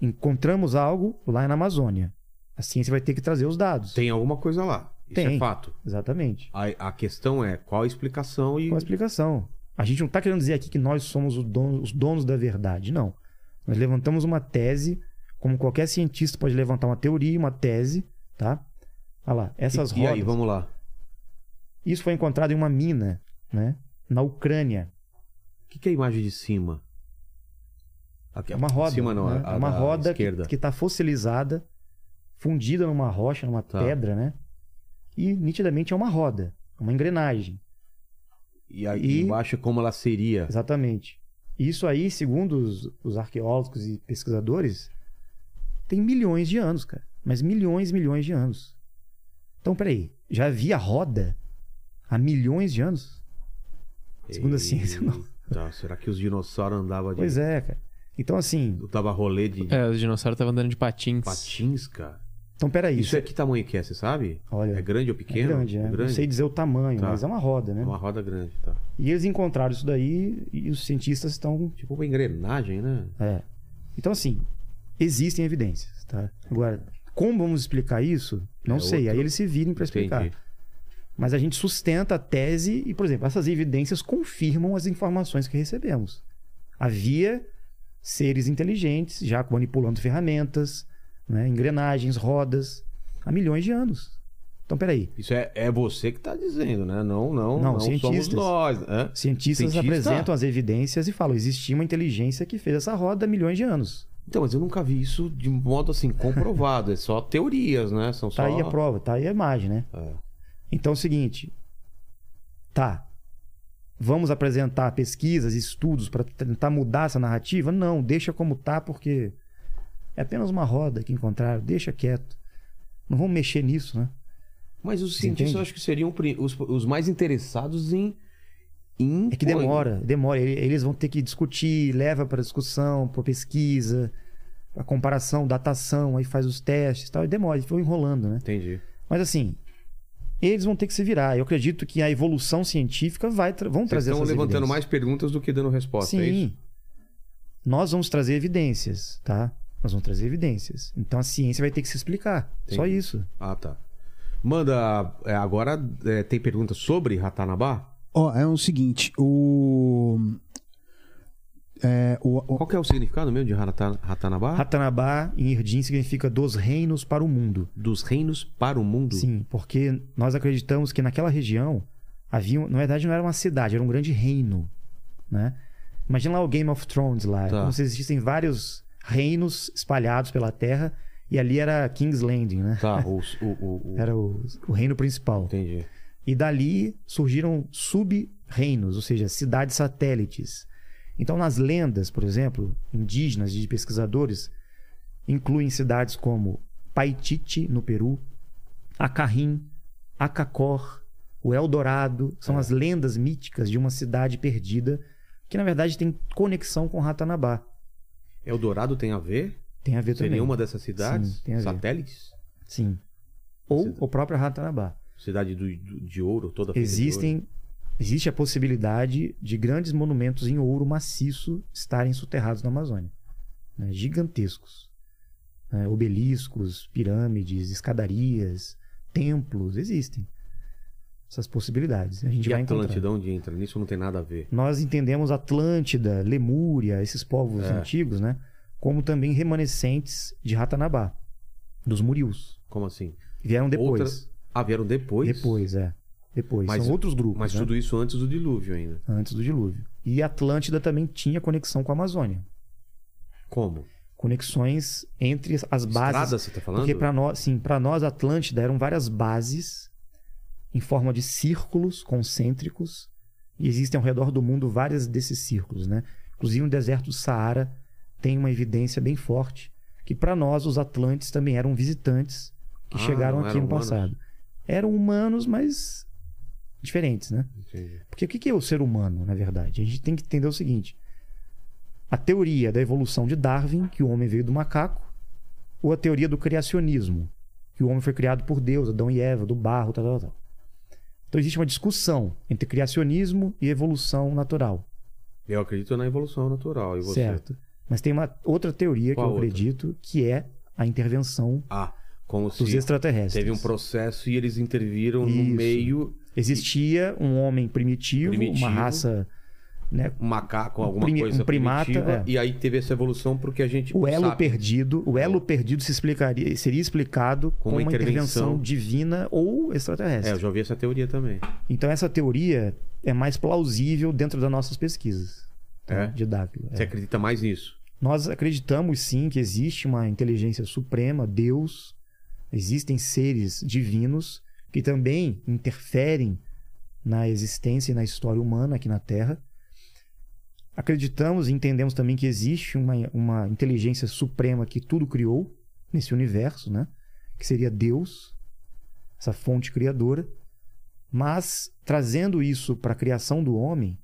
encontramos algo lá na Amazônia. A ciência vai ter que trazer os dados. Tem alguma coisa lá. Isso é Tem. fato. Exatamente. A, a questão é qual a explicação e. Com a explicação. A gente não está querendo dizer aqui que nós somos dono- os donos da verdade, não. Nós levantamos uma tese, como qualquer cientista pode levantar uma teoria, uma tese, tá? Olha lá, essas e, e rodas. aí, vamos lá. Isso foi encontrado em uma mina, né? Na Ucrânia. O que, que é a imagem de cima? Aqui, É uma roda. Cima não, né? a, é uma da roda que, esquerda. que tá fossilizada, fundida numa rocha, numa Tá. pedra, né? E nitidamente é uma roda, uma engrenagem. E aí e- embaixo como ela seria. Exatamente. Isso aí, segundo os, os arqueólogos e pesquisadores, tem milhões de anos, cara. Mas milhões e milhões de anos. Então, peraí. Já havia roda há milhões de anos? Segundo a ciência, não. Tá, será que os dinossauros andavam de. Pois é, cara. Então, assim. Dava rolê de É, os dinossauros estavam andando de patins. patins, cara? Então, peraí. Isso é que tamanho que é, você sabe? Olha, É grande ou é pequeno? grande, né? Não sei dizer o tamanho, Tá. mas é uma roda, né? É uma roda grande, tá. E eles encontraram isso daí e os cientistas estão Tipo uma engrenagem, né? É. Então, assim, existem evidências, tá? Agora, como vamos explicar isso? Não É sei. outro- Aí eles se virem para explicar. Entendi. Mas a gente sustenta a tese e, por exemplo, essas evidências confirmam as informações que recebemos. Havia seres inteligentes já manipulando ferramentas, né, engrenagens, rodas, há milhões de anos. Então, peraí. Isso é, é você que tá dizendo, né? Não, não, Não, não, somos cientistas. nós. Né? Cientistas Cientista? apresentam as evidências e falam: existia uma inteligência que fez essa roda há milhões de anos. Então, mas eu nunca vi isso de modo assim comprovado. é só teorias, né? São só. Tá aí a prova, tá aí a imagem, né? É. Então é o seguinte, tá. Vamos apresentar pesquisas, estudos para tentar mudar essa narrativa? Não, deixa como tá porque é apenas uma roda que encontraram, deixa quieto. Não vamos mexer nisso, né? Mas os cientistas eu acho que seriam os, os mais interessados em. em É que demora, demora. Ele- Eles vão ter que discutir, leva para discussão, para pesquisa, a comparação, datação, aí faz os testes, e tal, e demora, e foi enrolando, né? Entendi. Mas assim, eles vão ter que se virar. Eu acredito que a evolução científica vai tra vão Vocês trazer estão essas levantando evidências. mais perguntas do que dando resposta, é? Sim. Nós vamos trazer evidências, tá? Nós vamos trazer evidências. Então a ciência vai ter que se explicar. Só Entendi. isso. Ah, tá. Manda. é, agora é, tem pergunta sobre Ratanabá? Ó, é o seguinte, o... É, o, o- Qual que é o significado mesmo de Rata- Ratanabá? Ratanabá, em Irdim, significa dos reinos para o mundo. Dos reinos para o mundo? Sim, porque nós acreditamos que naquela região havia, na verdade não era uma cidade, era um grande reino, né? Imagina lá o Game of Thrones lá, Tá. como se existissem vários reinos espalhados pela terra e ali era King's Landing, né? Tá, o, o, o, Era o, o reino principal. Entendi. E dali surgiram sub-reinos, ou seja, cidades satélites. Então, nas lendas, por exemplo, indígenas de pesquisadores, incluem cidades como Paititi, no Peru, Acarrim, Acacor, o Eldorado. São as lendas míticas de uma cidade perdida que, na verdade, tem conexão com Ratanabá. Eldorado tem a ver? Tem a ver Seria também. uma dessas cidades? Sim, tem a ver. Satélites? Sim. Ou Cidade. o próprio Ratanabá. Cidade do, do- de ouro, toda Existem, existe a possibilidade de grandes monumentos em ouro maciço estarem soterrados na Amazônia. né? Gigantescos. né? Obeliscos, pirâmides, escadarias, templos, existem. Essas possibilidades. A gente. E vai encontrar. Atlântida, onde entra? Nisso não tem nada a ver. Nós entendemos Atlântida, Lemúria, esses povos É. antigos, né? Como também remanescentes de Ratanabá, dos Murius. Como assim? Vieram depois. Outras- Ah, vieram depois? Depois, é. Depois. Mas- São outros grupos. Mas né? tudo isso antes do dilúvio ainda. Antes do dilúvio. E Atlântida também tinha conexão com a Amazônia. Como? Conexões entre as bases. Estrada, você tá falando? Porque para nós, sim, para nós Atlântida eram várias bases em forma de círculos concêntricos e existem ao redor do mundo várias desses círculos, né? Inclusive no deserto do Saara tem uma evidência bem forte que para nós os Atlantes também eram visitantes que Ah, chegaram aqui no humanos? passado. Eram humanos, mas diferentes, né? Entendi. Porque o que que é o ser humano, na verdade? A gente tem que entender o seguinte: a teoria da evolução de Darwin, que o homem veio do macaco, ou a teoria do criacionismo, que o homem foi criado por Deus, Adão e Eva, do barro, tal, tal, tal. Então existe uma discussão entre criacionismo e evolução natural, Eu acredito na evolução natural. E você? certo? Mas tem uma outra teoria Qual que eu outra? acredito que é a intervenção Ah, como dos se extraterrestres. teve um processo e eles interviram no Isso. meio Existia um homem primitivo, Primitivo. uma raça, né, um macaco, alguma primi- coisa um primata, é. e aí teve essa evolução porque a gente O elo sabe. perdido, o elo perdido se explicaria, seria explicado com uma uma intervenção, intervenção. divina ou É, extraterrestre. eu já ouvi essa teoria também. Então essa teoria é mais plausível dentro das nossas pesquisas tá? É? de Dávila. Você É. acredita mais nisso? Nós acreditamos sim que existe uma inteligência suprema, Deus, existem seres divinos que também interferem na existência e na história humana aqui na Terra. Acreditamos e entendemos também que existe uma, uma inteligência suprema que tudo criou nesse universo, né? Que seria Deus, essa fonte criadora. Mas trazendo isso para a criação do homem,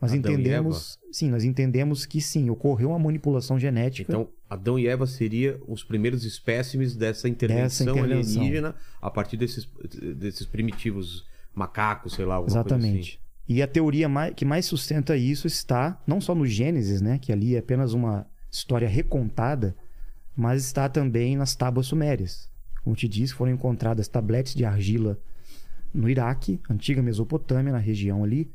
nós Adão entendemos, sim, nós entendemos que sim, ocorreu uma manipulação genética. Então, Adão e Eva seria os primeiros espécimes dessa intervenção, Dessa intervenção. alienígena a partir desses, desses primitivos macacos, sei lá, alguma coisa Exatamente. assim. E a teoria mai- que mais sustenta isso está não só no Gênesis, né, que ali é apenas uma história recontada, mas está também nas tábuas sumérias. Como te disse, foram encontradas tabletes de argila no Iraque, antiga Mesopotâmia, na região ali,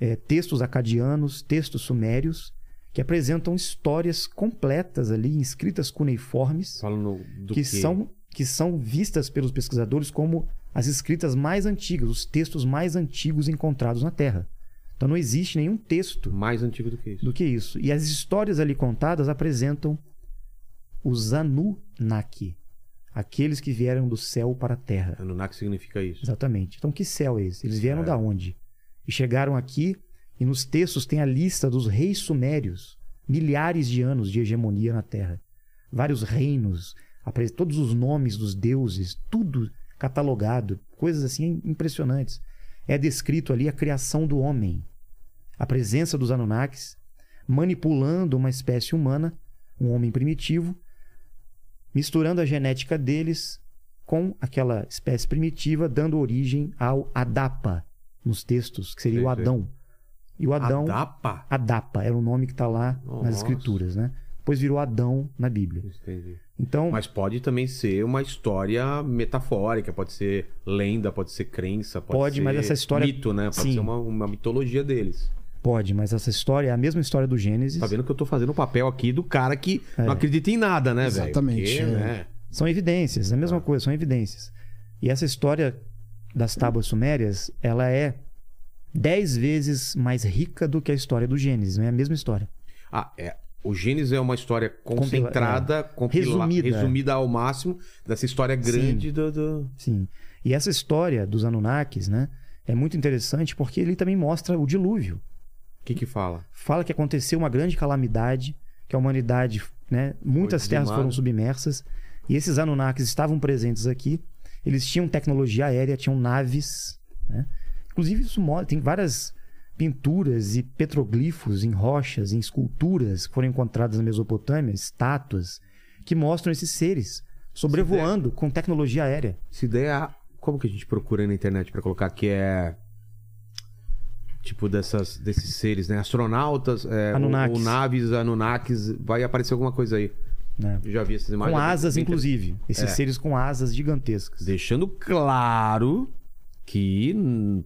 é, textos acadianos, textos sumérios, que apresentam histórias completas ali, escritas cuneiformes, Falando do que quê? são que são vistas pelos pesquisadores como as escritas mais antigas, os textos mais antigos encontrados na Terra. Então não existe nenhum texto mais antigo do que isso. do que isso. E as histórias ali contadas apresentam os Anunnaki, aqueles que vieram do céu para a Terra. Anunnaki significa isso. Exatamente. Então que céu é esse? Eles vieram Certo. da onde? E chegaram aqui e nos textos tem a lista dos reis sumérios, milhares de anos de hegemonia na Terra. Vários reinos, todos os nomes dos deuses, tudo catalogado, coisas assim impressionantes. É descrito ali a criação do homem, a presença dos Anunnakis manipulando uma espécie humana, um homem primitivo, misturando a genética deles com aquela espécie primitiva, dando origem ao Adapa nos textos, que seria Sei, o. Adão. E o Adão. Adapa? Adapa era o nome que está lá Nossa. nas escrituras, né? Depois virou Adão na Bíblia. Entendi. Então, Mas pode também ser uma história metafórica, pode ser lenda, pode ser crença, pode, Pode, ser mas essa história- mito, né? Pode Sim. ser uma, uma mitologia deles. pode, mas essa história é a mesma história do Gênesis. Tá vendo que eu tô fazendo o papel aqui do cara que É. não acredita em nada, né, velho? Exatamente, Porque, é. né? São evidências, é a mesma coisa, são evidências. E essa história das tábuas sumérias, ela é dez vezes mais rica do que a história do Gênesis, não é a mesma história. Ah, é. O Gênesis é uma história concentrada, compila- Resumida, é. resumida ao máximo dessa história grande do, do- Sim. E essa história dos Anunnakis, né, é muito interessante porque ele também mostra o dilúvio. O que que fala? Fala que aconteceu uma grande calamidade, que a humanidade, né, muitas terras foram submersas, e esses Anunnakis estavam presentes aqui. Eles tinham tecnologia aérea, tinham naves, né? Inclusive isso tem várias pinturas e petroglifos em rochas, em esculturas que foram encontradas na Mesopotâmia, estátuas que mostram esses seres sobrevoando com tecnologia aérea. Se der a- Como que a gente procura na internet pra colocar que é. Tipo dessas, desses seres, né? Astronautas, é, Anunnakis. ou naves Anunnakis. Vai aparecer alguma coisa aí. né? Eu já vi essas imagens. Com asas, inclusive. Esses É. seres com asas gigantescas. Deixando claro que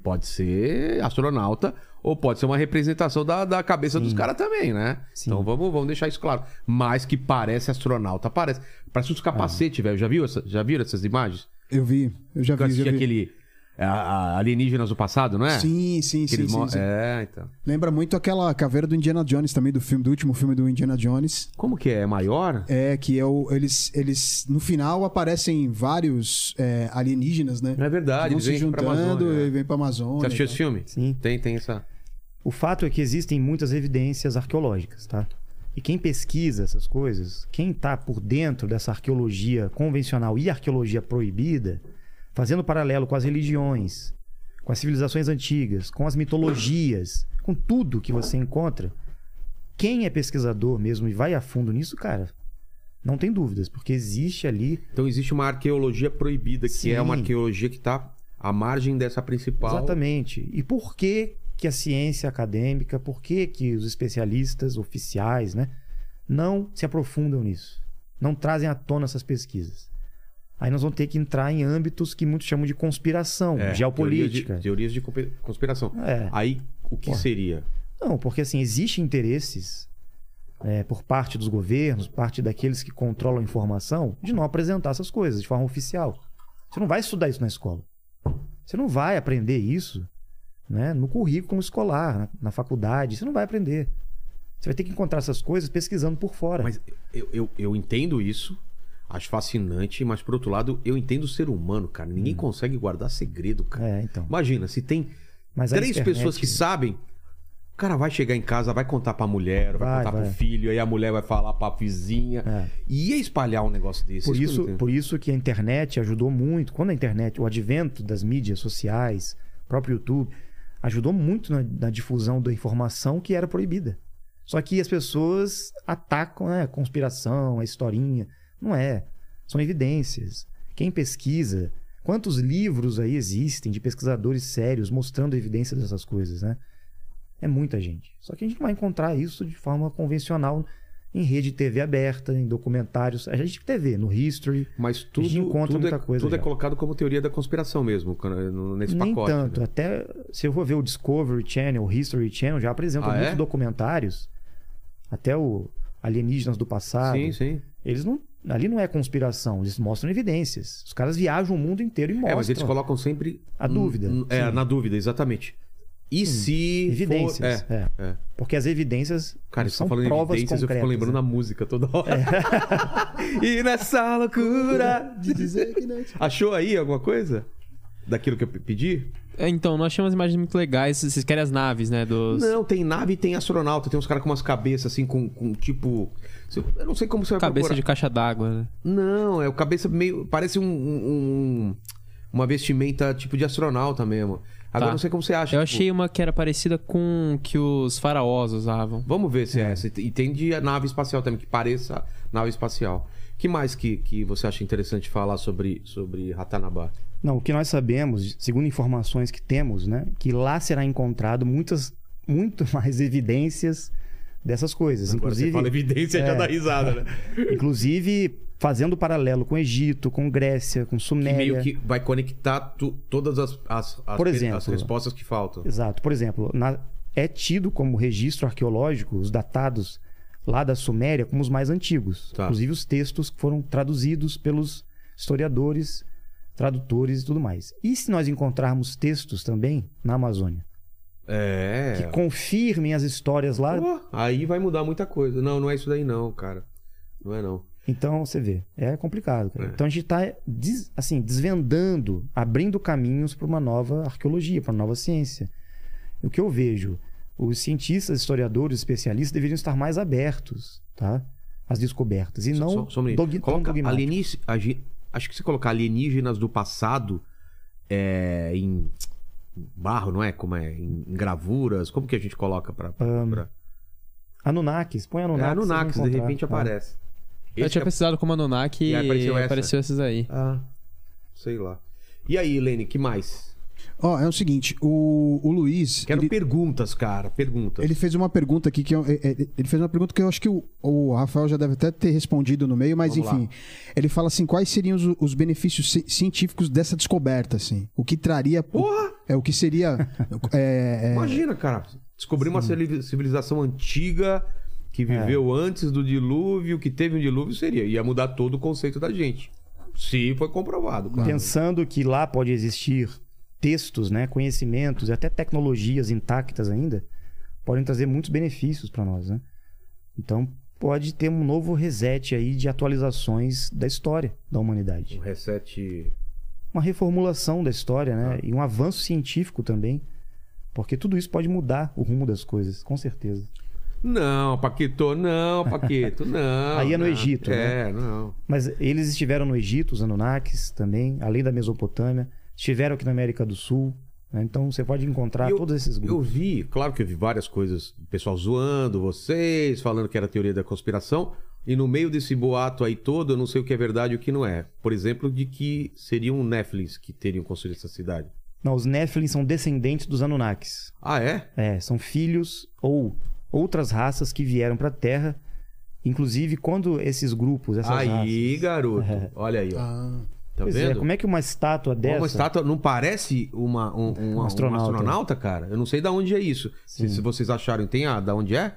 pode ser astronauta ou pode ser uma representação da, da cabeça dos caras também, né? Sim. Então vamos, vamos deixar isso claro. Mas que parece astronauta, parece. Parece uns capacetes, velho. Já viu essa, já viram essas imagens? Eu vi, eu já Que eu vi. Já vi. aquele a- a- alienígenas do passado, não é? Sim, sim, sim, sim, sim. É, então. Lembra muito aquela caveira do Indiana Jones também, do filme, do último filme do Indiana Jones. Como que é? É maior? É, que é o, eles, eles, no final, aparecem vários é, alienígenas, né? É verdade, eles vêm pra juntando Amazônia, é. e vêm pra Amazônia. Você assistiu esse filme? Sim. Tem, tem essa. O fato é que existem muitas evidências arqueológicas, tá? E quem pesquisa essas coisas, quem tá por dentro dessa arqueologia convencional e arqueologia proibida, fazendo paralelo com as religiões, com as civilizações antigas, com as mitologias, com tudo que você encontra, quem é pesquisador mesmo e vai a fundo nisso, cara, não tem dúvidas, porque existe ali Então existe uma arqueologia proibida, que Sim. é uma arqueologia que tá à margem dessa principal. Exatamente. E por que que a ciência acadêmica, por que que os especialistas oficiais, né, não se aprofundam nisso? Não trazem à tona essas pesquisas. Aí nós vamos ter que entrar em âmbitos que muitos chamam de conspiração, É, geopolítica. Teorias de, teorias de conspiração. É. Aí, o que Pô. seria? Não, porque assim, existem interesses é, por parte dos governos, parte daqueles que controlam a informação, de não apresentar essas coisas de forma oficial. Você não vai estudar isso na escola. Você não vai aprender isso né, no currículo escolar, na, na faculdade. Você não vai aprender. Você vai ter que encontrar essas coisas pesquisando por fora. Mas eu, eu, eu entendo isso, acho fascinante, mas por outro lado, eu entendo o ser humano, cara. Ninguém consegue guardar segredo, cara. Hum. É, então. Imagina, se tem Mas três internet- pessoas que sabem, o cara vai chegar em casa, vai contar pra mulher, vai, Vai, contar vai. pro filho, aí a mulher vai falar pra vizinha. É. E ia espalhar um negócio desse. Por isso, por isso que a internet ajudou muito. Quando a internet, o advento das mídias sociais, próprio YouTube, ajudou muito na, na difusão da informação que era proibida. Só que as pessoas atacam né, a conspiração, a historinha. Não é. São evidências. Quem pesquisa, quantos livros aí existem de pesquisadores sérios mostrando evidência dessas coisas, né? É muita gente. Só que a gente não vai encontrar isso de forma convencional em rede de TV aberta, em documentários. A gente TV, no History. Mas tudo, gente encontra é, muita coisa tudo é já. colocado como teoria da conspiração mesmo, nesse Nem pacote. tanto. né? Até se eu for ver o Discovery Channel, o History Channel, já apresentam Ah, muitos é? documentários. Até o Alienígenas do Passado. Sim, sim. Eles não. Ali não é conspiração, eles mostram evidências. Os caras viajam o mundo inteiro e mostram. É, mas eles colocam sempre. A dúvida. É, Sim. na dúvida, exatamente. E se. Evidências. For... é. É, é. Porque as evidências Cara, não você são tá falando provas evidências, eu concretas. fico lembrando né? da música toda hora. e nessa loucura. De dizer que não. Achou aí alguma coisa? Daquilo que eu pe- pedi? É, Então, nós achamos imagens muito legais. Vocês querem as naves, né? Dos... Não, tem nave e tem astronauta. Tem uns caras com umas cabeças assim, com, com tipo. Eu não sei como você vai Cabeça procurar. de caixa d'água, né? Não, é o cabeça meio. Parece um. um- um- uma vestimenta tipo de astronauta mesmo. Agora Tá. não sei como você acha. Eu tipo, achei uma que era parecida com que os faraós usavam. Vamos ver se é essa. E tem de nave espacial também, que pareça nave espacial. que mais que, que você acha interessante falar sobre, sobre Ratanabá? Não, o que nós sabemos, segundo informações que temos, né, que lá será encontrado muitas, muito mais evidências dessas coisas. Agora inclusive, você fala evidência já É. dá risada, né? inclusive fazendo paralelo com Egito, com Grécia, com Que Suméria. meio que vai conectar tu- todas as, as, as, Por exemplo. as respostas que faltam. Exato. Por exemplo, na- é tido como registro arqueológico os datados lá da Suméria como os mais antigos. Tá. Inclusive os textos que foram traduzidos pelos historiadores, tradutores e tudo mais. E se nós encontrarmos textos também na Amazônia É. que confirmem as histórias lá, Pô, aí vai mudar muita coisa. Não, não é isso daí não, cara. Não é não. Então você vê, é complicado. É. Então a gente está assim desvendando, abrindo caminhos para uma nova arqueologia, para uma nova ciência. O que eu vejo, os cientistas, historiadores, especialistas deveriam estar mais abertos, tá? Às descobertas e Só- não um dogui- tão Coloca Acho que se colocar alienígenas do passado é, em barro, não é? Como é? Em, em gravuras. Como que a gente coloca pra... pra... Anunnakis, põe É, Anunnakis. Anunnakis, vocês de repente tá? aparece. Eu tinha é- pesquisado como Anunnaki E e aí apareceu essa? apareceu esses aí. Ah, sei lá. E aí, Lene, que mais? Ó, é o seguinte, o, o Luiz. Quero ele, perguntas, cara. Perguntas. ele fez uma pergunta aqui que eu- é- é- ele fez uma pergunta que eu acho que o, o Rafael já deve até ter respondido no meio, mas Vamos enfim. Ele fala assim: quais seriam os, os benefícios ci- científicos dessa descoberta, assim? O que traria. Porra! É o que seria. é, é, Imagina, cara. Descobrir uma civili- civilização antiga que viveu antes do dilúvio, que teve um dilúvio, seria. Ia mudar todo o conceito da gente. Se foi comprovado. claro. Pensando que lá pode existir textos, né, conhecimentos e até tecnologias intactas ainda, podem trazer muitos benefícios para nós, né? Então pode ter um novo reset aí de atualizações da história da humanidade. Um reset. Uma reformulação da história, né? E um avanço científico também. Porque tudo isso pode mudar o rumo das coisas, com certeza. Não, Paquito, não, Paquito, não. Aí é no não. Egito, É, não. Mas eles estiveram no Egito, os Anunnakis também, além da Mesopotâmia. Estiveram aqui na América do Sul. né? Então você pode encontrar Eu- todos esses Eu grupos. vi, claro que eu vi várias coisas, o pessoal zoando vocês, falando que era teoria da conspiração, e no meio desse boato aí todo, eu não sei o que é verdade e o que não é. Por exemplo, de que seriam um Netflix que teriam construído essa cidade. Não, os Nephilim são descendentes dos Anunnakis. Ah, é? É, são filhos ou outras raças que vieram para a Terra. Inclusive, quando esses grupos, essas aí, raças... garoto. É. Olha aí, ó. Ah, Tá Pois é, vendo? como é que uma estátua dessa... Uma estátua não parece uma, um, um- um astronauta. astronauta. cara? Eu não sei da onde é isso. Se, se vocês acharam, tem a da onde é?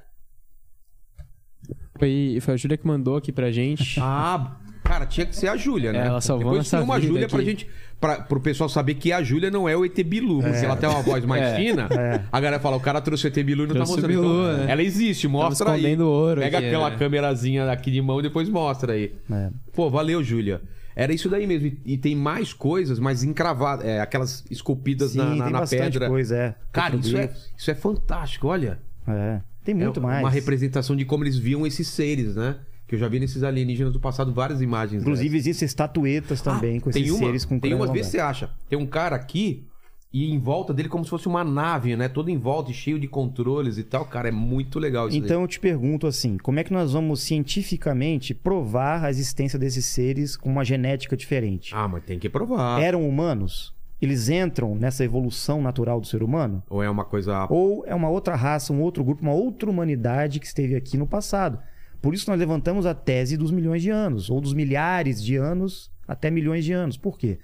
Foi, foi a Júlia que mandou aqui pra gente. Ah, cara, tinha que ser a Júlia, né? É, ela salvou Depois nossa tinha uma vida Júlia pra gente. Pra, pro pessoal saber que a Júlia não é o ET Bilu, porque ela tem uma voz mais É. fina. A galera fala, o cara trouxe o ET Bilu e não Trouxe tá mostrando. Bilu, Então, né? Ela existe, mostra aí. ouro Pega aqui, aquela né? câmerazinha aqui de mão e depois mostra aí. É. Pô, valeu, Júlia. Era isso daí mesmo. E, e tem mais coisas, mas encravadas. É, aquelas esculpidas Sim, na, na, tem na bastante pedra. coisa, é. Cara, isso é, isso é fantástico, olha. É. Tem muito é mais. Uma representação de como eles viam esses seres, né? Que eu já vi nesses alienígenas do passado várias imagens. Inclusive, existem estatuetas também Ah, com esses uma, seres com Tem umas vezes você acha. Tem um cara aqui e em volta dele como se fosse uma nave, né? Todo em volta e cheio de controles e tal. Cara, é muito legal isso Então eu te pergunto assim, como é que nós vamos cientificamente provar a existência desses seres com uma genética diferente? daí. Ah, mas tem que provar. Eram humanos? Eles entram nessa evolução natural do ser humano? Ou é uma coisa... Ou é uma outra raça, um outro grupo, uma outra humanidade que esteve aqui no passado? Por isso nós levantamos a tese dos milhões de anos, ou dos milhares de anos até milhões de anos. Por quê?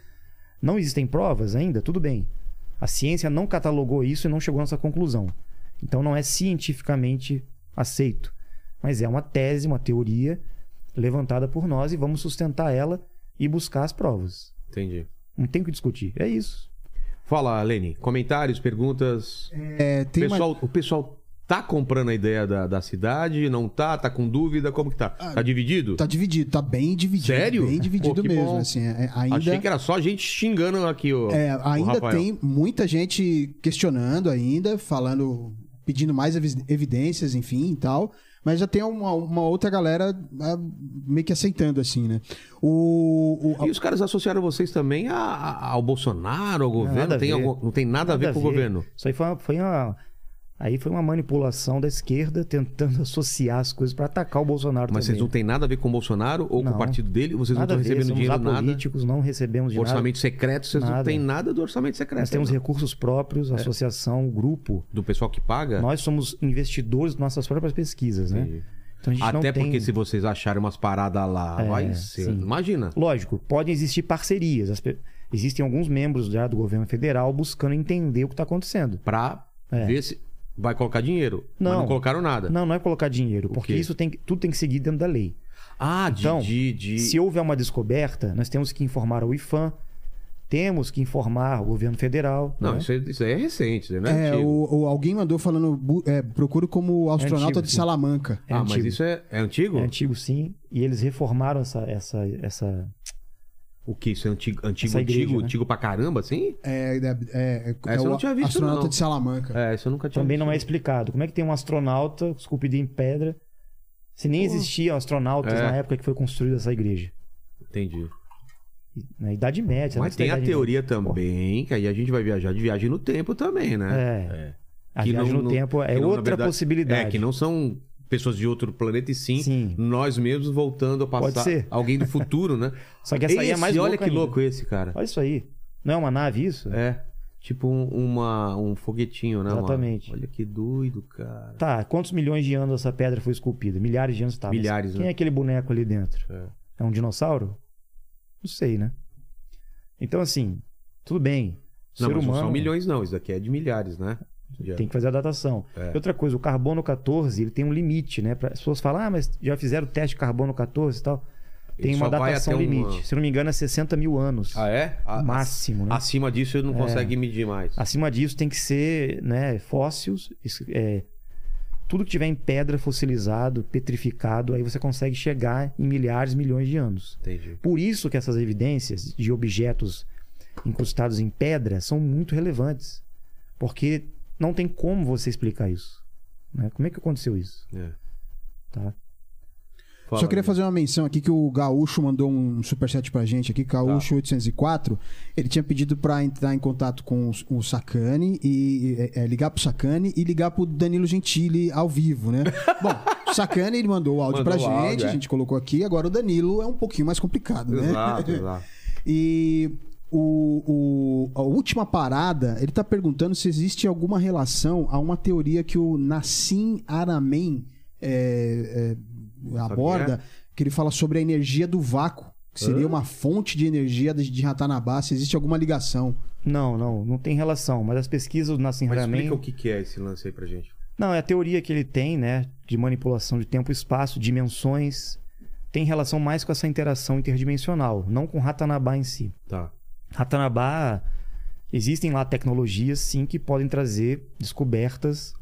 Não existem provas ainda? Tudo bem. A ciência não catalogou isso e não chegou nessa conclusão. Então não é cientificamente aceito. Mas é uma tese, uma teoria levantada por nós e vamos sustentar ela e buscar as provas. Entendi. Não tem o que discutir. É isso. Fala, Lene. Comentários, perguntas. é, tem uma- pessoal, O pessoal tá comprando a ideia da, da cidade? Não tá? Tá com dúvida? Como que tá? tá dividido? Tá dividido, tá bem dividido. Sério? Bem dividido Pô, mesmo, bom. assim. é- é- ainda Achei que era só gente xingando aqui o, é, o ainda Rafael. tem muita gente questionando ainda, falando, pedindo mais evi- evidências, enfim, e tal. Mas já tem uma, uma outra galera ah, meio que aceitando, assim, né? O, o- E os caras associaram vocês também a- a- ao Bolsonaro, ao governo? nada a tem algum- não tem nada, a ver com o governo. Isso aí foi uma, foi uma- aí foi uma manipulação da esquerda tentando associar as coisas para atacar o Bolsonaro Mas vocês também. não têm nada a ver com o Bolsonaro ou com Não. o partido dele? Vocês não estão recebendo dinheiro nada? apolíticos, não recebemos de Orçamento secreto, vocês não Nada. têm nada do orçamento secreto. Nós temos não. recursos próprios, associação, grupo. Do pessoal que paga? Nós somos investidores de nossas próprias pesquisas, né? Então não Até tem... porque se vocês acharem umas paradas lá, É, vai ser. sim. Imagina. Lógico, podem existir parcerias. As Existem alguns membros já do governo federal buscando entender o que está acontecendo. Pra É. ver se vai colocar dinheiro. Mas Não. não colocaram nada. Não, não é colocar dinheiro, porque isso tem que- tudo tem que seguir dentro da lei. Ah, de, Então, de, de- Se houver uma descoberta, nós temos que informar o IFAM, temos que informar o governo federal. Não, né? isso, aí- isso aí é recente, não é, é, o, o- alguém mandou falando, é, procuro como astronauta antigo, de sim. Salamanca. É ah, mas antigo. isso é, é antigo? É antigo, sim. E eles reformaram essa, essa, essa, O que? Isso é antigo, antigo, igreja, antigo, né? antigo pra caramba, assim? É, é, é, é eu não tinha visto, astronauta não. de Salamanca. É, isso eu nunca tinha Também não é visto. explicado. Como é que tem um astronauta esculpido em pedra se nem existiam astronautas É. na época que foi construída essa igreja? Entendi. Na Idade Média. Mas antes da tem a teoria Média. também, que aí a gente vai viajar de viagem no tempo também, né? É. A Que viagem não- no tempo é que não, outra verdade- possibilidade. É, que não são pessoas de outro planeta, e sim, Sim. nós mesmos voltando a Pode passar ser. alguém do futuro, né? Só que essa aí é Esse, mais olha que ainda. louco esse, cara. Olha isso aí. Não é uma nave isso? É. Tipo um, uma, um foguetinho, né? uma- Exatamente. Olha que doido, cara. Tá, quantos milhões de anos essa pedra foi esculpida? Milhares de anos tá. Milhares, Quem né? é aquele boneco ali dentro? É. É um dinossauro? Não sei, né? Então, assim, tudo bem. Não, ser mas não humano são milhões, não. Isso daqui é de milhares, né? De- tem que fazer a datação. É. Outra coisa, o carbono 14 ele tem um limite, né? Pra- As pessoas falam, ah, mas já fizeram o teste de carbono 14 e tal. Tem Ele uma datação limite. Se não me engano, é 60 mil anos. Ah, é? A- Máximo, né? Acima disso ele não É. consegue medir mais. Acima disso tem que ser né, fósseis, é, tudo que tiver em pedra fossilizado, petrificado, aí você consegue chegar em milhares, milhões de anos. Entendi. Por isso que essas evidências de objetos incrustados em pedra são muito relevantes. Porque não tem como você explicar isso. né? Como é que aconteceu isso? É. Tá? Fala, Só queria fazer uma menção aqui que o Gaúcho mandou um superchat pra gente aqui, Tá. Gaúcho 804. Ele tinha pedido pra entrar em contato com o, Sacani e é, é, ligar pro Sacani e ligar pro Danilo Gentili ao vivo, né? Bom, o Sacani ele mandou o áudio Mandou pra o gente, áudio, é. a gente colocou aqui, agora o Danilo é um pouquinho mais complicado, né? Exato, exato. E o, o- a última parada, ele tá perguntando se existe alguma relação a uma teoria que o Nassim Aramein é, é, aborda, que ele fala sobre a energia do vácuo, que seria uma fonte de energia de, de Ratanabá, se existe alguma ligação. Não, não, não tem relação. Mas as pesquisas do Nassim Mas Haramein... explica o que que é esse lance aí pra gente. Não, é a teoria que ele tem, né? De manipulação de tempo e espaço, dimensões. Tem relação mais com essa interação interdimensional, não com Ratanabá em si. Tá. Ratanabá, existem lá tecnologias, sim, que podem trazer descobertas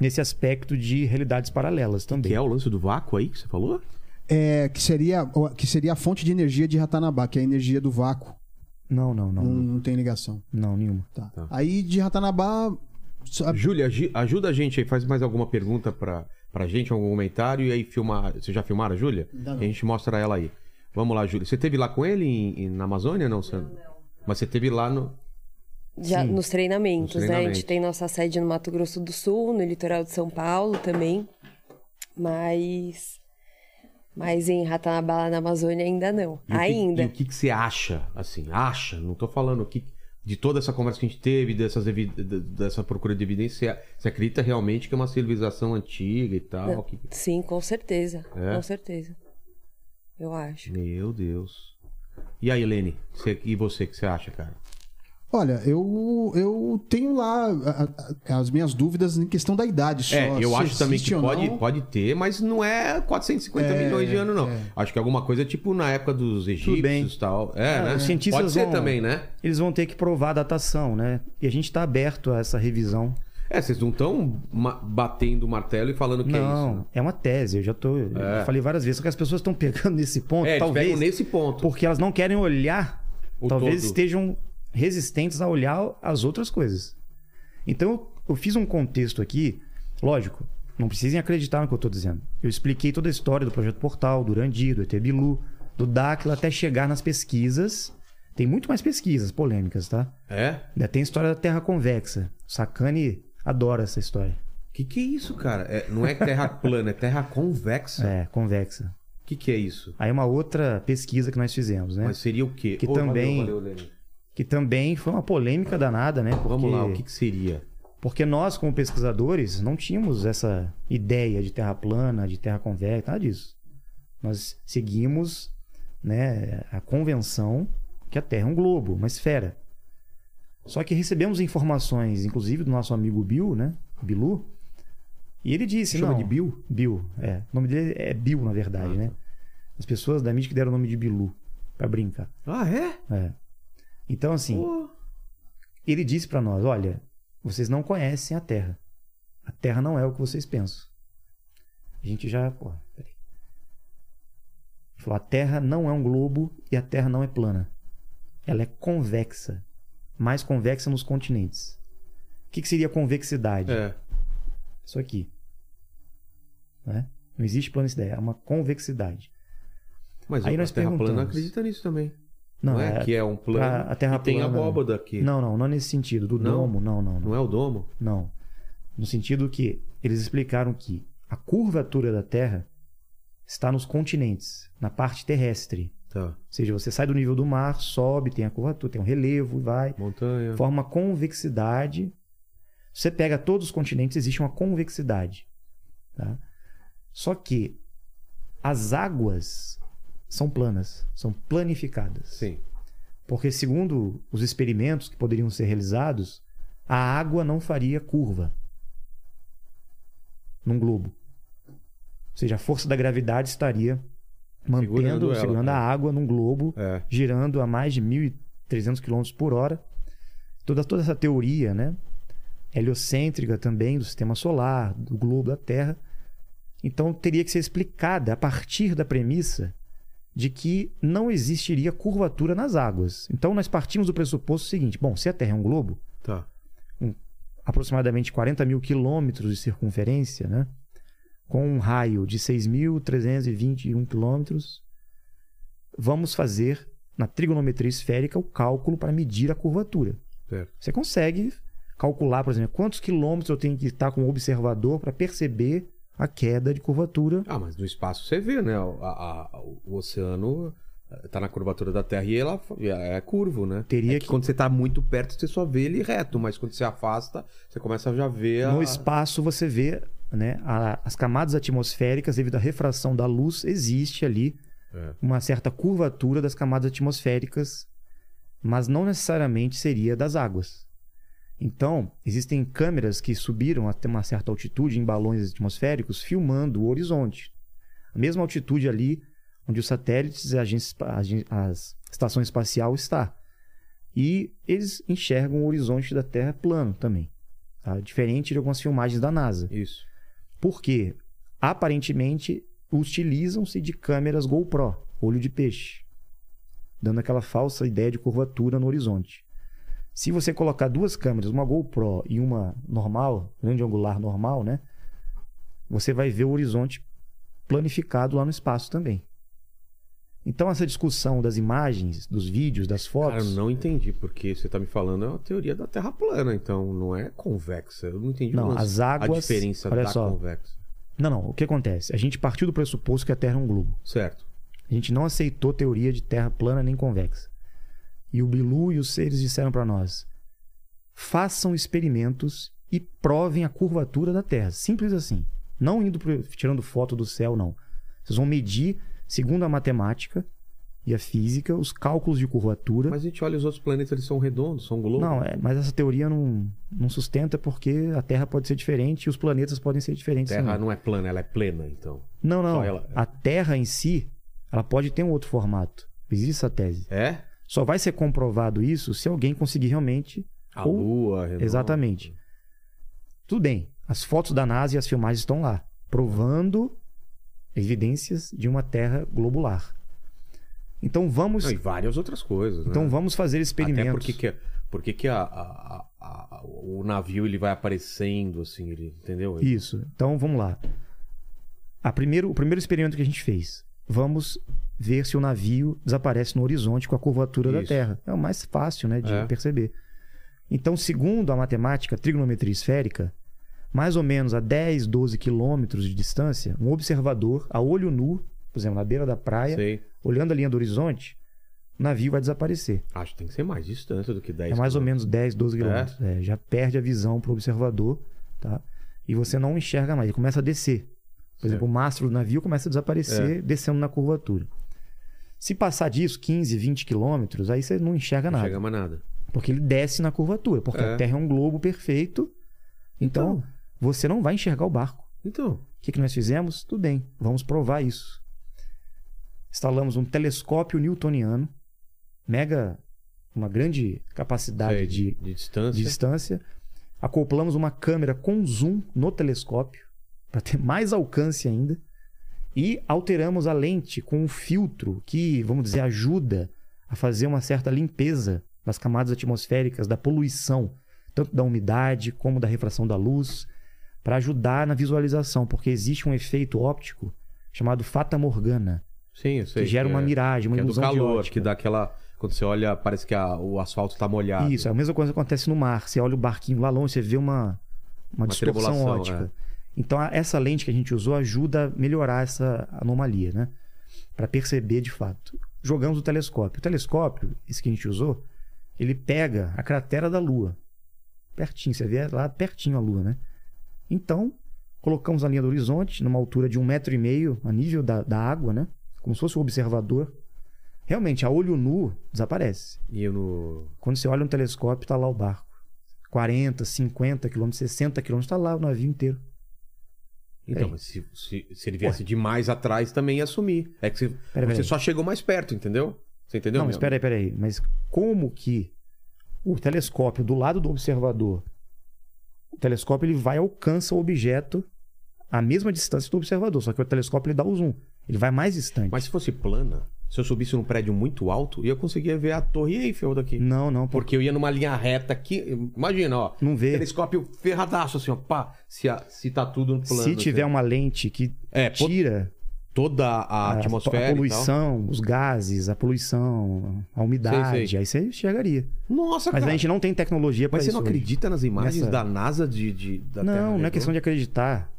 nesse aspecto de realidades paralelas também. Que é o lance do vácuo aí que você falou? É, que, seria, que seria a fonte de energia de Ratanabá, que é a energia do vácuo. Não, não, não. Não, Não, não tem ligação. nenhuma. Tá. Tá. Aí de Ratanabá. só- Júlia, ajuda a gente aí, faz mais alguma pergunta pra, pra gente, algum comentário, e aí filmar. Vocês já filmaram a Júlia? Não. A gente mostra ela aí. Vamos lá, Júlia. Você teve lá com ele em- em- na Amazônia, não, Sandro? Mas você teve lá no. Já Sim. nos treinamentos, Nos né? A treinamentos. gente tem nossa sede no Mato Grosso do Sul, no litoral de São Paulo também. Mas. Mas em Ratanabá, na Amazônia, ainda não. E o que- ainda. e o que, que você acha? Assim, acha? Não tô falando o que. De toda essa conversa que a gente teve, dessas dessa procura de evidência, você- você acredita realmente que é uma civilização antiga e tal? Não. que- Sim, com certeza. É? Com certeza. Eu acho. Meu Deus. E aí, Helene? Você- e você, o que você acha, cara? Olha, eu, eu tenho lá a- a- as minhas dúvidas em questão da idade só. É, eu acho também que pode, pode ter, mas não é 450 É, milhões de anos, não. é. Acho que é alguma coisa tipo na época dos egípcios e tal. É, Ah, né? os cientistas pode ser vão- também, né? Eles vão ter que provar a datação, né? E a gente está aberto a essa revisão. É, vocês não estão batendo o martelo e falando que é isso. não, né? é uma tese. Eu já tô. eu É. falei várias vezes, só que as pessoas estão pegando nesse ponto, É, talvez. pegam nesse ponto. Porque elas não querem olhar. O talvez todo. estejam resistentes a olhar as outras coisas. Então, eu- eu fiz um contexto aqui. Lógico, não precisem acreditar no que eu estou dizendo. Eu expliquei toda a história do Projeto Portal, do Urandi, do ET Bilu, do Dáquila, até chegar nas pesquisas. Tem muito mais pesquisas polêmicas, tá? É? Ainda tem a história da Terra Convexa. Sacani adora essa história. Que que é isso, cara? É, não é terra plana, é terra convexa. É, convexa. O que que é isso? Aí uma outra pesquisa que nós fizemos, né? Mas seria o quê? Que Ô, também- Valeu, valeu. Que também foi uma polêmica danada, né? Porque... Vamos lá, o que que seria? Porque nós, como pesquisadores, não tínhamos essa ideia de terra plana, de terra convexa, nada disso. Nós seguimos né, a convenção que a Terra é um globo, uma esfera. Só que recebemos informações, inclusive do nosso amigo Bill, né? Bilu, e ele disse, Chama não, de Bill? Bill, é. O nome dele é Bill, na verdade, Ah, né? As pessoas da mídia que deram o nome de Bilu, pra brincar. Ah, é? É. Então, assim, ele disse pra nós: olha, vocês não conhecem a Terra. A Terra não é o que vocês pensam. A gente já. Pô, peraí. Ele falou: a Terra não é um globo e a Terra não é plana. Ela é convexa. Mais convexa nos continentes. O que, que seria convexidade? É. Isso aqui. Né? Não existe planicidade, é uma convexidade. Mas Aí a nós terra plana acredita nisso também. Não, Não, é, é- que é um plano pra- a terra e tem plana- abóbada aqui. Não, não, não nesse sentido. Do Não? domo, não, não, não. Não é o domo? Não. No sentido que eles explicaram que a curvatura da Terra está nos continentes, na parte terrestre. Tá. Ou seja, você sai do nível do mar, sobe, tem a curvatura, tem um relevo e vai. Montanha. Forma convexidade. Você pega todos os continentes, existe uma convexidade. Tá? Só que as águas são planas, são planificadas. Sim. Porque, segundo os experimentos que poderiam ser realizados, a água não faria curva num globo. Ou seja, a força da gravidade estaria mantendo, Segurando segurando, ela, a água num globo, É. girando a mais de 1.300 km por hora. Toda, toda essa teoria, né? Heliocêntrica também, do sistema solar, do globo da Terra. Então, teria que ser explicada a partir da premissa de que não existiria curvatura nas águas. Então, nós partimos do pressuposto seguinte: bom, se a Terra é um globo, Tá. aproximadamente 40 mil quilômetros de circunferência, né? Com um raio de 6.321 quilômetros, vamos fazer na trigonometria esférica o cálculo para medir a curvatura. Certo. Você consegue calcular, por exemplo, quantos quilômetros eu tenho que estar com o observador para perceber a queda de curvatura. Ah, mas no espaço você vê, né? O, a- a- o oceano eh, tá na curvatura da Terra e ela é curvo, né? Teria É que que- quando você tá muito perto, você só vê ele reto, mas quando você afasta, você começa a já ver a... No espaço você vê né, a- as camadas atmosféricas, devido à refração da luz, existe ali É. uma certa curvatura das camadas atmosféricas, mas não necessariamente seria das águas. Então, existem câmeras que subiram até uma certa altitude em balões atmosféricos filmando o horizonte. A mesma altitude ali onde os satélites e a a as estação espacial está. E eles enxergam o horizonte da Terra plano também. tá? Diferente de algumas filmagens da NASA. Isso. Porque, aparentemente, utilizam-se de câmeras GoPro, olho de peixe, dando aquela falsa ideia de curvatura no horizonte. Se você colocar duas câmeras, uma GoPro e uma normal, grande angular normal, né? Você vai ver o horizonte planificado lá no espaço também. Então essa discussão das imagens, dos vídeos, das Cara, fotos, eu não entendi, porque você tá me falando é uma teoria da Terra plana, então não é convexa. Eu não entendi Não, as águas- a diferença olha da só. convexa. não, não. O que acontece? A gente partiu do pressuposto que a Terra é um globo. Certo. A gente não aceitou teoria de terra plana nem convexa. E o Bilu e os seres disseram para nós: façam experimentos e provem a curvatura da Terra. Simples assim. Não indo pro- tirando foto do céu, não. Vocês vão medir, segundo a matemática e a física, os cálculos de curvatura. Mas a gente olha os outros planetas, eles são redondos, são globos. Não, é, mas essa teoria não, não sustenta porque a Terra pode ser diferente e os planetas podem ser diferentes. Terra também. não é plana, ela é plena, então. Não, não. Ela- A Terra em si, ela pode ter um outro formato. Existe essa tese. É? Só vai ser comprovado isso se alguém conseguir realmente. A Ou- Lua, redonda. Exatamente. Tudo bem. As fotos da NASA e as filmagens estão lá, provando evidências de uma Terra globular. Então vamos, Não, e várias outras coisas, então né? vamos fazer experimentos. Até porque que, porque que a, a- a- o navio ele vai aparecendo, assim, ele, entendeu? Isso. Então vamos lá. A primeiro, o primeiro experimento que a gente fez. Vamos ver se o navio desaparece no horizonte com a curvatura da Isso. Terra. É o mais fácil né, de É. perceber. Então, segundo a matemática trigonometria esférica, mais ou menos a 10, 12 quilômetros de distância, um observador a olho nu, por exemplo, na beira da praia, Sei. olhando a linha do horizonte, o navio vai desaparecer. Acho que tem que ser mais distante do que 10 É mais ou menos 10, 12 É? quilômetros. É, já perde a visão para o observador, tá? E você não enxerga mais, ele começa a descer. Por exemplo, o mastro do navio começa a desaparecer, É. descendo na curvatura. Se passar disso, 15, 20 quilômetros, aí você não enxerga Não nada. chega mais nada. Porque ele desce na curvatura. Porque É. a Terra é um globo perfeito. Então, Então. Você não vai enxergar o barco. Então, O que, que nós fizemos? Tudo bem, vamos provar isso. Instalamos um telescópio newtoniano, mega, uma grande capacidade sei, de, de distância. de distância. Acoplamos uma câmera com zoom no telescópio, para ter mais alcance ainda. E alteramos a lente com um filtro que, vamos dizer, ajuda a fazer uma certa limpeza das camadas atmosféricas, da poluição, tanto da umidade como da refração da luz, para ajudar na visualização, porque existe um efeito óptico chamado fata morgana, Sim, eu sei. que gera uma é- miragem, uma que é do ilusão calor, que dá aquela... Quando você olha, parece que a- o asfalto tá molhado. Isso, é a mesma coisa que acontece no mar. Você olha o barquinho lá longe, você vê uma, uma, distorção tribulação, ótica. Então, a- essa lente que a gente usou ajuda a melhorar essa anomalia, né? Para perceber de fato. Jogamos o telescópio. O telescópio, esse que a gente usou, ele pega a cratera da Lua. Pertinho, você vê lá pertinho a Lua, né? Então, colocamos a linha do horizonte, numa altura de um metro e meio, a nível da, da água, né? Como se fosse um observador. Realmente, a olho nu, desaparece. E no. Quando você olha no telescópio, tá lá o barco. 40, 50 quilômetros, 60 quilômetros, tá lá o navio inteiro. Então, Peraí. mas se, se, se ele viesse de mais atrás, também ia sumir. É que você, Pera, você peraí. só chegou mais perto, entendeu? Você entendeu? Não, mas espera aí, espera aí. Mas como que o telescópio do lado do observador, o telescópio ele vai alcança o objeto à mesma distância do observador, só que o telescópio ele dá o zoom. Ele vai mais distante. Mas se fosse plana, se eu subisse num prédio muito alto, eu conseguia ver a Torre Eiffel daqui. Não, não, porque Porque eu ia numa linha reta aqui. Imagina, ó. não vê. Telescópio ferradaço, assim, ó. Pá, se, a- se tá tudo no plano. Se tiver assim. uma lente que É, tira toda a, atmosfera. a e tal. poluição, os gases, a poluição, a umidade, Sei, sei. aí você enxergaria. Nossa, Mas cara. a gente não tem tecnologia para Mas isso. você não hoje. acredita nas imagens Nessa- da NASA de, de- da Terra Não, não é questão de acreditar.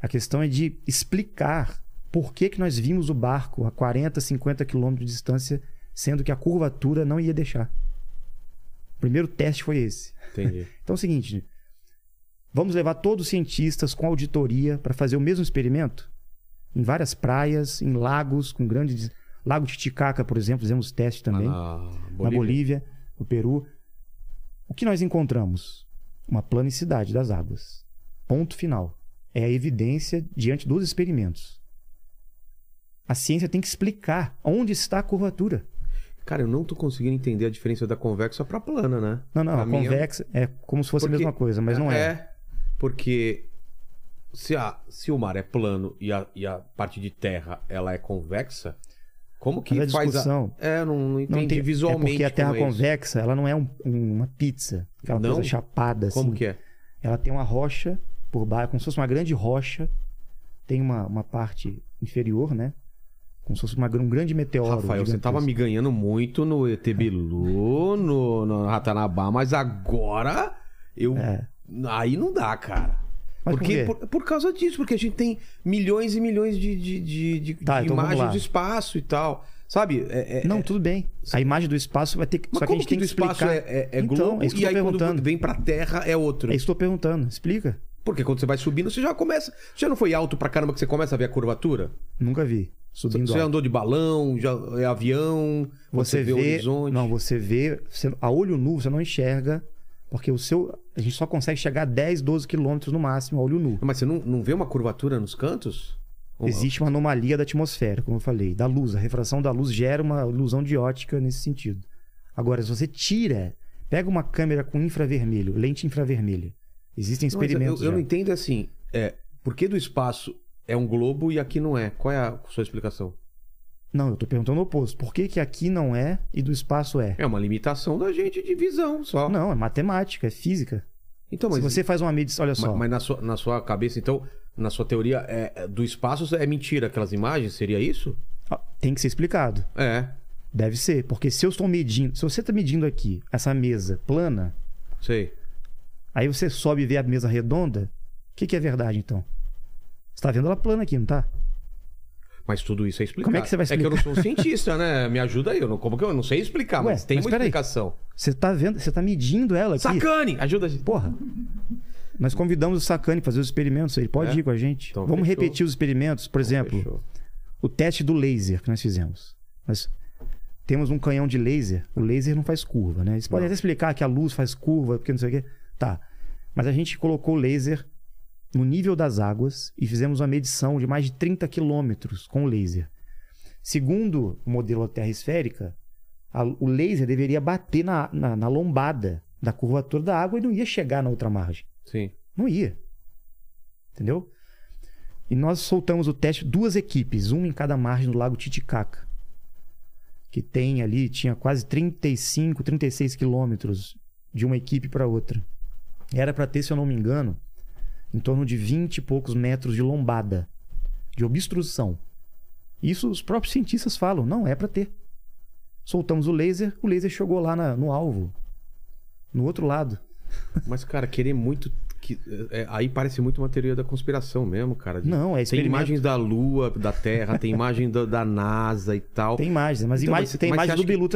A questão é de explicar por que, que nós vimos o barco a 40, 50 quilômetros de distância, sendo que a curvatura não ia deixar. O primeiro teste foi esse. Entendi. Então é o seguinte: vamos levar todos os cientistas com auditoria para fazer o mesmo experimento? Em várias praias, em lagos, com grandes. Lago Titicaca, por exemplo, fizemos teste também Lá na na Bolívia. Bolívia, no Peru. O que nós encontramos? Uma planicidade das águas. Ponto final. É a evidência diante dos experimentos. A ciência tem que explicar onde está a curvatura. Cara, eu não tô conseguindo entender a diferença da convexa pra plana, né? Não, não, a mim é- convexa é como se fosse Porque- a mesma coisa, mas não é. É, porque se, a, se o mar é plano e a, e a parte de terra ela é convexa, como que Mas a faz discussão- a... É, não, não entendi Não tem, visualmente é porque a Terra é convexa, ela não é um- uma pizza, aquela Não? coisa chapada assim. Como que é? Ela tem uma rocha por baixo, como se fosse uma grande rocha. Tem uma, uma parte inferior, né? Como se fosse uma, um grande meteoro. Rafael, você gigantesco. tava me ganhando muito no ET Bilu, no, no Ratanabá, mas agora eu... É. Aí não dá, cara. Mas por porque quê? por, por causa disso, porque a gente tem milhões e milhões de, de, de, de- Tá, de então imagens do espaço e tal. Sabe? É- é- Não, é- tudo bem. A imagem do espaço vai ter que. Mas só que a gente que tem que explicar. espaço é, é, é Então, globo é isso que e eu aí tô quando perguntando. vem pra Terra é outro? É isso que eu tô perguntando. Explica. Porque quando você vai subindo, você já começa. Já não foi alto pra caramba que você começa a ver a curvatura? Nunca vi. Subindo Você alto. andou de balão, já é avião, Você, vê, vê. o horizonte. Não, você vê. você- a olho nu você não enxerga. Porque o seu. A gente só consegue chegar a 10, 12 quilômetros no máximo a olho nu. Mas você não, não vê uma curvatura nos cantos? Existe uma anomalia da atmosfera, como eu falei, da luz. A refração da luz gera uma ilusão de ótica nesse sentido. Agora, se você tira, pega uma câmera com infravermelho, lente infravermelha. Existem Não, experimentos. eu, eu não entendo assim. É, por que do espaço é um globo e aqui não é? Qual é a sua explicação? Não, eu tô perguntando o oposto. Por que, que aqui não é e do espaço é? É uma limitação da gente de visão só. Não, é matemática, é física. Então, mas, Se você faz uma medição, olha só. mas, mas na, sua, na sua cabeça, então, na sua teoria, é, é- do espaço é mentira aquelas imagens? Seria isso? ó, Tem que ser explicado. É, Deve ser. Porque se eu estou medindo, se você está medindo aqui essa mesa plana, sei. aí você sobe e vê a mesa redonda, o que, que é verdade então? Você está vendo ela plana aqui, não tá? Mas tudo isso é explicado. Como é que você vai É que eu não sou um cientista, né? Me ajuda aí. Eu não, como que eu, eu não sei explicar, Ué, mas tem mas uma explicação. Você está vendo, você está medindo ela aqui. Sacane! Ajuda a gente. Porra. Nós convidamos o Sacani para fazer os experimentos, ele pode É? ir com a gente. Então, Vamos fechou. repetir os experimentos, por exemplo, Fechou. o teste do laser que nós fizemos. Nós temos um canhão de laser, o laser não faz curva, né? Você pode até explicar que a luz faz curva, porque não sei o quê. Tá. Mas a gente colocou o laser no nível das águas e fizemos uma medição de mais de 30 quilômetros com o laser. Segundo o modelo da Terra esférica, a- o laser deveria bater na, na, na lombada da curvatura da água e não ia chegar na outra margem. Sim. Não ia. Entendeu? E nós soltamos o teste, duas equipes, uma em cada margem do lago Titicaca. Que tem ali, tinha quase 35, 36 quilômetros de uma equipe para outra. Era para ter, se eu não me engano, em torno de 20 e poucos metros de lombada, de obstrução. Isso os próprios cientistas falam, não é para ter. Soltamos o laser, o laser chegou lá na- no alvo, no outro lado. Mas, cara, querer muito que é, aí parece muito uma teoria da conspiração mesmo, cara. de- Não, é Tem imagens da Lua, da Terra, tem imagem da, da NASA e tal. Tem imagens, mas Então, mas- tem mas imagem você do acha que- Bilu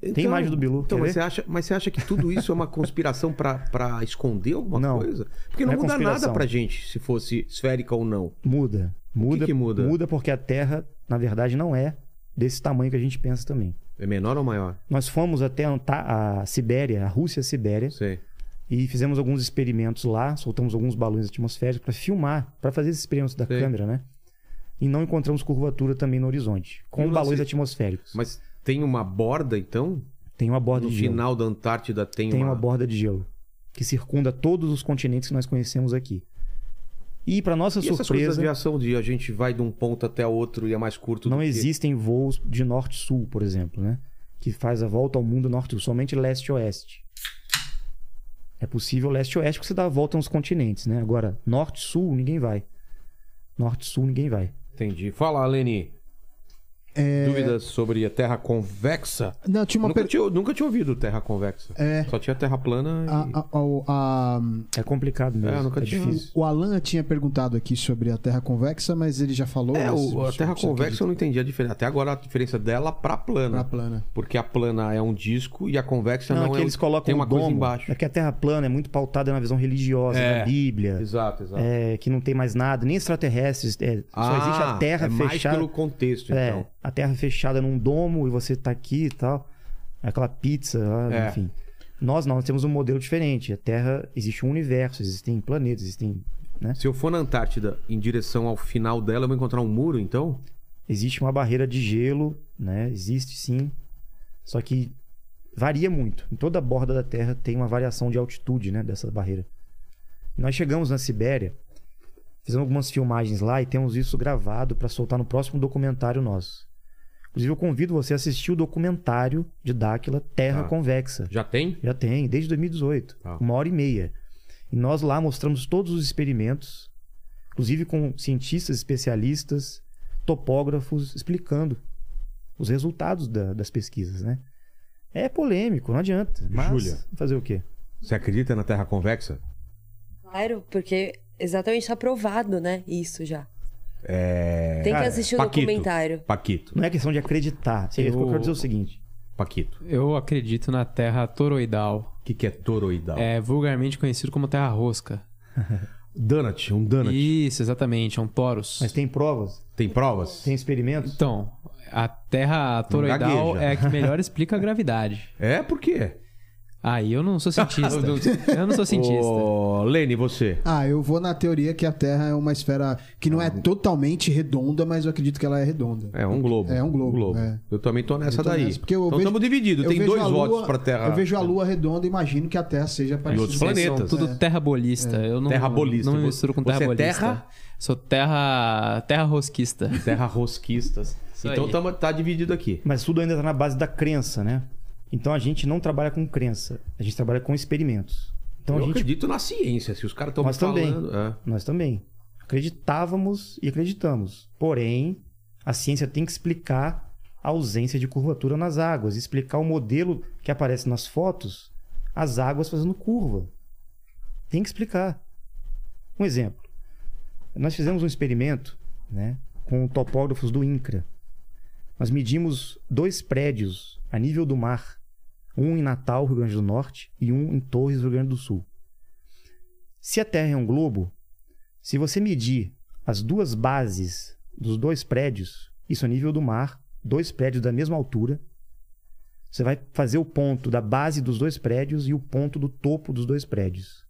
também. Tem imagem do Bilu. Então, mas ver? você, acha, mas você acha que tudo isso é uma conspiração pra esconder alguma Não. coisa? Porque não, Não é muda nada conspiração. pra gente se fosse esférica ou não. Muda. Muda, que muda? Muda porque a Terra, na verdade, não é desse tamanho que a gente pensa também. É menor ou maior? Nós fomos até a Sibéria, a Rússia Sibéria, Sei. e fizemos alguns experimentos lá, soltamos alguns balões atmosféricos para filmar, para fazer esses experimentos da Sei. câmera, né? E não encontramos curvatura também no horizonte, com balões atmosféricos. Mas tem uma borda, então? Tem uma borda No de gelo. final da Antártida tem, Tem uma... uma borda de gelo que circunda todos os continentes que nós conhecemos aqui. E para nossa E essas coisas de surpresa, aviação de a gente vai de um ponto até outro e é mais curto não do que... existem voos de norte-sul, por exemplo, né? Que faz a volta ao mundo norte-sul, somente leste-oeste. É possível leste-oeste porque você dá a volta nos continentes, né? Agora, norte-sul, ninguém vai. Norte-sul, ninguém vai. Entendi. Fala, Leni. É, Dúvidas sobre a Terra convexa? Não, tinha uma Nunca, per... tinha, nunca tinha ouvido Terra convexa. É. Só tinha Terra plana e... a, a, a- a- É complicado mesmo. É, nunca é tinha- difícil. o Alan tinha perguntado aqui sobre a Terra convexa, mas ele já falou. É, mas o- a Terra convexa eu não entendi a diferença. Até agora a diferença dela pra plana. Pra plana. Porque a plana é um disco e a convexa não, Não, é que é eles um... colocam tem uma um coisa domo. embaixo. É que a Terra plana é muito pautada na visão religiosa É. da Bíblia. Exato, exato. É, que não tem mais nada, nem extraterrestres. é, só existe a Terra é mais fechada. pelo contexto, É, então. A Terra fechada num domo e você tá aqui e tal. Aquela pizza, É. enfim. Nós não, nós temos um modelo diferente. A Terra existe um universo, existem planetas, existem. Né? Se eu for na Antártida em direção ao final dela, eu vou encontrar um muro, então? Existe uma barreira de gelo, né? Existe sim. Só que varia muito. Em toda a borda da Terra tem uma variação de altitude, né? Dessa barreira. E nós chegamos na Sibéria, fizemos algumas filmagens lá e temos isso gravado para soltar no próximo documentário nosso. Inclusive, eu convido você a assistir o documentário de Dáquila Terra Tá. Convexa. Já tem? Já tem, desde 2018. Tá. Uma hora e meia. E nós lá mostramos todos os experimentos, inclusive com cientistas especialistas, topógrafos, explicando os resultados da- das pesquisas, né? É polêmico, não adianta. Mas Júlia. fazer o quê? Você acredita na Terra convexa? Claro, porque exatamente está provado, né? Isso já. É... Tem que cara, assistir o Paquito. documentário. Paquito. Não é questão de acreditar. É eu Eu- quero dizer o seguinte. Paquito. Eu acredito na terra toroidal. O que, que é toroidal? É vulgarmente conhecido como terra rosca. Donut, um donut. Isso, exatamente, é um torus. Mas tem provas? Tem provas? Tem experimentos? Então, a terra toroidal é a que melhor explica a gravidade. É, por quê? Aí eu não sou cientista. eu não sou cientista. Ô, Lene, você? Ah, eu vou na teoria que a Terra é uma esfera que não é totalmente redonda, mas eu acredito que ela é redonda. É um globo. É um globo, é. Eu também tô nessa Eu tô daí. nessa, porque eu então vejo- estamos divididos. Tem dois Lua- votos pra Terra. Eu vejo a Lua redonda e imagino que a Terra seja parecida. outros Vocês planetas. São tudo terra bolista. Eu não, Terra bolista. não me misturo com Você terra é bolista. terra? Sou terra, terra rosquista. Terra rosquistas. Isso então aí. tamo, tá dividido aqui. Mas tudo ainda está na base da crença, né? Então a gente não trabalha com crença, a gente trabalha com experimentos. Então eu a gente acredito na ciência. Se os caras estão Nós também. falando... é. Nós também. Acreditávamos e acreditamos. Porém, a ciência tem que explicar a ausência de curvatura nas águas, explicar o modelo que aparece nas fotos, as águas fazendo curva. Tem que explicar. Um exemplo. Nós fizemos um experimento né, com topógrafos do INCRA. Nós medimos dois prédios a nível do mar, um em Natal, Rio Grande do Norte, e um em Torres, Rio Grande do Sul. Se a Terra é um globo, se você medir as duas bases dos dois prédios, isso a nível do mar, dois prédios da mesma altura, você vai fazer o ponto da base dos dois prédios e o ponto do topo dos dois prédios.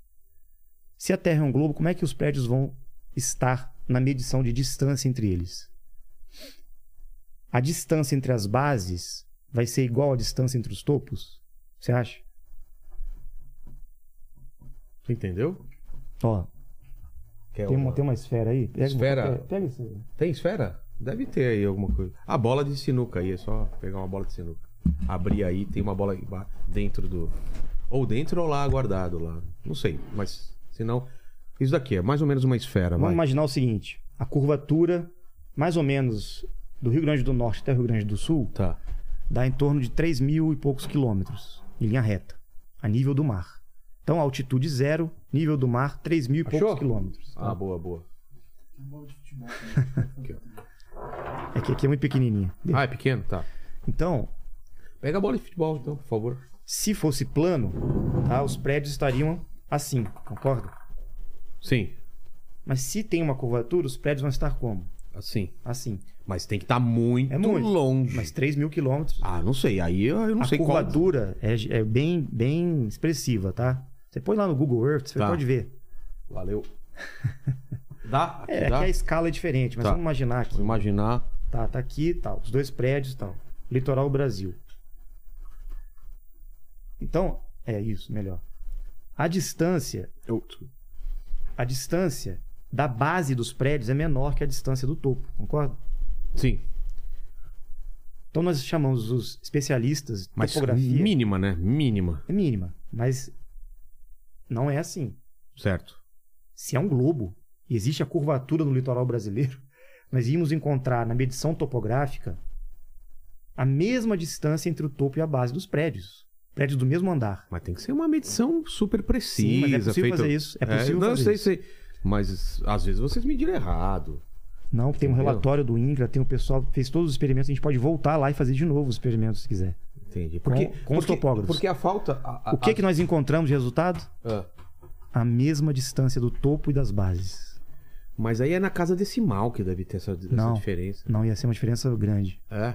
Se a Terra é um globo, como é que os prédios vão estar na medição de distância entre eles? A distância entre as bases vai ser igual à distância entre os topos? Você acha? Você entendeu? Ó, tem uma- tem uma esfera aí? Pega, Esfera? Pega, pega esse. Tem esfera? Deve ter aí alguma coisa. A bola de sinuca aí, é só pegar uma bola de sinuca. Abrir aí, tem uma bola dentro do. Ou dentro ou lá guardado lá. Não sei, mas se não. Isso daqui é mais ou menos uma esfera, Vamos vai. imaginar o seguinte: a curvatura, mais ou menos, do Rio Grande do Norte até o Rio Grande do Sul, Tá. dá em torno de 3 mil e poucos quilômetros, em linha reta, a nível do mar. Então, altitude zero Nível do mar, 3 mil e Achou? poucos quilômetros. Ah, boa, boa. É que aqui é muito pequenininha. Ah, é pequeno? Tá. Então, Pega a bola de futebol, então, por favor. se fosse plano, tá, os prédios estariam assim, concorda? Sim, Mas se tem uma curvatura, os prédios vão estar como? Assim. Assim. Mas tem que estar muito, É muito. longe. Mas 3 mil quilômetros. Ah, não sei. Aí eu, eu não a sei qual. curvatura é, é bem, bem expressiva, tá? Você põe lá no Google Earth, você Tá. pode ver. Valeu. Dá? Aqui É, dá? aqui a escala é diferente, mas Tá. vamos imaginar aqui. Vou imaginar. Tá, tá aqui, tá, os dois prédios, tal. Litoral Brasil. Então, é isso, melhor. A distância, a distância da base dos prédios é menor que a distância do topo, concorda? Sim. Então nós chamamos os especialistas de Mas topografia mínima, né? Mínima. é mínima, mas não é assim. Certo. Se é um globo e existe a curvatura no litoral brasileiro, nós íamos encontrar na medição topográfica a mesma distância entre o topo e a base dos prédios. Prédios do mesmo andar. Mas tem que ser uma medição super precisa. Sim, mas é possível feita- fazer isso. É possível não, fazer sei, isso. sei. Mas às vezes vocês mediram errado. Não, tem um Entendeu? relatório do INCRA, tem o pessoal que fez todos os experimentos, a gente pode voltar lá e fazer de novo os experimentos se quiser. Entendi. Com- Porque, com os porque, topógrafos. Porque a falta. a- a- O que, que nós encontramos de resultado? Ah, A mesma distância do topo e das bases. mas aí é na casa decimal que deve ter essa, essa Não. diferença. Não ia ser uma diferença grande. É.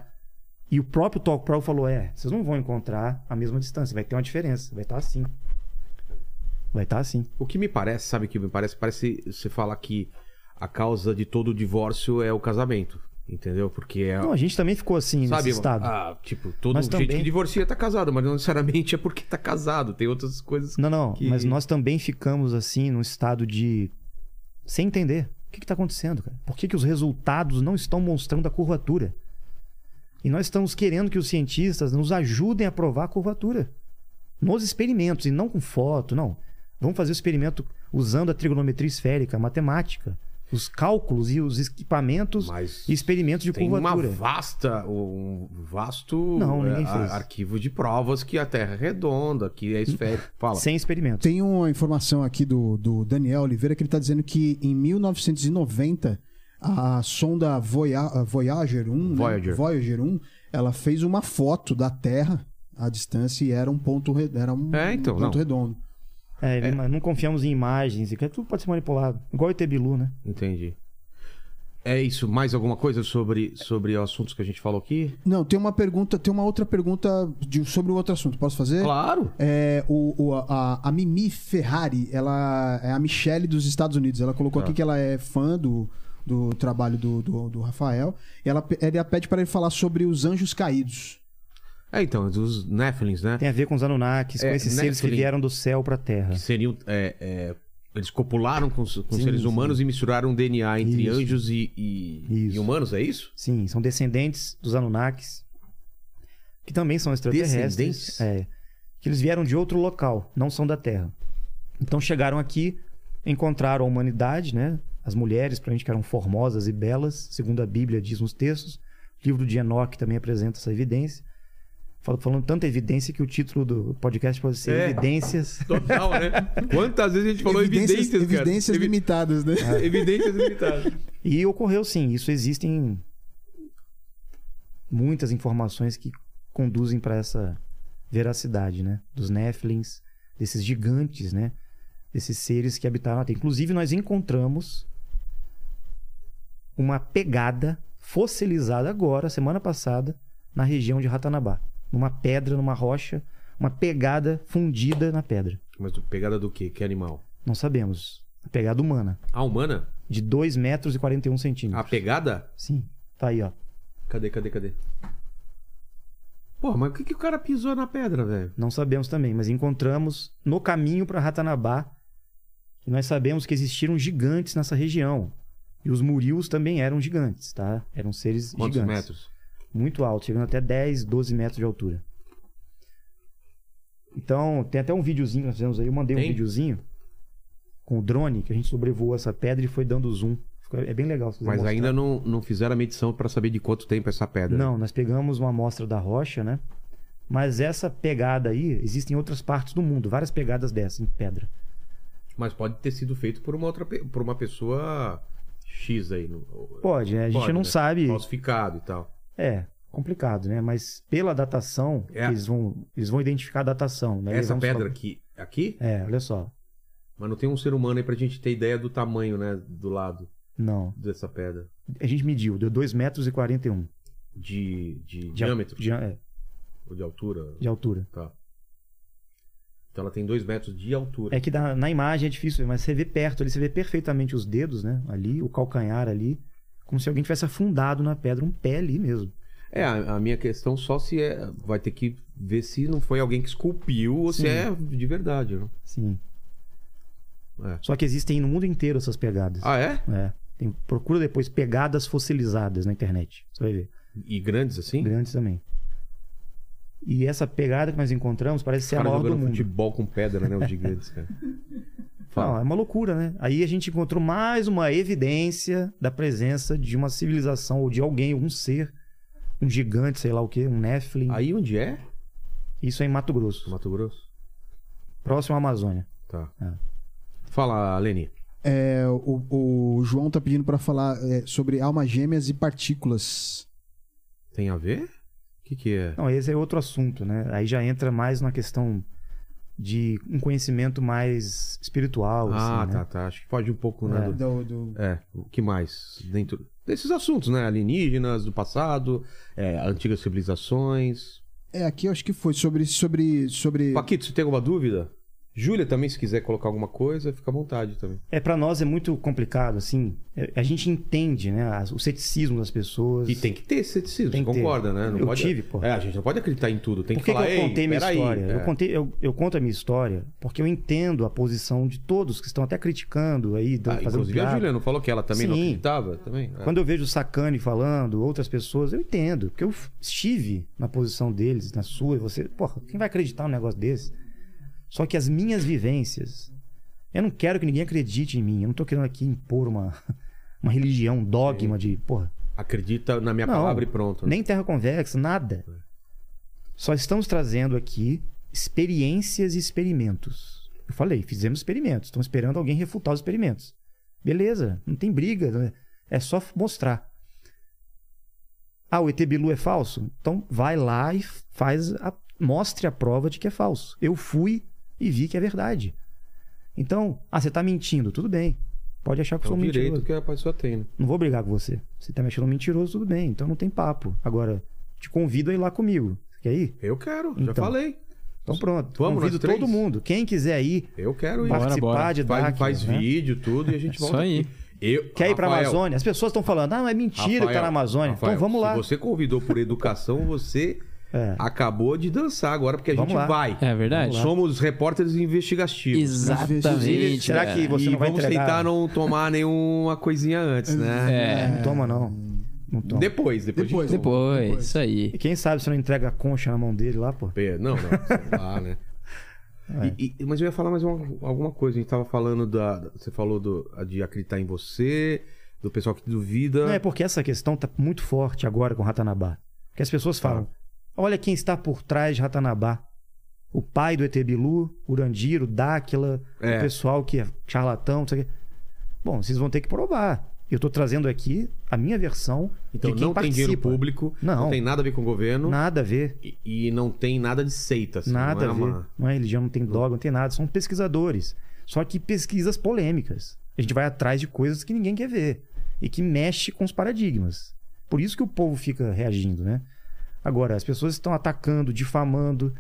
E o próprio Talk Pro falou: é, vocês não vão encontrar a mesma distância, vai ter uma diferença, vai estar assim. Vai estar assim. O que me parece, sabe o que me parece? Parece você fala que a causa de todo divórcio é o casamento. Entendeu? Porque é. Não, a gente também ficou assim Sabe, nesse estado. ah, tipo, todo Mas gente também- que divorcia tá casado, mas não necessariamente é porque tá casado. Tem outras coisas. Não, não, que- mas nós também ficamos assim num estado de. sem entender. O que está acontecendo, cara? Por que, que os resultados não estão mostrando a curvatura? E nós estamos querendo que os cientistas nos ajudem a provar a curvatura. Nos experimentos, e não com foto, não. Vamos fazer o experimento usando a trigonometria esférica, a matemática, os cálculos e os equipamentos Mas e experimentos de tem curvatura. uma vasta, um vasto Não, é, arquivo de provas que a Terra é redonda, que é esférica. Fala. Sem experimentos. Tem uma informação aqui do, do Daniel Oliveira que ele está dizendo que em 1990 a sonda Voya- Voyager 1, né? Voyager. Voyager 1, ela fez uma foto da Terra à distância e era um ponto, era um É, então, ponto não. redondo. É, mas não confiamos em imagens, e que tudo pode ser manipulado. Igual o ET Bilu, né? Entendi. É isso. Mais alguma coisa sobre, sobre assuntos que a gente falou aqui? Não, tem uma pergunta, tem uma outra pergunta de- sobre o outro assunto. Posso fazer? Claro. É, o, o- a, a Mimi Ferrari, ela é a Michelle dos Estados Unidos. Ela colocou Tá. aqui que ela é fã do, do trabalho do, do, do Rafael. E ela, ela pede para ele falar sobre os anjos caídos. É, então, dos Nephilims, né? Tem a ver com os Anunnakis, com É, esses seres que Nephilim. vieram do céu pra terra. Que seriam. é, é, eles copularam com, os- com Sim, seres sim. humanos e misturaram DNA entre Isso. anjos e, e- e humanos, é isso? Sim, são descendentes dos Anunnakis, que também são extraterrestres. Descendentes? É, que eles vieram de outro local, não são da Terra. Então chegaram aqui, encontraram a humanidade, né? As mulheres, pra gente, que eram formosas e belas, segundo a Bíblia diz nos textos. O livro de Enoque também apresenta essa evidência. Fal- Falando tanta evidência que o título do podcast pode ser É. Evidências. Total, né? Quantas vezes a gente falou evidências, cara? evidências Evi- limitadas, né? Evidências limitadas. E ocorreu sim, isso existem muitas informações que conduzem para essa veracidade, né? Dos Nephilims, desses gigantes, né? Desses seres que habitaram a Terra. Inclusive, nós encontramos uma pegada fossilizada agora, semana passada, na região de Ratanabá. Numa pedra, numa rocha, uma pegada fundida na pedra. Mas pegada do quê? Que animal? Não sabemos. A pegada humana, A humana? de 2 metros e 41 A centímetros. pegada? Sim, tá aí, ó. Cadê, cadê, cadê? Pô, mas o que, que o cara pisou na pedra, velho? Não sabemos também, mas encontramos no caminho para Ratanabá. E nós sabemos que existiram gigantes nessa região. E os murios também eram gigantes, tá? Eram seres Quantos gigantes. metros? Muito altos, chegando até 10, 12 metros de altura. Então, tem até um videozinho que nós fizemos aí. Eu mandei um Tem? videozinho com o drone, que a gente sobrevoou essa pedra e foi dando zoom. É bem legal. Mas mostrar. ainda não, não fizeram a medição pra saber de quanto tempo essa pedra. Não, nós pegamos uma amostra da rocha, né? Mas essa pegada aí, existem em outras partes do mundo, várias pegadas dessa em pedra. Mas pode ter sido feito por uma outra por uma pessoa X aí. no- Pode, né? A gente Pode, não né? sabe. Falsificado e tal. É, complicado, né? Mas pela datação, É. eles, vão, eles vão identificar a datação. Né? Essa pedra só- aqui, aqui, É, olha só. mas não tem um ser humano aí pra gente ter ideia do tamanho, né? Do lado Não. dessa pedra. A gente mediu, deu 2 metros e 41 De, de, de, diâmetro de, é, ou de altura. de altura. Tá. Então ela tem dois metros de altura. É que na, na imagem é difícil, mas você vê perto ali, você vê perfeitamente os dedos, né? Ali, o calcanhar ali, como se alguém tivesse afundado na pedra, um pé ali mesmo. É, a, a minha questão só se é. Vai ter que ver se não foi alguém que esculpiu ou se Sim. é de verdade. Né? Sim. É. Só que existem no mundo inteiro essas pegadas. Ah, é? É. Tem- procura depois pegadas fossilizadas na internet. Você vai ver. E grandes assim? Grandes também. E essa pegada que nós encontramos parece ser a maior do mundo. futebol com pedra, né? Os gigantes, cara. Não, é uma loucura, né? Aí a gente encontrou mais uma evidência da presença de uma civilização ou de alguém, um ser, um gigante, sei lá o quê, um Nephilim. Aí onde é? Isso é em Mato Grosso, Mato Grosso? próximo à Amazônia. Tá. É. Fala, Leni. É, o, o João tá pedindo pra falar é, sobre almas gêmeas e partículas. Tem a ver? O que, que é? Não, esse é outro assunto, né? Aí já entra mais na questão de um conhecimento mais espiritual. Ah, assim, tá, né? tá. Acho que pode um pouco, né? É. do- Do, do- É, o que mais? Dentro desses assuntos, né? Alienígenas do passado, é, antigas civilizações. É, aqui eu acho que foi sobre. sobre, sobre... Paquito, você tem alguma dúvida? Júlia também, se quiser colocar alguma coisa, fica à vontade também. É, para nós é muito complicado, assim. É, A gente entende, né? O ceticismo das pessoas. E tem que ter ceticismo, Tem que ter. concorda, né? Não Eu pode... tive, pô. É, a gente não pode acreditar em tudo. Tem Por que, que, falar, que eu contei Ei, minha história? é. Eu, contei, eu, eu conto a minha história porque eu entendo a posição de todos que estão até criticando aí, dando- Ah, fazendo inclusive a piada. Júlia não falou que ela também não Sim. acreditava? Também? É. Quando eu vejo o Sacani falando, outras pessoas, eu entendo. Porque eu estive na posição deles, na sua, e você. Porra, quem vai acreditar num negócio desse? Só que as minhas vivências. Eu não quero que ninguém acredite em mim. Eu não tô querendo aqui impor uma, uma religião, um dogma de. Porra, Acredita na minha Não, palavra e pronto. né? nem terra convexa, nada. Só estamos trazendo aqui experiências e experimentos. Eu falei, fizemos experimentos. Estão esperando alguém refutar os experimentos. Beleza, não tem briga. né? É só mostrar. Ah, o ET Bilu é falso? Então vai lá e faz a- mostre a prova de que é falso. Eu fui e vi que é verdade. Então, ah, você está mentindo. Tudo bem. Pode achar que É eu o sou direito mentiroso. que a pessoa tem, né? Não vou brigar com você. Você tá me achando mentiroso, tudo bem. Então não tem papo. Agora, te convido a ir lá comigo. Quer ir? Eu quero, já Então. falei. Então pronto. Vamos, convido todo mundo. Quem quiser ir, Eu quero ir. Bora, participar bora. de Faz, DAC. faz né? vídeo, tudo, e a gente Isso volta aí. aqui. Eu, Quer ir pra Rafael, Amazônia? As pessoas estão falando, ah, é mentira que tá Rafael, na Amazônia. Rafael, então vamos lá. Se você convidou por educação, você É. acabou de dançar agora, porque a Vamos gente lá. vai. É verdade? Somos repórteres investigativos. Exatamente. Será que você e não vai vamos entregar? tentar não tomar nenhuma coisinha antes, né? É. Não toma, não. Não toma. Depois, depois. Depois. toma. Depois, isso aí. E quem sabe você não entrega a concha na mão dele lá, pô? Não, não. lá, né? É. E- e- mas eu ia falar mais uma- alguma coisa. A gente tava falando da. Você falou do, de acreditar em você, do pessoal que duvida. Não, é porque essa questão tá muito forte agora com Ratanabá. Porque as pessoas falam, olha quem está por trás de Ratanabá. O pai do ET Bilu, Urandiro, Dáquila, É. o pessoal que é charlatão, não sei o quê. Bom, vocês vão ter que provar. Eu tô trazendo aqui a minha versão então não tem participa. dinheiro público, não. Não. tem nada a ver com o governo Nada a ver. e, e não tem nada de seita. Assim, Nada não é a ver. uma- Não é religião, não tem dogma, não tem nada. São pesquisadores. Só que pesquisas polêmicas. A gente vai atrás de coisas que ninguém quer ver. E que mexe com os paradigmas. Por isso que o povo fica reagindo, né? Agora, as pessoas estão atacando, difamando,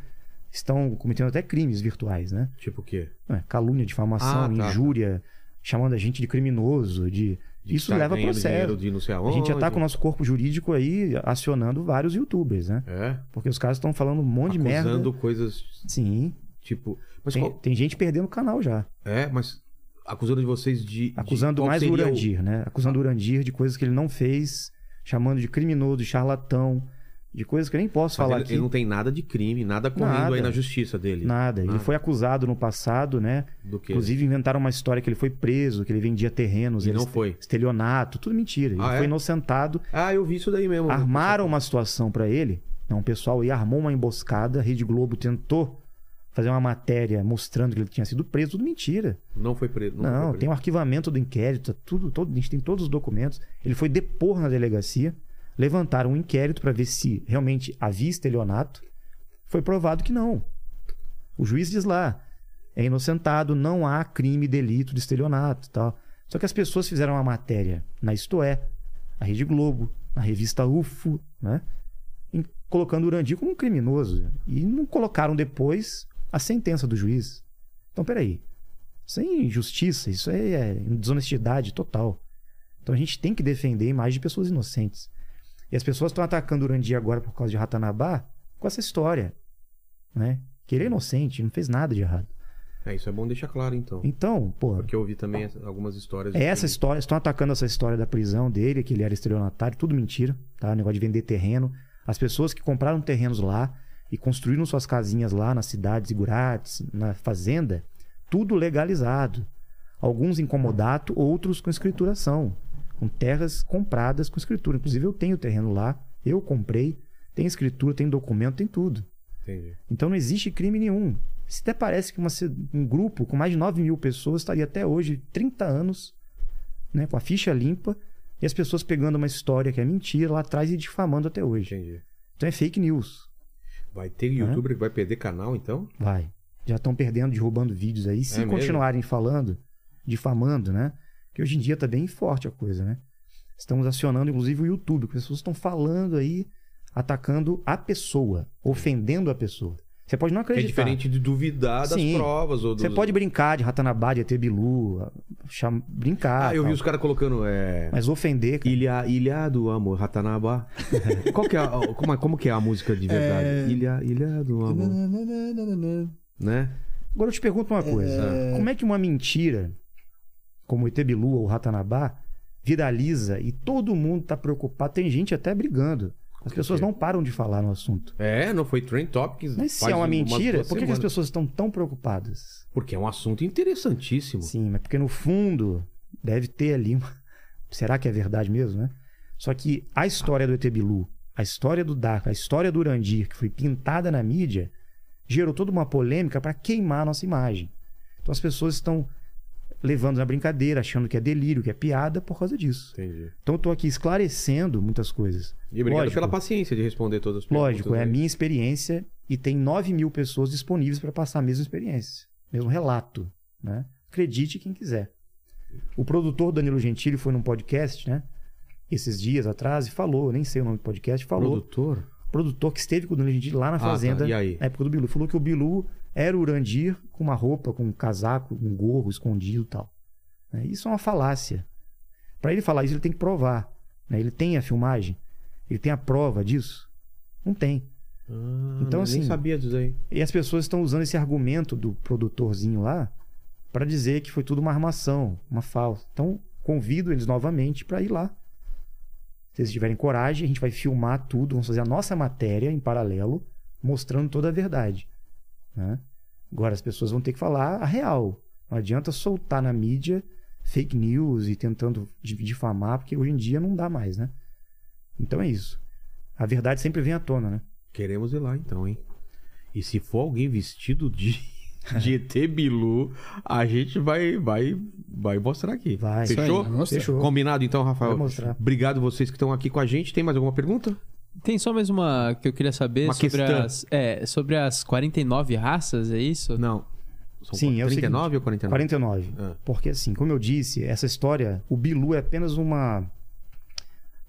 estão cometendo até crimes virtuais, né? Tipo o quê? É, calúnia, difamação, Ah, tá. injúria, chamando a gente de criminoso, de... De isso tá leva a processo. de A gente já tá com o nosso corpo jurídico aí acionando vários youtubers, né? É. Porque os caras estão falando um monte de merda. Acusando coisas Sim. tipo. Mas Tem, qual- tem gente perdendo o canal já. É, mas acusando de vocês de. de- Acusando qual mais o Urandir, né? Acusando o Urandir de coisas que ele não fez, chamando de criminoso, de charlatão, de coisas que eu nem posso Mas falar ele, aqui. ele não tem nada de crime, nada correndo Nada. aí na justiça dele. Nada. Ele Nada. foi acusado no passado, né? Do que? Inclusive inventaram uma história que ele foi preso, que ele vendia terrenos, E ele não foi. estelionato, tudo mentira. Ele Ah, é? foi inocentado. Ah, eu vi isso daí mesmo. Armaram uma situação pra ele. Não, o pessoal aí armou uma emboscada, a Rede Globo tentou fazer uma matéria mostrando que ele tinha sido preso, tudo mentira. Não foi preso. Não, foi preso. tem um arquivamento do inquérito, tudo, todo, a gente tem todos os documentos. Ele foi depor na delegacia, levantaram um inquérito para ver se realmente havia estelionato. Foi provado que não. O juiz diz lá, é inocentado, não há crime, delito de estelionato, tal. Só que as pessoas fizeram uma matéria na Isto É, na Rede Globo, na revista UFO, né? Em- colocando o Urandir como um criminoso e não colocaram depois a sentença do juiz. Então, peraí. Isso é injustiça, isso é, é desonestidade total. Então a gente tem que defender imagem de pessoas inocentes. E as pessoas estão atacando o Urandir agora por causa de Ratanabá com essa história. Né? Que ele é inocente, não fez nada de errado. É, isso é bom deixar claro, então. Então, pô, Porque eu ouvi também algumas histórias. é essa que- história, estão atacando essa história da prisão dele, que ele era estelionatário, tudo mentira, tá? O negócio de vender terreno. As pessoas que compraram terrenos lá e construíram suas casinhas lá nas cidades Igurates, na fazenda, tudo legalizado. Alguns em comodato, outros com escrituração, com terras compradas com escritura. Inclusive eu tenho terreno lá, eu comprei, tem escritura, tem documento, tem tudo. Entendi. Então não existe crime nenhum. Se até parece que uma um grupo com mais de 9 mil pessoas estaria até hoje 30 anos né, com a ficha limpa e as pessoas pegando uma história que é mentira lá atrás e difamando até hoje. Entendi. Então é fake news. Vai ter youtuber que vai perder canal, então? Vai. Já estão perdendo, derrubando vídeos aí. Se É continuarem falando, difamando, né? Que hoje em dia tá bem forte a coisa, né? Estamos acionando, inclusive, o YouTube. que As pessoas estão falando aí, atacando a pessoa, ofendendo a pessoa. Você pode não é acreditar. diferente de duvidar das Sim. provas. Ou dos... Você pode brincar de Ratanabá, de ET Bilu, cham... brincar. Ah, eu vi tal. os caras colocando. É... Mas ofender, cara, Ilha, Ilha do Amor, Ratanabá. Qual que é a, como, é, como que é a música de verdade? É. Ilha, Ilha do Amor. Né? Agora eu te pergunto uma coisa. Como é que uma mentira, como o ET Bilu ou o Ratanabá, viraliza e todo mundo tá preocupado? Tem gente até brigando. As pessoas não param de falar no assunto. É, não foi Trend Topics. Mas se é uma mentira, por que, as pessoas estão tão preocupadas? Porque é um assunto interessantíssimo. Sim, mas porque no fundo deve ter ali uma... Será que é verdade mesmo, né? Só que a história do ET Bilu, a história do Dark, a história do Urandir, que foi pintada na mídia, gerou toda uma polêmica para queimar a nossa imagem. Então as pessoas estão levando na brincadeira, achando que é delírio, que é piada por causa disso. Entendi. Então eu tô aqui esclarecendo muitas coisas. E obrigado Lógico. pela paciência de responder todas as perguntas. Lógico, é a né? minha experiência e tem 9 mil pessoas disponíveis para passar a mesma experiência, mesmo relato. Né? Acredite quem quiser. O produtor Danilo Gentili foi num podcast, né? Esses dias atrás e falou, nem sei o nome do podcast, falou. Produtor? Produtor que esteve com o Danilo Gentili lá na tá. fazenda, E aí? na época do Bilu. Falou que o Bilu era o Urandir com uma roupa, com um casaco, um gorro escondido e tal. Né? Isso é uma falácia. Para ele falar isso, ele tem que provar. né? Ele tem a filmagem? Ele tem a prova disso? Não tem. Ah, Então, nem assim, sabia disso aí. E as pessoas estão usando esse argumento do produtorzinho lá para dizer que foi tudo uma armação, uma falsa. Então, convido eles novamente para ir lá. Se eles tiverem coragem, a gente vai filmar tudo, vamos fazer a nossa matéria em paralelo, mostrando toda a verdade. Né? Agora, as pessoas vão ter que falar a real. Não adianta soltar na mídia fake news e tentando di- difamar, porque hoje em dia não dá mais, né? Então é isso. A verdade sempre vem à tona, né? Queremos ir lá então, hein? E se for alguém vestido de, de ET Bilu, a gente vai, vai, vai mostrar aqui. Vai. Isso aí, Fechou? Fechou. Combinado então, Rafael? Obrigado vocês que estão aqui com a gente. Tem mais alguma pergunta? Tem só mais uma que eu queria saber Uma sobre questão. as, é, sobre as 49 raças, é isso? Não. São Sim, é o 39 seguinte, ou 49? 49. Ah. Porque assim, como eu disse, essa história, o Bilu é apenas uma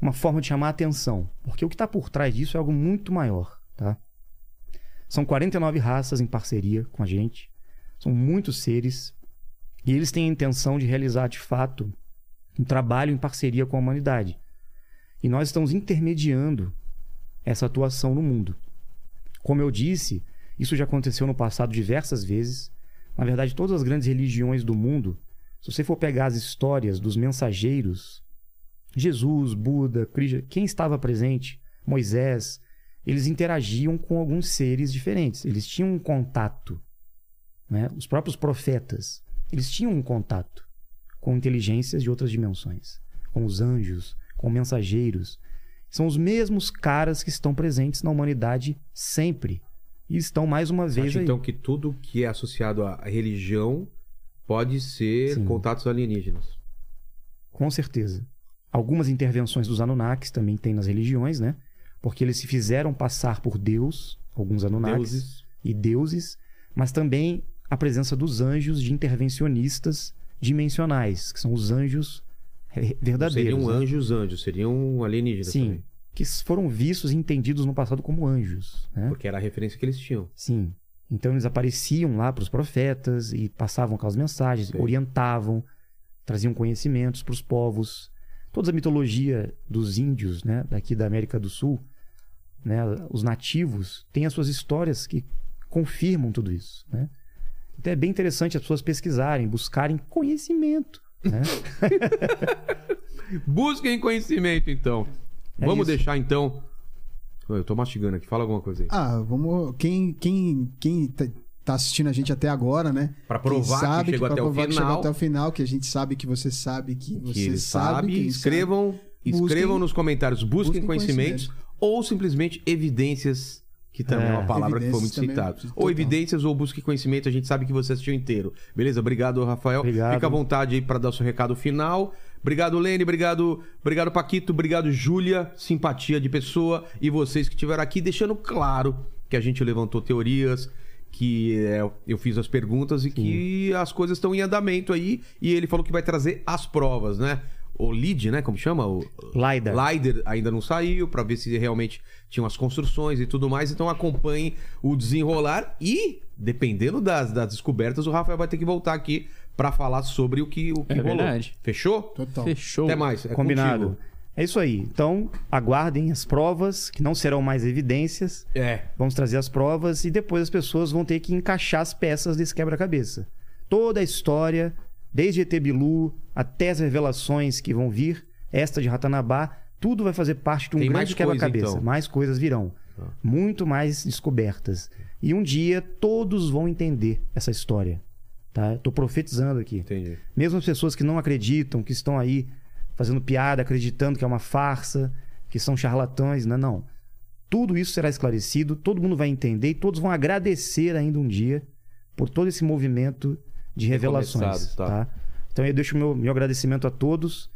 uma forma de chamar a atenção, porque o que está por trás disso é algo muito maior, tá? São 49 raças em parceria com a gente. São muitos seres e eles têm a intenção de realizar de fato um trabalho em parceria com a humanidade. E nós estamos intermediando essa atuação no mundo. Como eu disse, isso já aconteceu no passado diversas vezes. Na verdade, todas as grandes religiões do mundo, se você for pegar as histórias dos mensageiros, Jesus, Buda, Krishna, quem estava presente, Moisés, eles interagiam com alguns seres diferentes. Eles tinham um contato. Né? Os próprios profetas, eles tinham um contato com inteligências de outras dimensões, com os anjos, com mensageiros. São os mesmos caras que estão presentes na humanidade sempre. e estão mais uma vez acha, aí. então que tudo que é associado à religião pode ser Sim. contatos alienígenas. Com certeza. Algumas intervenções dos Anunnakis também tem nas religiões, né? Porque eles se fizeram passar por Deus, alguns Anunnakis Deuses. e deuses, mas também a presença dos anjos de intervencionistas dimensionais, que são os anjos verdadeiros. Seriam né? anjos, anjos. Seriam alienígenas Sim, também. que foram vistos e entendidos no passado como anjos, né? Porque era a referência que eles tinham. Sim. Então eles apareciam lá para os profetas e passavam aquelas mensagens, Sim. orientavam, traziam conhecimentos para os povos. Toda a mitologia dos índios, né, daqui da América do Sul, né, os nativos, têm as suas histórias que confirmam tudo isso, né? Então é bem interessante as pessoas pesquisarem, buscarem conhecimento, né? Busquem conhecimento, então. É Vamos isso. deixar, então. Eu tô mastigando aqui. Fala alguma coisa aí. Ah, vamos. Quem, quem, quem tá- tá assistindo a gente até agora, né? Pra Quem provar que sabe chegou pra até o provar que chegou final. até o final, que a gente sabe que você sabe que você que sabe. sabe, que ele escrevam, Busquem- escrevam nos comentários, busquem, busquem conhecimentos ou simplesmente evidências, que também é, É, uma palavra que foi muito citada. Ou evidências ou busque conhecimento, a gente sabe que você assistiu inteiro. Beleza? Obrigado, Rafael. Obrigado. Fica à vontade aí para dar o seu recado final. Obrigado, Lene, obrigado, obrigado Paquito, obrigado Júlia, simpatia de pessoa e vocês que estiveram aqui deixando claro que a gente levantou teorias, que é, eu fiz as perguntas e que as coisas estão em andamento aí e ele falou que vai trazer as provas, né? O lead, né? Como chama? O LiDAR. LiDAR ainda não saiu para ver se realmente tinham as construções e tudo mais. Então acompanhe o desenrolar e, dependendo das, das descobertas, o Rafael vai ter que voltar aqui para falar sobre o que, o que É rolou. verdade. Fechou? Total. Fechou. Até mais. É Combinado. contigo. É isso aí. Então, aguardem as provas, que não serão mais evidências. É. Vamos trazer as provas e depois as pessoas vão ter que encaixar as peças desse quebra-cabeça. Toda a história, desde ET Bilu até as revelações que vão vir, esta de Ratanabá, tudo vai fazer parte de um Tem grande quebra-cabeça. então. Mais coisas virão. Muito mais descobertas. E um dia todos vão entender essa história. Tá? Tô profetizando aqui. Entendi. Mesmo as pessoas que não acreditam, que estão aí fazendo piada, acreditando que é uma farsa, que são charlatães, não, não. Tudo isso será esclarecido, todo mundo vai entender e todos vão agradecer ainda um dia por todo esse movimento de revelações. tá. Tá? Então eu deixo meu, meu agradecimento a todos.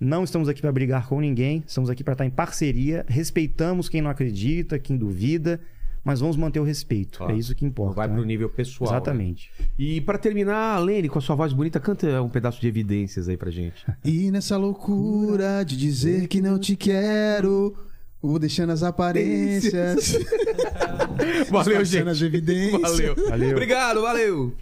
Não estamos aqui para brigar com ninguém, estamos aqui para estar em parceria. Respeitamos quem não acredita, quem duvida, mas vamos manter o respeito. Claro. É isso que importa. Vai né? pro nível pessoal. né? Exatamente. E para terminar, Lene, com a sua voz bonita, canta um pedaço de evidências aí pra gente. E nessa loucura de dizer que não te quero, vou deixando as aparências. Valeu, gente. as evidências. Valeu. Valeu. Obrigado, valeu.